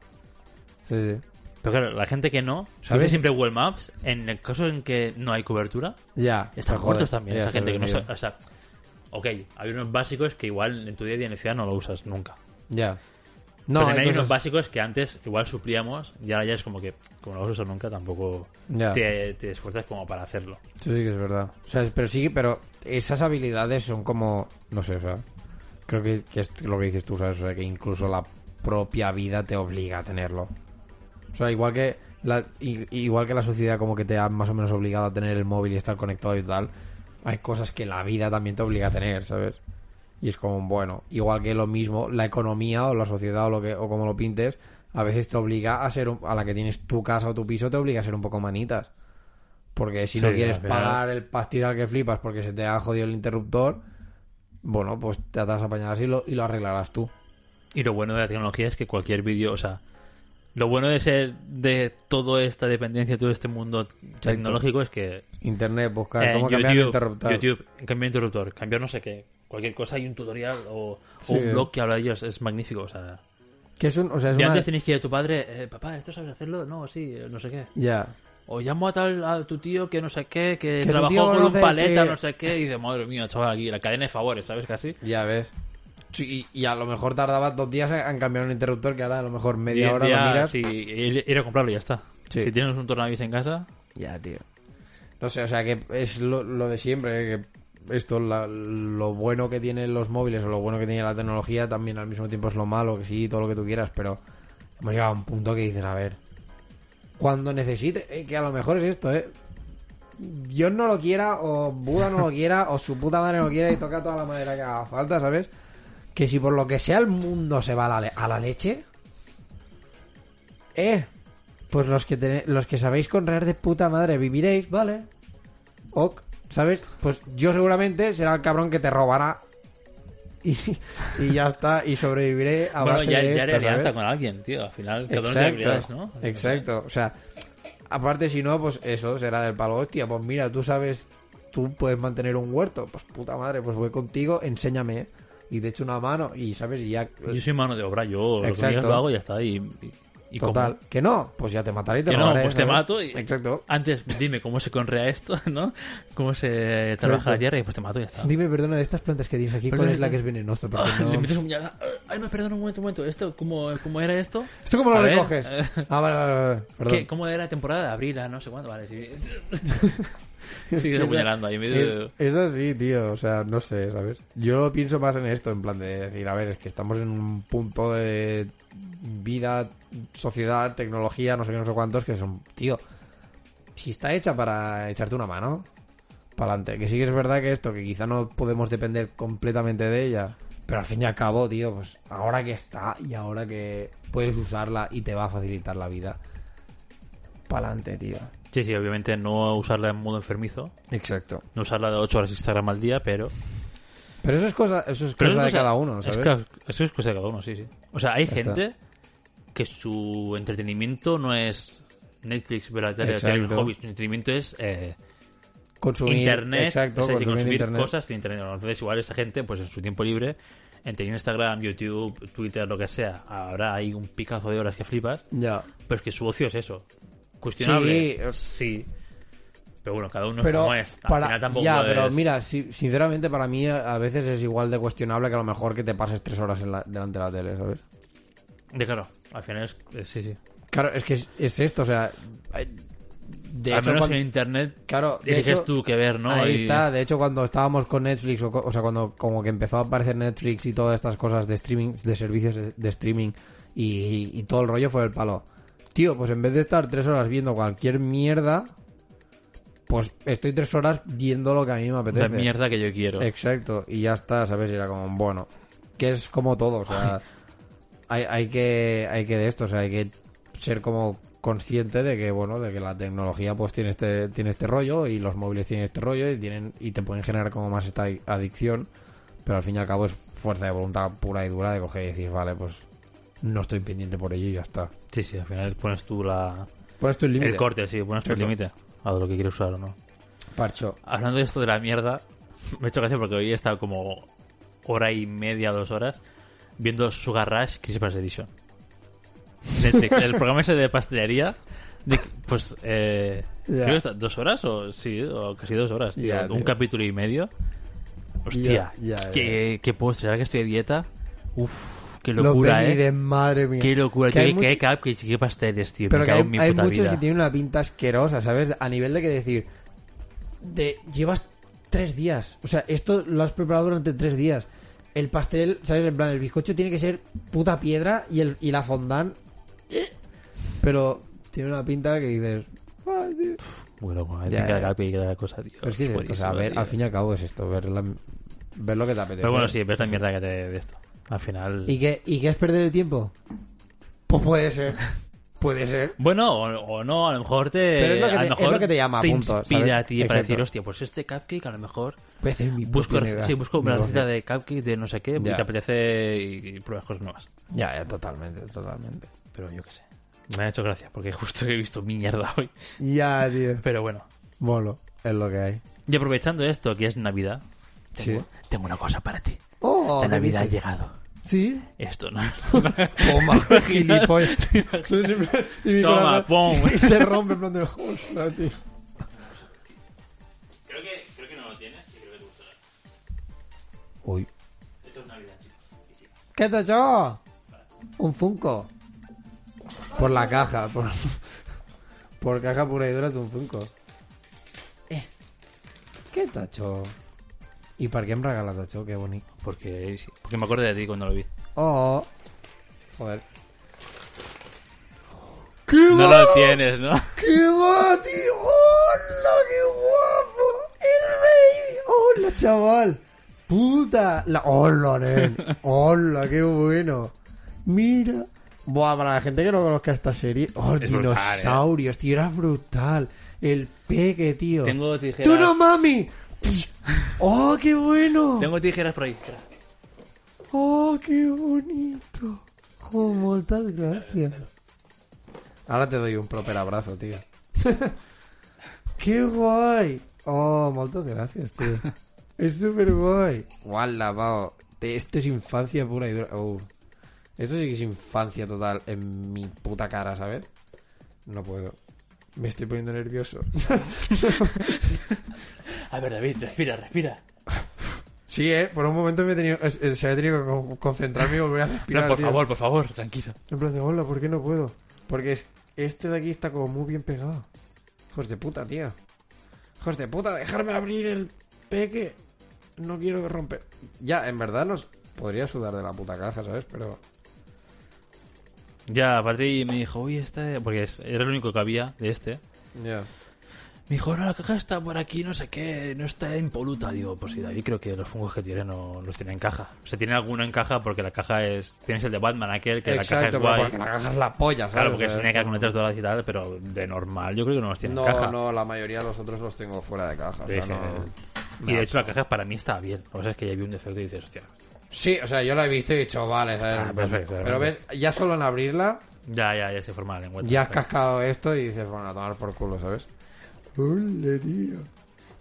Speaker 1: Sí, sí.
Speaker 2: Pero claro, la gente que no,
Speaker 1: ¿Sabes?
Speaker 2: siempre Google Maps, en el caso en que no hay cobertura,
Speaker 1: Ya.
Speaker 2: están cortos también. Esa gente que no sabe, o sea, ok, hay unos básicos que igual en tu día a día en ciudad no lo usas nunca.
Speaker 1: Ya.
Speaker 2: No, Pero hay
Speaker 1: hay
Speaker 2: unos básicos que antes igual suplíamos y ahora ya es como que, como no los usas nunca, tampoco te, te esfuerzas como para hacerlo.
Speaker 1: Eso sí que es verdad. O sea, pero sí, pero esas habilidades son como, no sé, o sea, creo que, que es lo que dices tú, ¿sabes? O sea, que incluso la propia vida te obliga a tenerlo. O sea, igual que la, igual que la sociedad como que te ha más o menos obligado a tener el móvil y estar conectado y tal, hay cosas que la vida también te obliga a tener, ¿sabes? Y es como, bueno, igual que lo mismo, la economía o la sociedad o lo que o como lo pintes, a veces te obliga a ser un- a la que tienes tu casa o tu piso te obliga a ser un poco manitas. Porque si no quieres pagar el pastizal que flipas porque se te ha jodido el interruptor, bueno, pues te atas a apañar así y lo, y lo arreglarás tú.
Speaker 2: Y lo bueno de la tecnología es que cualquier vídeo, o sea, lo bueno de ser de toda esta dependencia, todo este mundo tecnológico es que
Speaker 1: Internet, buscar
Speaker 2: eh,
Speaker 1: cómo
Speaker 2: en
Speaker 1: cambiar el
Speaker 2: YouTube,
Speaker 1: interruptor.
Speaker 2: YouTube, cambiar interruptor, cambiar no sé qué, cualquier cosa, hay un tutorial o, un blog que habla de ellos, es magnífico, o sea,
Speaker 1: Que es un, o sea, es
Speaker 2: y
Speaker 1: una...
Speaker 2: antes tenéis que ir a tu padre, eh, papá, ¿esto sabes hacerlo? No, sí, no sé qué.
Speaker 1: Ya.
Speaker 2: O llamo a tal a tu tío que no sé qué, que,
Speaker 1: Que
Speaker 2: trabajó con un paleta,
Speaker 1: sí.
Speaker 2: no sé qué, y dice, madre mía, chaval, aquí la cadena de favores, ¿sabes? Casi.
Speaker 1: Ya ves. Sí, y y a lo mejor tardaba dos días en cambiar un interruptor que ahora a lo mejor media hora lo miras.
Speaker 2: Sí, ir, a comprarlo y ya está.
Speaker 1: Sí.
Speaker 2: Si tienes un tornavis en casa,
Speaker 1: Ya, tío. No sé, o sea, que es lo, lo de siempre, eh, que esto, la- lo bueno que tienen los móviles o lo bueno que tiene la tecnología también al mismo tiempo es lo malo, que sí, todo lo que tú quieras, pero hemos llegado a un punto que dices, a ver, cuando necesite, eh, que a lo mejor es esto, ¿eh? Dios no lo quiera, o Buda no lo quiera, o su puta madre no quiera y toca toda la madera que haga falta, ¿sabes? Que si por lo que sea el mundo se va a la, a la leche, eh, pues los que los que sabéis conrear de puta madre viviréis, ¿vale? Ok, ¿sabes? Pues yo seguramente será el cabrón que te robará y, y ya está, y sobreviviré a
Speaker 2: bueno,
Speaker 1: base
Speaker 2: ya,
Speaker 1: de
Speaker 2: ya haré
Speaker 1: esto, ¿sabes?
Speaker 2: alianza con alguien, tío. Al final, cada uno tiene ¿no?
Speaker 1: Exacto, o sea, aparte si no, pues eso será del palo, hostia, pues mira, tú sabes, tú puedes mantener un huerto, pues puta madre, pues voy contigo, enséñame y te echo una mano y sabes, y ya...
Speaker 2: Yo soy mano de obra, yo lo que
Speaker 1: Exacto.
Speaker 2: lo hago y ya está. Y, y- ¿Y
Speaker 1: Total.
Speaker 2: cómo?
Speaker 1: Que no, pues ya te mataré y te
Speaker 2: Que no,
Speaker 1: robaré,
Speaker 2: pues te
Speaker 1: ¿sabes?
Speaker 2: mato y...
Speaker 1: Exacto.
Speaker 2: Antes, dime cómo se conrea esto, ¿no? Cómo se trabaja la tierra y después te mato y ya está.
Speaker 1: Dime, perdona, de estas plantas que tienes aquí, ¿cuál es la
Speaker 2: esta-
Speaker 1: que es venenosa?
Speaker 2: Ah,
Speaker 1: no-
Speaker 2: Le metes un puñal. Ay, me perdona un momento, un momento. ¿Esto, cómo, cómo era esto?
Speaker 1: ¿Esto cómo lo recoges?
Speaker 2: eh,
Speaker 1: Ah, vale, vale, vale. Perdón.
Speaker 2: ¿Qué? ¿Cómo era la temporada de abril a no sé cuándo? Vale, sí. Sigues
Speaker 1: que
Speaker 2: apuñalando ahí en medio de-
Speaker 1: Es, es así, tío. O sea, no sé, ¿sabes? Yo lo pienso más en esto, en plan de decir, a ver, es que estamos en un punto de vida, sociedad, tecnología, no sé qué, no sé cuántos, que son, tío, si está hecha para echarte una mano, para adelante. Que sí que es verdad que esto, que quizá no podemos depender completamente de ella, pero al fin y al cabo, tío, pues ahora que está y ahora que puedes usarla y te va a facilitar la vida, para adelante, tío.
Speaker 2: Sí, sí, obviamente no usarla en modo enfermizo.
Speaker 1: Exacto.
Speaker 2: No usarla de 8 horas Instagram al día, pero...
Speaker 1: Pero eso es cosa, eso es cosa de
Speaker 2: cosa-
Speaker 1: cada uno,
Speaker 2: es
Speaker 1: ¿sabes?
Speaker 2: ca- eso es cosa de cada uno, sí, sí. O sea, hay
Speaker 1: Ya está.
Speaker 2: gente que su entretenimiento no es Netflix, ver la tele, tener hobby. Su entretenimiento es... Eh,
Speaker 1: consumir
Speaker 2: internet,
Speaker 1: exacto,
Speaker 2: es decir,
Speaker 1: consumir,
Speaker 2: consumir
Speaker 1: internet.
Speaker 2: cosas en internet. Entonces, igual esta gente, pues en su tiempo libre, entre Instagram, YouTube, Twitter, lo que sea, habrá ahí un picazo de horas que flipas,
Speaker 1: Ya.
Speaker 2: pero es que su ocio es eso. Cuestionable.
Speaker 1: Sí, es-
Speaker 2: Sí. Pero bueno, cada uno es
Speaker 1: Pero
Speaker 2: como es. Al
Speaker 1: para
Speaker 2: final tampoco
Speaker 1: ya,
Speaker 2: puedes-
Speaker 1: pero mira, si- sinceramente para mí a veces es igual de cuestionable que a lo mejor que te pases tres horas en la- delante de la tele, ¿sabes?
Speaker 2: De claro, al final es, es- sí, sí.
Speaker 1: Claro, es que es, es esto, o sea, de
Speaker 2: al
Speaker 1: hecho,
Speaker 2: menos
Speaker 1: cuando-
Speaker 2: en internet
Speaker 1: claro, de hecho,
Speaker 2: tú qué ver, ¿no?
Speaker 1: Ahí
Speaker 2: Y-
Speaker 1: está, de hecho cuando estábamos con Netflix, o, sea, cuando como que empezó a aparecer Netflix y todas estas cosas de streaming, de servicios de, de streaming y, y todo el rollo fue el palo. Tío, pues en vez de estar tres horas viendo cualquier mierda, pues estoy tres horas viendo lo que a mí me
Speaker 2: La
Speaker 1: apetece.
Speaker 2: mierda que yo quiero.
Speaker 1: Exacto, y ya está, ¿sabes? Y era como, bueno, que es como todo, o sea, hay, hay que hay que de esto, o sea, hay que ser como consciente de que, bueno, de que la tecnología pues tiene este tiene este rollo y los móviles tienen este rollo y tienen y te pueden generar como más esta adicción, pero al fin y al cabo es fuerza de voluntad pura y dura de coger y decir, vale, pues no estoy pendiente por ello y ya está.
Speaker 2: Sí, sí, al final pones tú la...
Speaker 1: Pones tu límite.
Speaker 2: el corte, sí, pones tu
Speaker 1: Exacto.
Speaker 2: límite a lo que quieres usar o no.
Speaker 1: Parcho.
Speaker 2: Hablando de esto de la mierda, me he hecho gracia porque hoy he estado como hora y media, dos horas, viendo Sugar Rush Christmas Edition. Netflix, el programa ese de pastelería, de- pues, eh,
Speaker 1: Ya.
Speaker 2: creo que dos horas o sí, o casi dos horas, tío. Un capítulo y medio. Hostia,
Speaker 1: ya,
Speaker 2: qué, qué postre, ahora que estoy de dieta, uff, qué
Speaker 1: Lo
Speaker 2: locura, eh.
Speaker 1: madre mía.
Speaker 2: Qué locura,
Speaker 1: Que hay
Speaker 2: qué,
Speaker 1: mucho-
Speaker 2: qué cupcakes y qué pasteles, tío.
Speaker 1: Pero que hay,
Speaker 2: en mi
Speaker 1: hay
Speaker 2: puta
Speaker 1: muchos
Speaker 2: vida.
Speaker 1: que tienen una pinta asquerosa, ¿sabes? A nivel de que decir, de llevas tres días. O sea, esto lo has preparado durante tres días. El pastel, ¿sabes? En plan, el bizcocho tiene que ser puta piedra y, el, y la fondant... eh. Pero tiene una pinta que dices... "Ay, tío".
Speaker 2: Loco, eh.
Speaker 1: Ya,
Speaker 2: cada cada cosa, tío.
Speaker 1: Pero es que es esto, o sea,
Speaker 2: Buenísimo,
Speaker 1: ver,
Speaker 2: tío.
Speaker 1: al fin y al cabo es esto, ver, la- ver lo que te apetece.
Speaker 2: Pero bueno, sí, ves la mierda que te de esto. Al final.
Speaker 1: ¿Y qué, ¿Y qué es perder el tiempo? Pues puede ser. Puede ser.
Speaker 2: Bueno, o, o no, a lo mejor te.
Speaker 1: Pero es lo que
Speaker 2: a
Speaker 1: te-
Speaker 2: lo
Speaker 1: es
Speaker 2: mejor
Speaker 1: lo que te llama,
Speaker 2: te
Speaker 1: punto,
Speaker 2: inspira
Speaker 1: ¿sabes?
Speaker 2: a ti para
Speaker 1: Exacto.
Speaker 2: decir, hostia, pues este cupcake a lo mejor.
Speaker 1: Voy a hacer mi
Speaker 2: Busco, sí, busco una receta de cupcake de no sé qué
Speaker 1: Ya.
Speaker 2: y te apetece y, y pruebas cosas nuevas.
Speaker 1: Ya, ya, totalmente, totalmente.
Speaker 2: Pero yo qué sé. Me ha hecho gracia porque justo he visto mierda hoy.
Speaker 1: Ya, tío.
Speaker 2: Pero bueno.
Speaker 1: Bueno, es lo que hay.
Speaker 2: Y aprovechando esto, que es Navidad, tengo,
Speaker 1: Sí.
Speaker 2: tengo una cosa para ti.
Speaker 1: Oh,
Speaker 2: La
Speaker 1: ¿qué
Speaker 2: Navidad ha llegado.
Speaker 1: Sí.
Speaker 2: Esto, ¿no?
Speaker 1: Toma, gilipollas. y mi
Speaker 2: Toma, pum.
Speaker 1: Y se rompe en plan de... "Hostia, tío".
Speaker 2: Creo que, creo que no lo tienes y creo que te gustará.
Speaker 1: Uy.
Speaker 2: Esto es Navidad, chicos.
Speaker 1: ¿Qué te echó? Un Funko. Por la caja. Por, por caja pura y dura de un Funko.
Speaker 2: Eh.
Speaker 1: ¿Qué tacho? ¿Y para qué me regalas tacho? Qué bonito.
Speaker 2: Porque, porque me acuerdo de ti cuando lo vi.
Speaker 1: Oh. Joder. ¡Qué
Speaker 2: No lo tienes, ¿no?
Speaker 1: ¡Qué guapo, tío! ¡Hola, qué guapo! ¡El baby! ¡Hola, chaval! ¡Puta! La... ¡Hola, nen! ¡Hola, qué bueno! Mira. Buah, para la gente que no conozca esta serie. ¡Oh,
Speaker 2: Es brutal,
Speaker 1: dinosaurios, tío! Era brutal. El peque, tío.
Speaker 2: Tengo tijeras.
Speaker 1: ¡Tú no, mami! ¡Oh, qué bueno!
Speaker 2: Tengo tijeras por ahí. espera.
Speaker 1: ¡Oh, qué bonito! ¡Oh, muchas gracias! Ahora te doy un proper abrazo, tío. ¡Qué guay! ¡Oh, muchas gracias, tío! Es súper guay. ¡Guau, lavado! Esto es infancia pura y dura. Uh. Esto sí que es infancia total en mi puta cara, ¿sabes? No puedo. Me estoy poniendo nervioso.
Speaker 2: A ver, David, respira, respira.
Speaker 1: Sí, eh. Por un momento me he tenido, eh, eh, se ha tenido que con- concentrarme y volver a respirar.
Speaker 2: No, por
Speaker 1: tío.
Speaker 2: favor, por favor, tranquilo.
Speaker 1: En plan de, hola, ¿por qué no puedo? Porque es- este de aquí está como muy bien pegado. Hijos de puta, tío. Hijos de puta, dejarme abrir el peque. No quiero que romper. Ya, en verdad nos podría sudar de la puta caja, ¿sabes? Pero...
Speaker 2: Ya, Patri me dijo, uy, este... Porque era el único que había de este.
Speaker 1: Ya.
Speaker 2: Me dijo, no, la caja está por aquí, no sé qué, no está impoluta. Digo, pues sí, David, creo que los fungos que tiene no los tiene en caja. O sea, tiene alguno en caja porque la caja es... Tienes el de Batman, aquel, que la caja
Speaker 1: Exacto,
Speaker 2: es guay.
Speaker 1: porque la caja es la polla, ¿sabes?
Speaker 2: Claro, porque
Speaker 1: O sea,
Speaker 2: tiene que con letras doradas y tal, pero de normal yo creo que no los tiene
Speaker 1: No,
Speaker 2: en caja.
Speaker 1: no, la mayoría de los otros los tengo fuera de caja. o sea,
Speaker 2: Sí, sí.
Speaker 1: no-
Speaker 2: Y de hecho la caja para mí está bien. O sea, es que ya vi un defecto y dices, hostia,
Speaker 1: Sí, o sea, yo la he visto y he dicho, vale, ¿sabes?
Speaker 2: Ah, perfecto,
Speaker 1: Pero ves, ya solo en abrirla,
Speaker 2: ya, ya, ya se forma la lengua.
Speaker 1: ya has cascado esto y dices, bueno, a tomar por culo, ¿sabes? Hola, tío.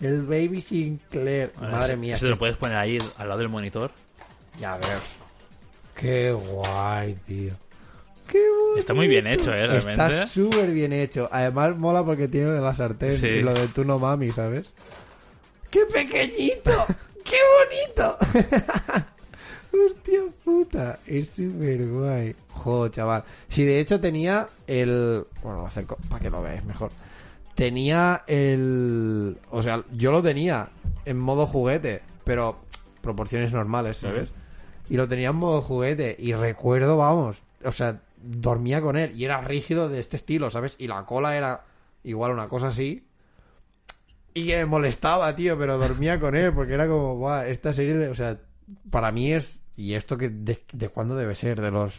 Speaker 1: El Baby Sinclair. Madre mía.
Speaker 2: Eso te lo puedes poner ahí al lado del monitor.
Speaker 1: Ya ves. Qué guay, tío. Qué bonito.
Speaker 2: Está muy bien hecho, eh, realmente.
Speaker 1: Está súper bien hecho. Además mola porque tiene lo de la sartén
Speaker 2: Sí.
Speaker 1: y lo de tú no mami, ¿sabes? ¡Qué pequeñito! ¡Qué bonito! Hostia puta, es súper guay. Jo, chaval. Si de hecho tenía el... Bueno, lo acerco para que lo veáis mejor. Tenía el... O sea, yo lo tenía en modo juguete, pero proporciones normales, ¿sabes? Y lo tenía en modo juguete. Y recuerdo, vamos, o sea, dormía con él y era rígido de este estilo, ¿sabes? Y la cola era igual una cosa así. Y que me molestaba, tío, pero dormía con él porque era como, guau, esta serie, o sea, para mí es... ¿Y esto que de, de cuándo debe ser? De los...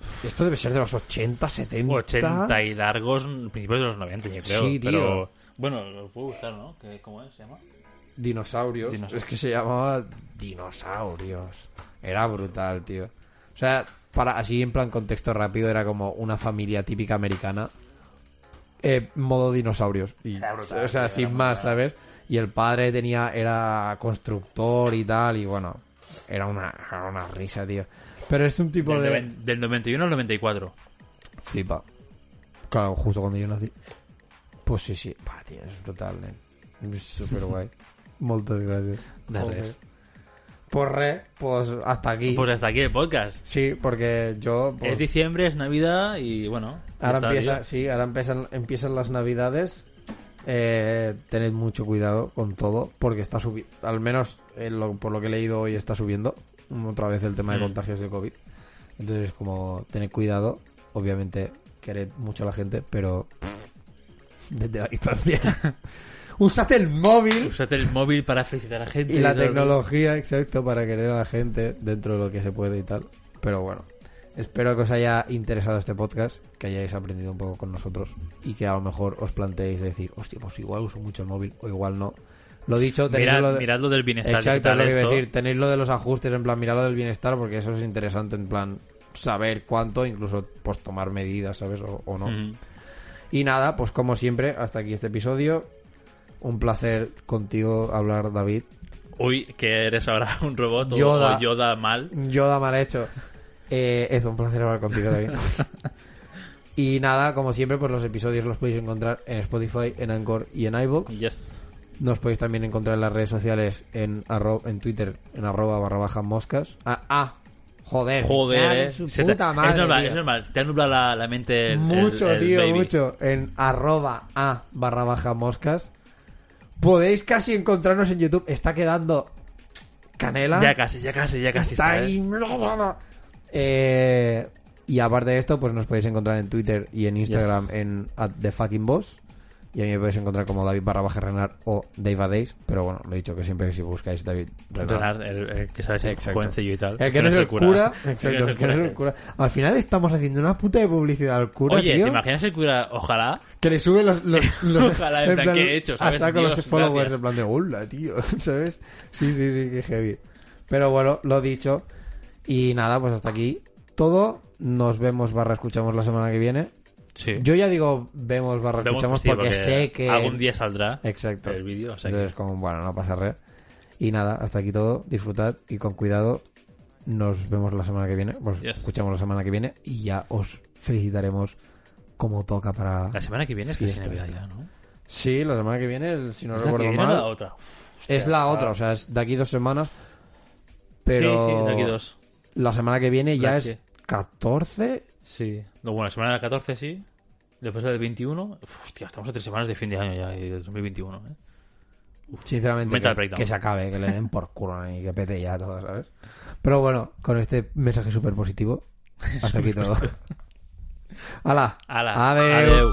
Speaker 1: Esto debe ser de los 80, 70.
Speaker 2: 80 y largos, principios de los 90, yo creo.
Speaker 1: Sí, tío.
Speaker 2: Pero, bueno, lo puedo buscar, ¿no? ¿Qué- ¿Cómo es? ¿Se llama?
Speaker 1: Dinosaurios.
Speaker 2: Dinosaurios.
Speaker 1: Es que se llamaba Dinosaurios. Era brutal, tío. O sea, para así en plan contexto rápido, era como una familia típica americana. Eh, modo dinosaurios. Y,
Speaker 2: Era brutal,
Speaker 1: o sea, sin más,
Speaker 2: brutal.
Speaker 1: ¿sabes? Y el padre tenía, era constructor y tal, y bueno, era una, era una risa, tío. Pero es un tipo
Speaker 2: Del,
Speaker 1: de.
Speaker 2: noven- del 91 al 94.
Speaker 1: Flipa. Claro, justo cuando yo nací. Pues sí, sí. Va, tío, es brutal, nen. Es súper guay. Muchas gracias.
Speaker 2: De res.
Speaker 1: Pues re, pues hasta aquí.
Speaker 2: Pues hasta aquí el podcast.
Speaker 1: Sí, porque yo... pues,
Speaker 2: Es diciembre, es Navidad y bueno.
Speaker 1: ahora empieza, sí, ahora empiezan, empiezan las navidades. Eh, tened mucho cuidado con todo, porque está subiendo, al menos en lo- por lo que he leído hoy está subiendo otra vez el tema de
Speaker 2: Mm.
Speaker 1: contagios de COVID. Entonces, como tened cuidado, obviamente quered mucho a la gente, pero desde la distancia. Usad el móvil
Speaker 2: Usate el móvil para felicitar a la gente.
Speaker 1: y la
Speaker 2: todo.
Speaker 1: tecnología, exacto, para querer a la gente dentro de lo que se puede y tal. Pero bueno, espero que os haya interesado este podcast, que hayáis aprendido un poco con nosotros y que a lo mejor os planteéis decir, hostia, pues igual uso mucho el móvil o igual no. Lo dicho, tenéis
Speaker 2: Mirad,
Speaker 1: lo de...
Speaker 2: mirad lo del bienestar
Speaker 1: Exacto,
Speaker 2: digital
Speaker 1: lo que
Speaker 2: esto.
Speaker 1: decir. Tenéis lo de los ajustes, en plan, mirad lo del bienestar, porque eso es interesante, en plan, saber cuánto, incluso pues tomar medidas, ¿sabes? O, o no. Y nada, pues como siempre, hasta aquí este episodio. Un placer contigo hablar, David.
Speaker 2: Uy, que eres ahora un robot o-
Speaker 1: Yoda.
Speaker 2: o Yoda mal.
Speaker 1: Yoda mal hecho. Eh, es un placer hablar contigo, David. y nada, como siempre, pues los episodios los podéis encontrar en Spotify, en Anchor y en iVoox.
Speaker 2: Yes.
Speaker 1: Nos podéis también encontrar en las redes sociales en, arro- en Twitter, en arroba barra baja moscas. Ah, ah, joder.
Speaker 2: Joder, eh.
Speaker 1: su
Speaker 2: Se te-
Speaker 1: puta madre,
Speaker 2: es normal,
Speaker 1: tío.
Speaker 2: es normal. Te ha nublado la, la mente el,
Speaker 1: Mucho,
Speaker 2: el- el
Speaker 1: tío,
Speaker 2: baby.
Speaker 1: mucho. En arroba a barra baja moscas. Podéis casi encontrarnos en YouTube. Está quedando canela.
Speaker 2: Ya casi, ya casi, ya casi.
Speaker 1: Está
Speaker 2: está,
Speaker 1: ahí.
Speaker 2: eh.
Speaker 1: Eh, y aparte de esto, pues nos podéis encontrar en Twitter y en Instagram en at the fucking boss. Y a mí me podéis encontrar como David barra baja Renard o Dave Days. Pero bueno, lo he dicho que siempre que si buscáis David Renard.
Speaker 2: Renard, el, el que sabes el
Speaker 1: Exacto.
Speaker 2: jovencillo y tal.
Speaker 1: El que no es el cura. Exacto,
Speaker 2: El que no es
Speaker 1: el que cura. Al final estamos haciendo una puta de publicidad al cura,
Speaker 2: Oye,
Speaker 1: tío.
Speaker 2: ¿te imaginas el cura? Ojalá.
Speaker 1: Que le suben los, los, los-
Speaker 2: Ojalá, en plan, ¿qué he hecho? ¿Sabes?
Speaker 1: Hasta con los followers,
Speaker 2: gracias.
Speaker 1: en plan de hola, tío, ¿sabes? Sí, sí, sí, que heavy. Pero bueno, lo dicho. Y nada, pues hasta aquí todo. Nos vemos barra escuchamos la semana que viene.
Speaker 2: Sí.
Speaker 1: Yo ya digo vemos barra
Speaker 2: Vemos,
Speaker 1: escuchamos
Speaker 2: sí,
Speaker 1: porque, sé que...
Speaker 2: Algún día saldrá
Speaker 1: Exacto.
Speaker 2: el vídeo. O sea que-
Speaker 1: Entonces, como, bueno, no pasa re. Y nada, hasta aquí todo. Disfrutad y con cuidado. nos vemos la semana que viene, pues
Speaker 2: Yes.
Speaker 1: escuchamos la semana que viene y ya os felicitaremos como toca para...
Speaker 2: La semana que viene es.
Speaker 1: Sí, la semana que viene, si no
Speaker 2: ¿Es la que
Speaker 1: recuerdo mal,
Speaker 2: la otra?
Speaker 1: es la otra, o sea, es de aquí dos semanas, pero
Speaker 2: Sí, sí, de aquí dos.
Speaker 1: La semana que viene ya es
Speaker 2: que-
Speaker 1: 14,
Speaker 2: Sí. No, bueno, la semana del 14 sí. Después del 21. Uf, hostia, estamos a tres semanas de fin de año ya y de 2021, ¿eh?
Speaker 1: Sinceramente,
Speaker 2: Mental
Speaker 1: que, que se acabe, que le den por culo y que pete ya todo, ¿sabes? Pero bueno, con este mensaje súper positivo, hasta aquí todo. ¡Hala!
Speaker 2: Ala,
Speaker 1: Adeu.
Speaker 2: adeu.